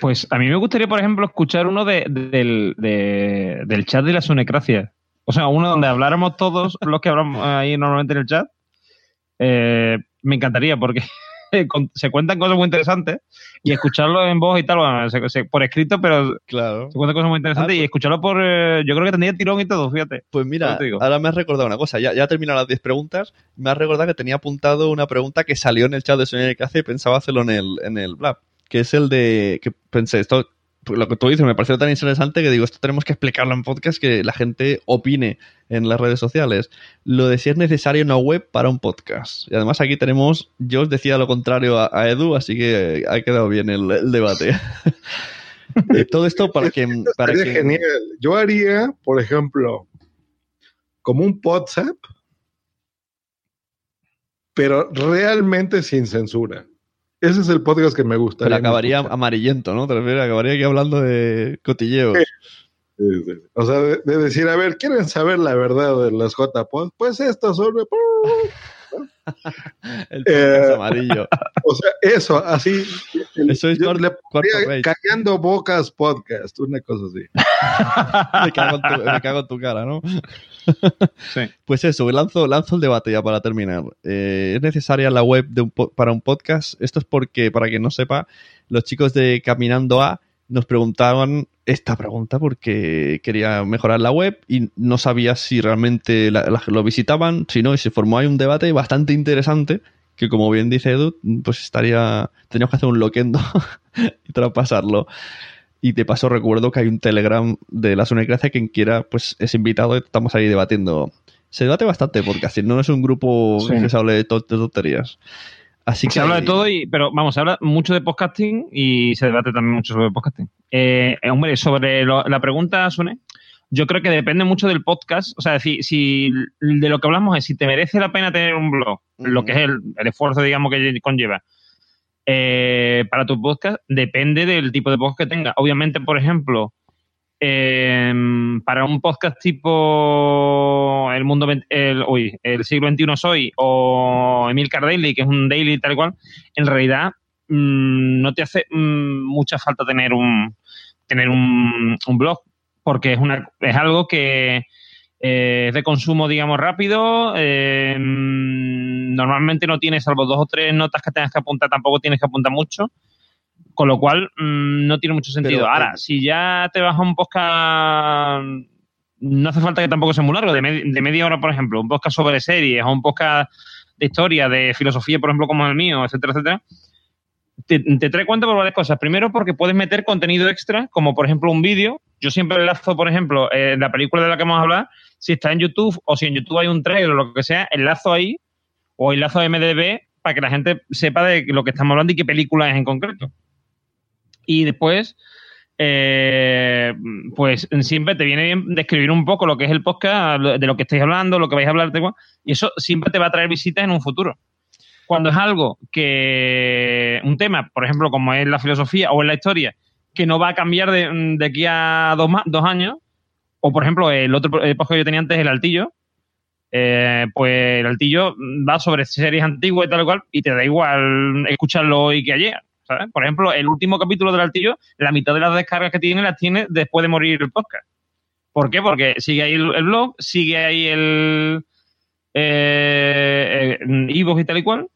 S8: Pues a mí me gustaría, por ejemplo, escuchar uno de, del, de- del chat de la Sunecracia. O sea, uno donde habláramos todos los que hablamos ahí normalmente en el chat. Eh, me encantaría porque se cuentan cosas muy interesantes y escucharlo en voz y tal, bueno, se- se- por escrito, pero
S1: Claro.
S8: se cuentan cosas muy interesantes
S1: Ah,
S8: y escucharlo por... eh, yo creo que tendría tirón y todo, fíjate.
S1: Pues mira, ahora me has recordado una cosa. Ya, ya he terminado las 10 preguntas. Me has recordado que tenía apuntado una pregunta que salió en el chat de Sonia que hace y pensaba hacerlo en el, en el Blab. Que es el de. que pensé, esto. Pues Lo que tú dices me pareció tan interesante que digo, esto tenemos que explicarlo en podcast que la gente opine en las redes sociales. Lo de si es necesaria una web para un podcast. Y además aquí tenemos, yo os decía lo contrario a, a Edu, así que ha quedado bien el, el debate. Eh, Todo esto para que... Para que
S9: genial. Yo haría, por ejemplo, como un WhatsApp, pero realmente sin censura. Ese es el podcast que me gusta.
S1: Pero acabaría amarillento, ¿no? Te refieres, acabaría aquí hablando de cotilleos.
S9: O sea, de, de decir, a ver, ¿quieren saber la verdad de las JPod? Pues estas son...
S1: El podcast
S9: Eh,
S1: amarillo.
S9: O sea, eso, así.
S1: Eso es
S9: yo
S1: cuarto-
S9: le
S1: cuarto
S9: pondría
S1: rate.
S9: Callando Bocas Podcast, una cosa así.
S1: me, cago en tu, me cago en tu cara, ¿no? Pues eso, lanzo, lanzo el debate ya para terminar. Eh, ¿Es necesaria la web de un para un podcast? Esto es porque, para quien no sepa, los chicos de Caminando A nos preguntaban esta pregunta porque quería mejorar la web y no sabía si realmente la- lo visitaban, si no, y se formó ahí un debate bastante interesante que como bien dice Edu, pues estaría, teníamos que hacer un loquendo y traspasarlo. Y de paso recuerdo que hay un Telegram de la Sunecracia, quien quiera, pues es invitado y estamos ahí debatiendo. Se debate bastante porque así no es un grupo
S8: Sí.
S1: que se hable de, to- de tonterías. Así que
S8: se habla de todo, y, pero vamos, se habla mucho de podcasting y se debate también mucho sobre podcasting. Eh, eh, hombre, sobre lo- la pregunta, Sune, yo creo que depende mucho del podcast. O sea, si, si de lo que hablamos es si te merece la pena tener un blog, lo que es el, el esfuerzo, digamos, que conlleva eh, para tu podcast, depende del tipo de podcast que tenga. Obviamente, por ejemplo, eh, para un podcast tipo El Mundo, el, el siglo XXI Soy o Emil Daily, que es un daily tal cual, en realidad mm, no te hace mm, mucha falta tener un tener un, un blog, porque es una es algo que eh, es de consumo, digamos, rápido. eh, normalmente no tienes, salvo dos o tres notas que tengas que apuntar, tampoco tienes que apuntar mucho. Con lo cual, mm, no tiene mucho sentido.
S1: Pero,
S8: Ahora,
S1: eh,
S8: si ya te vas a un podcast, no hace falta que tampoco sea muy largo, de, med- de media hora, por ejemplo, un podcast sobre series o un podcast de historia, de filosofía, por ejemplo, como el mío, etcétera, etcétera, te, te trae cuenta por varias cosas. Primero, porque puedes meter contenido extra, como por ejemplo un vídeo. Yo siempre enlazo, por ejemplo, la película de la que vamos a hablar, si está en YouTube o si en YouTube hay un trailer o lo que sea, enlazo ahí o enlazo a MDB para que la gente sepa de lo que estamos hablando y qué película es en concreto. Y después, eh, pues siempre te viene bien describir un poco lo que es el podcast, de lo que estáis hablando, lo que vais a hablar, y eso siempre te va a traer visitas en un futuro. Cuando es algo que, un tema, por ejemplo, como es la filosofía o es la historia, que no va a cambiar de, aquí a dos, dos años, o por ejemplo, el otro podcast que yo tenía antes, el Altillo, eh, pues el Altillo va sobre series antiguas y tal y cual, y te da igual escucharlo hoy que ayer. ¿sabes? Por ejemplo, el último capítulo del Altillo, la mitad de las descargas que tiene las tiene después de morir el podcast. ¿Por qué? Porque sigue ahí el, blog, sigue ahí el eh, eh, y tal y cual.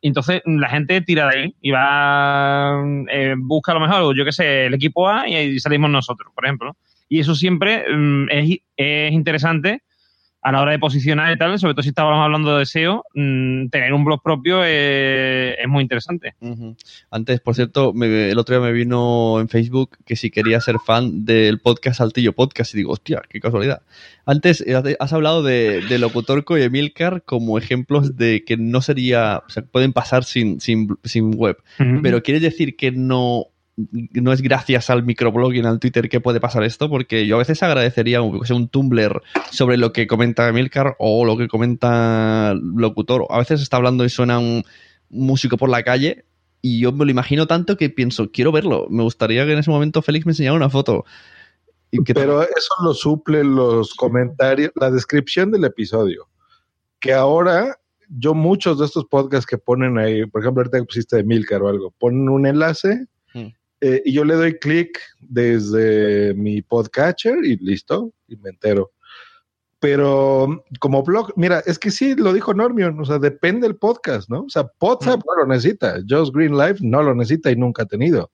S8: Y entonces la gente tira de ahí y va, eh, busca a lo mejor, yo qué sé, el equipo A y ahí salimos nosotros, por ejemplo. Y eso siempre mm, es, es interesante a la hora de posicionar y tal, sobre todo si estábamos hablando de SEO, mm, tener un blog propio es, es muy interesante.
S1: Antes, por cierto, me- el otro día me vino en Facebook que si quería ser fan del podcast Saltillo Podcast y digo, hostia, qué casualidad. Antes eh, has hablado de, de Locutorco y Emilcar como ejemplos de que no sería, o sea, pueden pasar sin, sin, sin web. Pero ¿quiere decir que no, no es gracias al microblogging, al Twitter que puede pasar esto? Porque yo a veces agradecería un, un Tumblr sobre lo que comenta Emilcar o lo que comenta Locutor. A veces está hablando y suena un músico por la calle y yo me lo imagino tanto que pienso, quiero verlo. Me gustaría que en ese momento Félix me enseñara una foto.
S9: Pero eso lo suple los comentarios, la descripción del episodio. Que ahora yo muchos de estos podcasts que ponen ahí, por ejemplo, ahorita que pusiste de Milcar o algo, ponen un enlace. Eh, y yo le doy clic desde mi podcatcher y listo, y me entero. Pero como blog, mira, es que sí, lo dijo Normion, o sea, depende del podcast, ¿no? O sea, WhatsApp no lo necesita, Just Green Life no lo necesita y nunca ha tenido.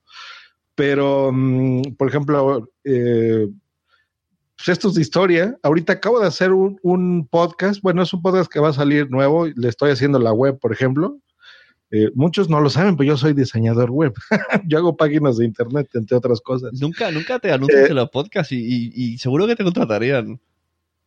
S9: Pero, mm, por ejemplo, eh, pues esto es de historia. Ahorita acabo de hacer un, un podcast, bueno, es un podcast que va a salir nuevo, le estoy haciendo la web, por ejemplo. Eh, muchos no lo saben, pero yo soy diseñador web. yo hago páginas de internet, entre otras cosas.
S1: nunca, nunca te anuncias
S9: Eh,
S1: en los podcasts y, y- y seguro que te contratarían.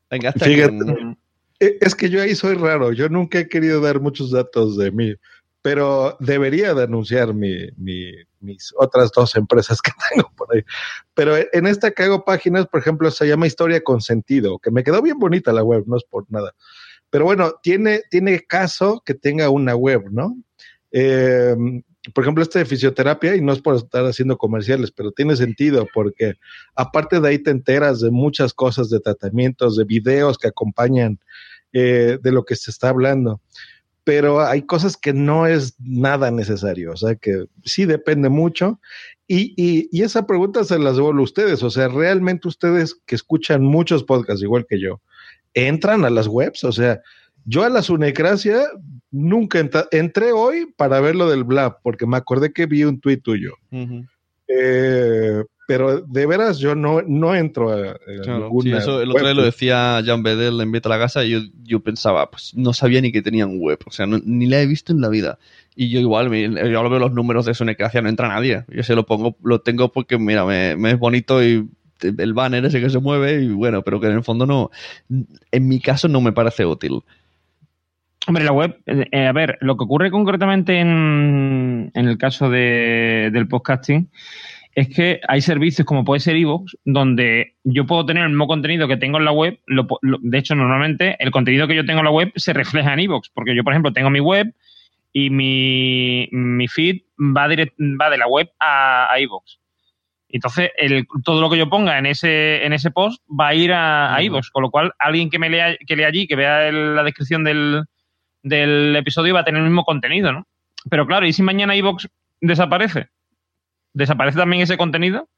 S1: Venga, hasta
S9: Fíjate.
S1: con-
S9: Eh, Es que yo ahí soy raro. Yo nunca he querido dar muchos datos de mí, pero debería de anunciar mi, mi- mis otras dos empresas que tengo por ahí. Pero en esta que hago páginas, por ejemplo, se llama Historia con Sentido, que me quedó bien bonita la web, no es por nada. Pero bueno, tiene, tiene caso que tenga una web, ¿no? Eh, por ejemplo, este de fisioterapia, y no es por estar haciendo comerciales, pero tiene sentido porque aparte de ahí te enteras de muchas cosas, de tratamientos, de videos que acompañan eh, de lo que se está hablando. Pero hay cosas que no es nada necesario, o sea que sí depende mucho. Y, y, y esa pregunta se las devuelvo a ustedes, o sea, realmente ustedes que escuchan muchos podcasts igual que yo, entran a las webs, o sea, yo a la Sunecracia nunca entra- entré hoy para ver lo del Blab, porque me acordé que vi un tuit tuyo. Eh, pero de veras yo no, no entro a, a
S1: Claro,
S9: ninguna
S1: sí, eso el otro día lo decía Jan Bedell en Vete a la Casa y yo, yo pensaba, pues no sabía ni que tenían web, o sea, no- ni la he visto en la vida. Y yo igual, me- yo lo veo los números de Sonecracia, no entra nadie. Yo se lo pongo, lo tengo porque, mira, me, me es bonito y el banner ese que se mueve y bueno, pero que en el fondo no, en mi caso no me parece útil.
S8: Hombre, la web, eh, eh, a ver, lo que ocurre concretamente en, en el caso de- del podcasting es que hay servicios como puede ser Evox, donde yo puedo tener el mismo contenido que tengo en la web. lo lo- de hecho, normalmente el contenido que yo tengo en la web se refleja en Evox, porque yo, por ejemplo, tengo mi web y mi, mi feed va, direct- va de la web a, a iVoox. Entonces, el, todo lo que yo ponga en ese, en ese post va a ir a, a iVoox, con lo cual alguien que me lea, que lea allí, que vea el- la descripción del, del episodio va a tener el mismo contenido, ¿no? Pero claro, ¿y si mañana iVoox desaparece? ¿Desaparece también ese contenido?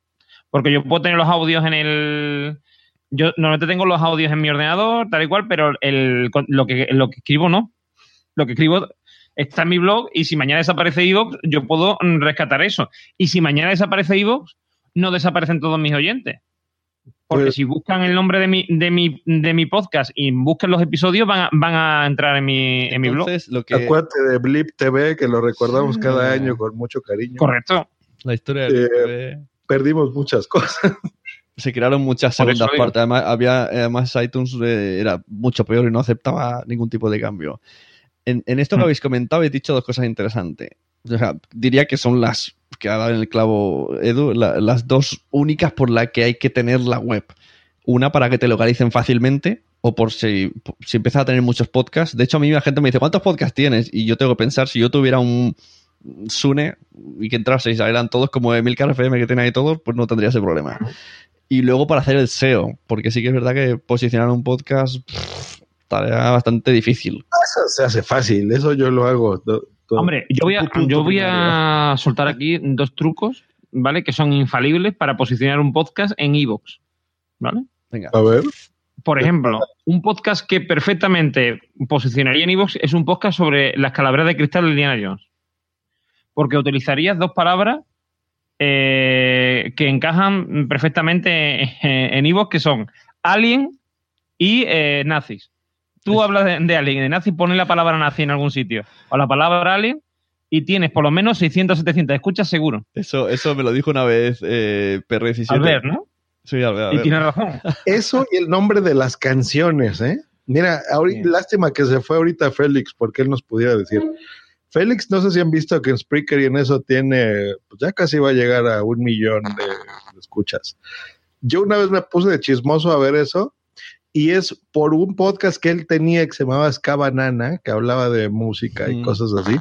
S8: Porque yo puedo tener los audios en el... Yo normalmente tengo los audios en mi ordenador, tal y cual, pero el, lo, que, lo que escribo no. Lo que escribo está en mi blog y si mañana desaparece iVoox, yo puedo rescatar eso. Y si mañana desaparece iVoox, no desaparecen todos mis oyentes. Porque
S9: Pues-
S8: si buscan el nombre de mi, de mi, de mi podcast y buscan los episodios, van a, van a entrar en mi, en mi blog.
S1: Lo que,
S9: Acuérdate de Blip TV, que lo recordamos cada año con mucho cariño.
S8: Correcto.
S1: la historia del
S9: Eh,
S1: TV,
S9: Perdimos muchas cosas.
S1: se crearon muchas
S8: Por
S1: segundas partes. Además, había, además iTunes eh, era mucho peor y no aceptaba ningún tipo de cambio. En, en esto que
S8: Mm.
S1: habéis comentado, habéis dicho dos cosas interesantes. O sea, diría que son las que ha dado en el clavo Edu, la- las dos únicas por las que hay que tener la web. Una para que te localicen fácilmente o por si, si empiezas a tener muchos podcasts. De hecho, a mí la gente me dice, ¿cuántos podcasts tienes? Y yo tengo que pensar, si yo tuviera un Sune y que entrase y salieran todos como Emilcar FM que tiene ahí todos, pues no tendría ese problema. Y luego para hacer el SEO, porque sí que es verdad que posicionar un podcast pff, tarea bastante difícil.
S9: Eso se hace fácil, eso yo lo hago.
S8: Hombre, yo voy, a,
S1: Punto
S8: yo voy
S1: primario.
S8: a soltar aquí dos trucos, ¿vale? Que son infalibles para posicionar un podcast en iVoox, ¿vale?
S1: Venga.
S9: A ver,
S8: Por ejemplo, un podcast que perfectamente posicionaría en iVoox es un podcast sobre las calaveras de cristal de Indiana Jones. Porque utilizarías dos palabras eh, que encajan perfectamente en iVoox, que son alien y eh, nazis. Tú hablas de, de alien de nazi, pones la palabra nazi en algún sitio o la palabra alien y tienes por lo menos 600 700 escuchas seguro.
S1: Eso, eso me lo dijo una vez eh, PR17.
S8: Albert, ¿no?
S1: Sí, Albert.
S8: Y tiene razón.
S9: Eso y el nombre de las canciones, ¿eh? Mira, ahorita, lástima que se fue ahorita Félix, porque él nos pudiera decir. Félix, no sé si han visto que en Spreaker y en eso tiene, pues ya casi va a llegar a un millón de, de escuchas. Yo una vez me puse de chismoso a ver eso y es por un podcast que él tenía que se llamaba Ska Banana, que hablaba de música y
S1: Mm.
S9: cosas así,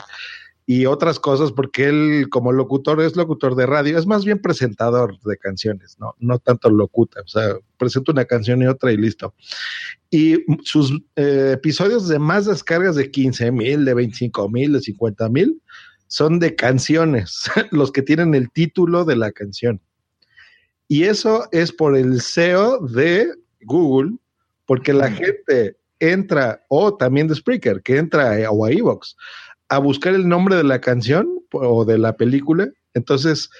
S9: y otras cosas, porque él como locutor es locutor de radio, es más bien presentador de canciones, no, no tanto locuta, o sea, presenta una canción y otra y listo. Y sus eh, episodios de más descargas de 15 mil, de 25 mil, de 50 mil, son de canciones, los que tienen el título de la canción. Y eso es por el SEO de Google, porque la gente entra, o también de Spreaker, que entra eh, o a Evox, a buscar el nombre de la canción o de la película. Entonces,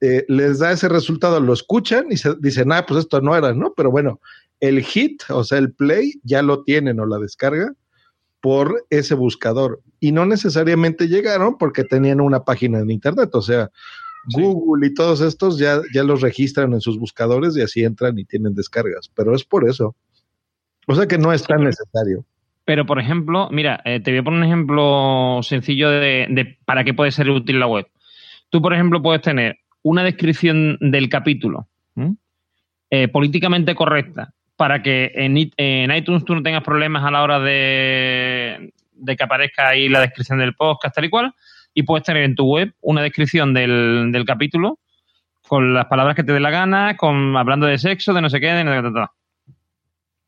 S9: eh, les da ese resultado, lo escuchan y se dicen, ah, pues esto no era, ¿no? Pero bueno, el hit, o sea, el play, ya lo tienen o la descarga por ese buscador. Y no necesariamente llegaron porque tenían una página en internet, o sea, Google y todos estos ya, ya los registran en sus buscadores y así entran y tienen descargas, pero es por eso. O sea que no es tan necesario.
S8: Pero, por ejemplo, mira, eh, te voy a poner un ejemplo sencillo de, de para qué puede ser útil la web. Tú, por ejemplo, puedes tener una descripción del capítulo eh, políticamente correcta para que en iTunes tú no tengas problemas a la hora de, de que aparezca ahí la descripción del podcast tal y cual. Y puedes tener en tu web una descripción del, del capítulo con las palabras que te dé la gana, con hablando de sexo, de no sé qué, de no sé qué,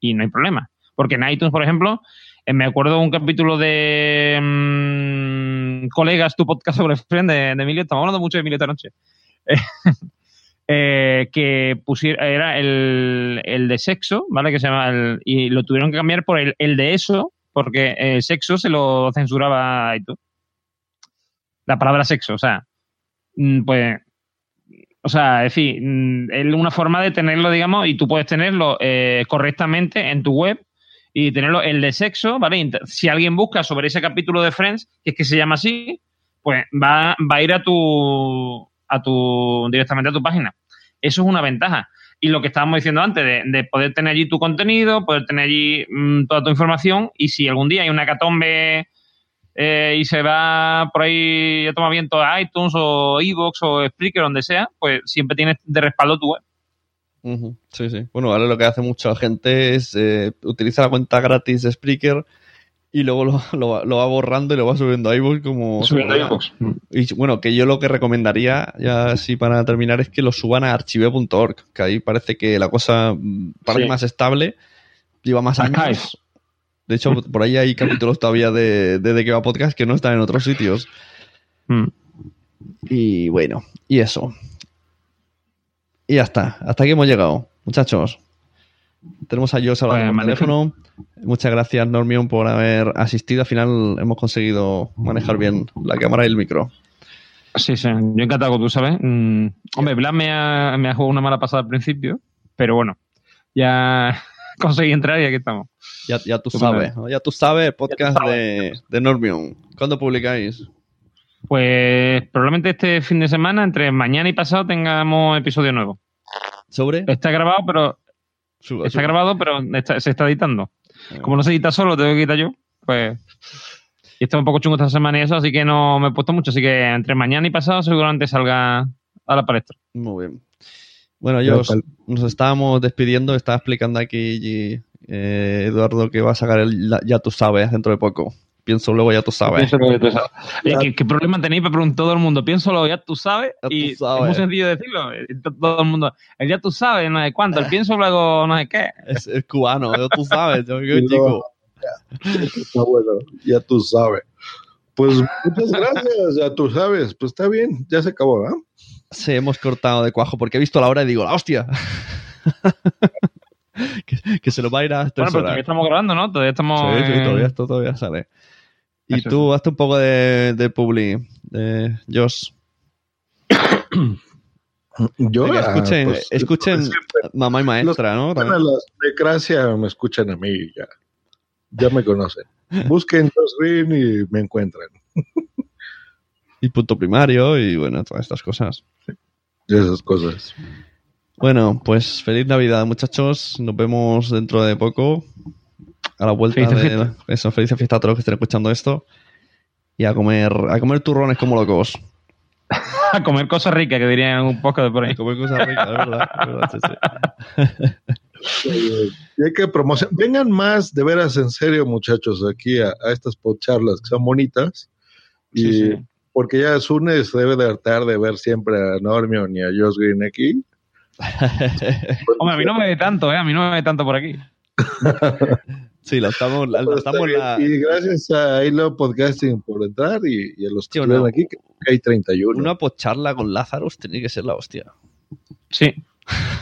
S8: y no hay problema. Porque en iTunes, por ejemplo, eh, me acuerdo un capítulo de mm, Colegas, tu podcast sobre Friend de, de Emilio, estamos hablando mucho de Emilio esta noche, eh, que pusiera, era el, el de sexo, ¿vale? Que se llama y lo tuvieron que cambiar por el, el de eso, porque el sexo se lo censuraba iTunes. La palabra sexo, o sea, mm, pues o sea, es decir, mm, es una forma de tenerlo, digamos, y tú puedes tenerlo eh, correctamente en tu web y tenerlo el de sexo, ¿vale? Si alguien busca sobre ese capítulo de Friends, que es que se llama así, pues va, va a ir a tu, a tu, directamente a tu página. Eso es una ventaja. Y lo que estábamos diciendo antes, de, de poder tener allí tu contenido, poder tener allí mm, toda tu información, y si algún día hay una catombe eh, y se va por ahí a tomar viento a iTunes o Evox o Spreaker, donde sea, pues siempre tienes de respaldo tu web.
S1: Sí, sí. Bueno, ahora lo que hace mucha gente es eh, utiliza la cuenta gratis de Spreaker y luego lo, lo va- lo va borrando y lo va subiendo a iVoox como...
S8: Subiendo a iVoox.
S1: Y bueno, que yo lo que recomendaría, ya así para terminar, es que lo suban a archive.org, que ahí parece que la cosa mm, parece
S8: Sí.
S1: más estable, lleva más
S8: Archive.
S1: años. De hecho, por ahí hay capítulos todavía de, de, de que va podcast que no están en otros sitios.
S8: Mm.
S1: Y bueno, y eso. Y ya está. Hasta aquí hemos llegado, muchachos. Tenemos a Jos hablando
S8: Pues,
S1: por teléfono. Muchas gracias, Normion, por haber asistido. Al final hemos conseguido manejar bien la cámara y el micro.
S8: Sí, sí, yo encantado, tú sabes. Mm, hombre, Blas me ha, me ha jugado una mala pasada al principio, pero bueno, ya conseguí entrar y aquí estamos.
S1: Ya, ya tú sabes, ya tú sabes, podcast
S8: sabes.
S1: de, de Normion. ¿Cuándo publicáis?
S8: Pues probablemente este fin de semana, entre mañana y pasado, tengamos episodio nuevo.
S1: ¿Sobre?
S8: Está grabado, pero
S1: Suba,
S8: está
S1: suba.
S8: grabado, pero está- se está editando. Como no se edita solo, tengo que editar yo, pues. Y está un poco chungo esta semana y eso, así que no me he puesto mucho. Así que entre mañana y pasado seguramente salga a la palestra.
S1: Muy bien. Bueno,
S9: pal-
S1: nos estábamos despidiendo. Estaba explicando aquí eh, Eduardo que va a sacar el la- Ya tú sabes dentro de poco. Pienso luego Ya tú sabes.
S8: Pienso lo que tú sabes. Oye, ¿qué, qué problema tenéis para preguntar todo el mundo? Piénsalo, ya tú sabes.
S1: Ya tú
S8: y
S1: sabes.
S8: es muy sencillo decirlo. eh, to- Todo el mundo, el ya tú sabes, no sé cuánto. El pienso luego, no sé qué.
S1: Es, es cubano, ya tú sabes. Yo, yo, chico.
S9: luego, ya, está bueno, ya tú sabes. Pues muchas gracias, ya tú sabes. Pues está bien, ya se acabó, ¿ah?
S1: Sí, hemos cortado de cuajo porque he visto la hora y digo, ¡la hostia! que, que se lo va a ir a tres
S8: Bueno, pero
S1: horas.
S8: todavía estamos grabando, ¿no? Todavía estamos.
S1: Sí, sí, todavía, esto todavía sale. Y
S8: Eso
S1: tú, hazte un poco de, de publi, de Josh.
S9: Yo,
S1: Venga,
S9: ah,
S1: escuchen,
S9: pues,
S1: escuchen
S9: siempre.
S1: mamá y maestra, ¿no?
S9: Bueno,
S1: También.
S9: los de Gracia me escuchan a mí ya. Ya me conocen. Busquen Josh Green y me encuentran.
S1: Y punto primario y bueno, todas estas cosas.
S9: Esas cosas.
S1: Bueno, pues feliz Navidad, muchachos. Nos vemos dentro de poco. A la vuelta
S8: Felices
S1: de
S8: fiestas.
S1: eso, felices fiestas a todos los que estén escuchando esto. Y a comer, a comer turrones como locos.
S8: A comer cosas ricas, que dirían un poco de por ahí.
S1: A comer cosas ricas, es verdad. es verdad, sí, sí.
S9: Y hay que promocionar. Vengan más, de veras, en serio, muchachos, aquí a, a estas podcharlas que son bonitas. Y
S8: Sí, sí.
S9: Porque ya Sune se debe de hartar de ver siempre a Normion y a Josh Green aquí.
S8: Hombre, a mí no me ve tanto, ¿eh? A mí no me ve tanto por aquí.
S1: Sí, la estamos, la, la estamos la-
S9: Y gracias a Hilo Podcasting por entrar y, y a los que
S1: una-
S9: aquí, que hay 31.
S1: una pocharla con Lazarus tiene que ser la hostia.
S8: Sí.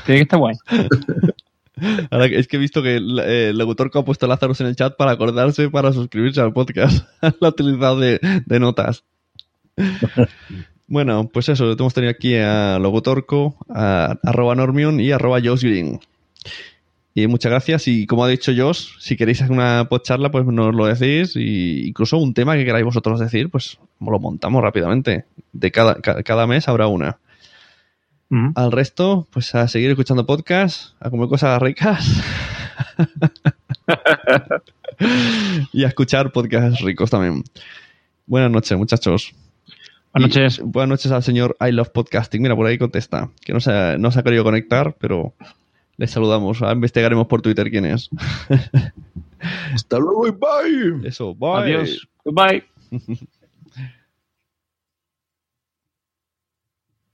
S8: Tiene que estar guay.
S1: Ahora que- es que he visto que el, eh, el locutor que ha puesto Lazarus en el chat para acordarse para suscribirse al podcast. Lo ha utilizado de, de notas. bueno, pues eso, hemos tenido aquí a Logotorco, a arroba Normion y arroba Josh Green. Y muchas gracias. Y como ha dicho Josh, si queréis hacer una podcharla, pues nos lo decís. Y incluso un tema que queráis vosotros decir, pues lo montamos rápidamente. De cada, ca- cada mes habrá una.
S8: Ujú.
S1: Al resto, pues a seguir escuchando podcasts, a comer cosas ricas. y a escuchar podcasts ricos también. Buenas noches, muchachos.
S8: Buenas
S1: Y
S8: noches.
S1: buenas noches al señor I Love Podcasting. Mira, por ahí contesta. Que no se ha, no se ha querido conectar, pero le saludamos. Ahora investigaremos por Twitter quién es.
S9: Hasta luego y bye.
S1: Eso, bye.
S8: Adiós. Goodbye.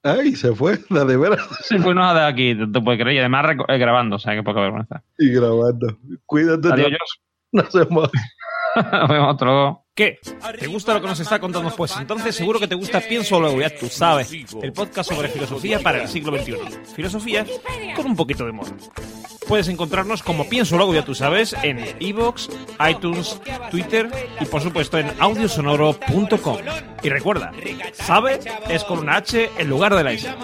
S9: Ay, se fue, la de veras.
S8: Sí, pues no de aquí, te, puedes creer. Y además eh, grabando, o sea, que poca vergüenza.
S9: Y grabando. Cuídate.
S8: Adiós,
S9: Nos vemos.
S8: Nos vemos otro.
S13: ¿Qué? ¿Te gusta lo que nos está contando? Pues entonces seguro que te gusta Pienso Luego, ya tú sabes. El podcast sobre filosofía para el siglo XXI. Filosofía con un poquito de humor. Puedes encontrarnos como Pienso Luego, ya tú sabes, en iVoox, iTunes, Twitter y por supuesto en audiosonoro.com. Y recuerda, sabe es con una H en lugar de la S.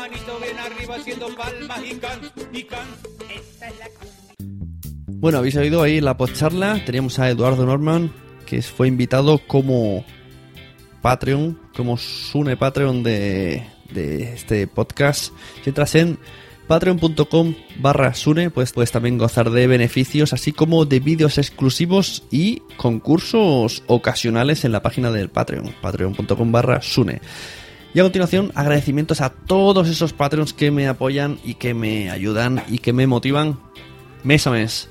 S1: Bueno, habéis oído ahí la podcharla. Teníamos a Eduardo Norman, que fue invitado como Patreon, como Sune Patreon de, de este podcast. Si entras en patreon.com barra Sune, pues puedes también gozar de beneficios, así como de vídeos exclusivos y concursos ocasionales en la página del Patreon, patreon.com barra Sune. Y a continuación, agradecimientos a todos esos Patreons que me apoyan y que me ayudan y que me motivan mes a mes.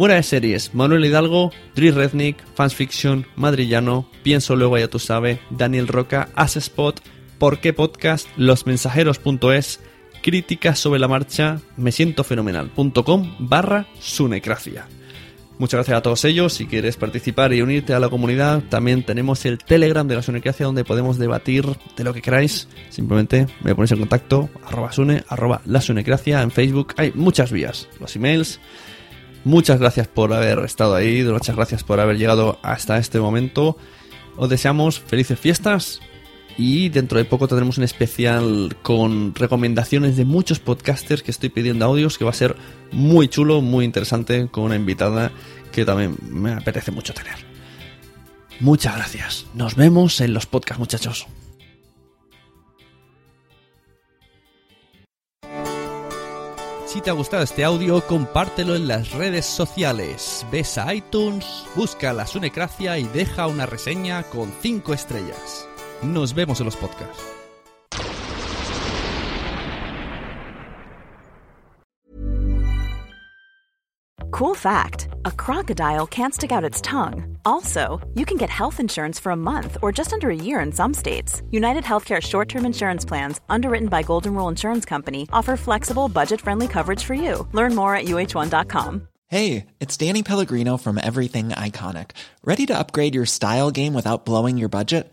S1: Fuera de series, Manuel Hidalgo, Dri Rednick, Fans Fiction, Madrillano, Pienso Luego Ya Tú Sabe, Daniel Roca, Spot, Por qué Podcast, Losmensajeros.es, Críticas sobre la marcha, Me Siento Fenomenal.com barra Sunecracia. Muchas gracias a todos ellos. Si quieres participar y unirte a la comunidad, también tenemos el Telegram de la Sunecracia donde podemos debatir de lo que queráis. Simplemente me ponéis en contacto, arroba Sune, arroba la Sunecracia en Facebook. Hay muchas vías, los emails. Muchas gracias por haber estado ahí, muchas gracias por haber llegado hasta este momento. Os deseamos felices fiestas y dentro de poco tendremos un especial con recomendaciones de muchos podcasters que estoy pidiendo audios que va a ser muy chulo, muy interesante con una invitada que también me apetece mucho tener. Muchas gracias. Nos vemos en los podcasts, muchachos. Si te ha gustado este audio, compártelo en las redes sociales. Ves a iTunes, busca la Sunecracia y deja una reseña con 5 estrellas. Nos vemos en los podcasts.
S2: Cool fact a crocodile can't stick out its tongue. Also, you can get health insurance for a month or just under a year in some states. United Healthcare short term insurance plans, underwritten by Golden Rule Insurance Company, offer flexible, budget friendly coverage for you. Learn more at uh1.com.
S14: Hey, it's Danny Pellegrino from Everything Iconic. Ready to upgrade your style game without blowing your budget?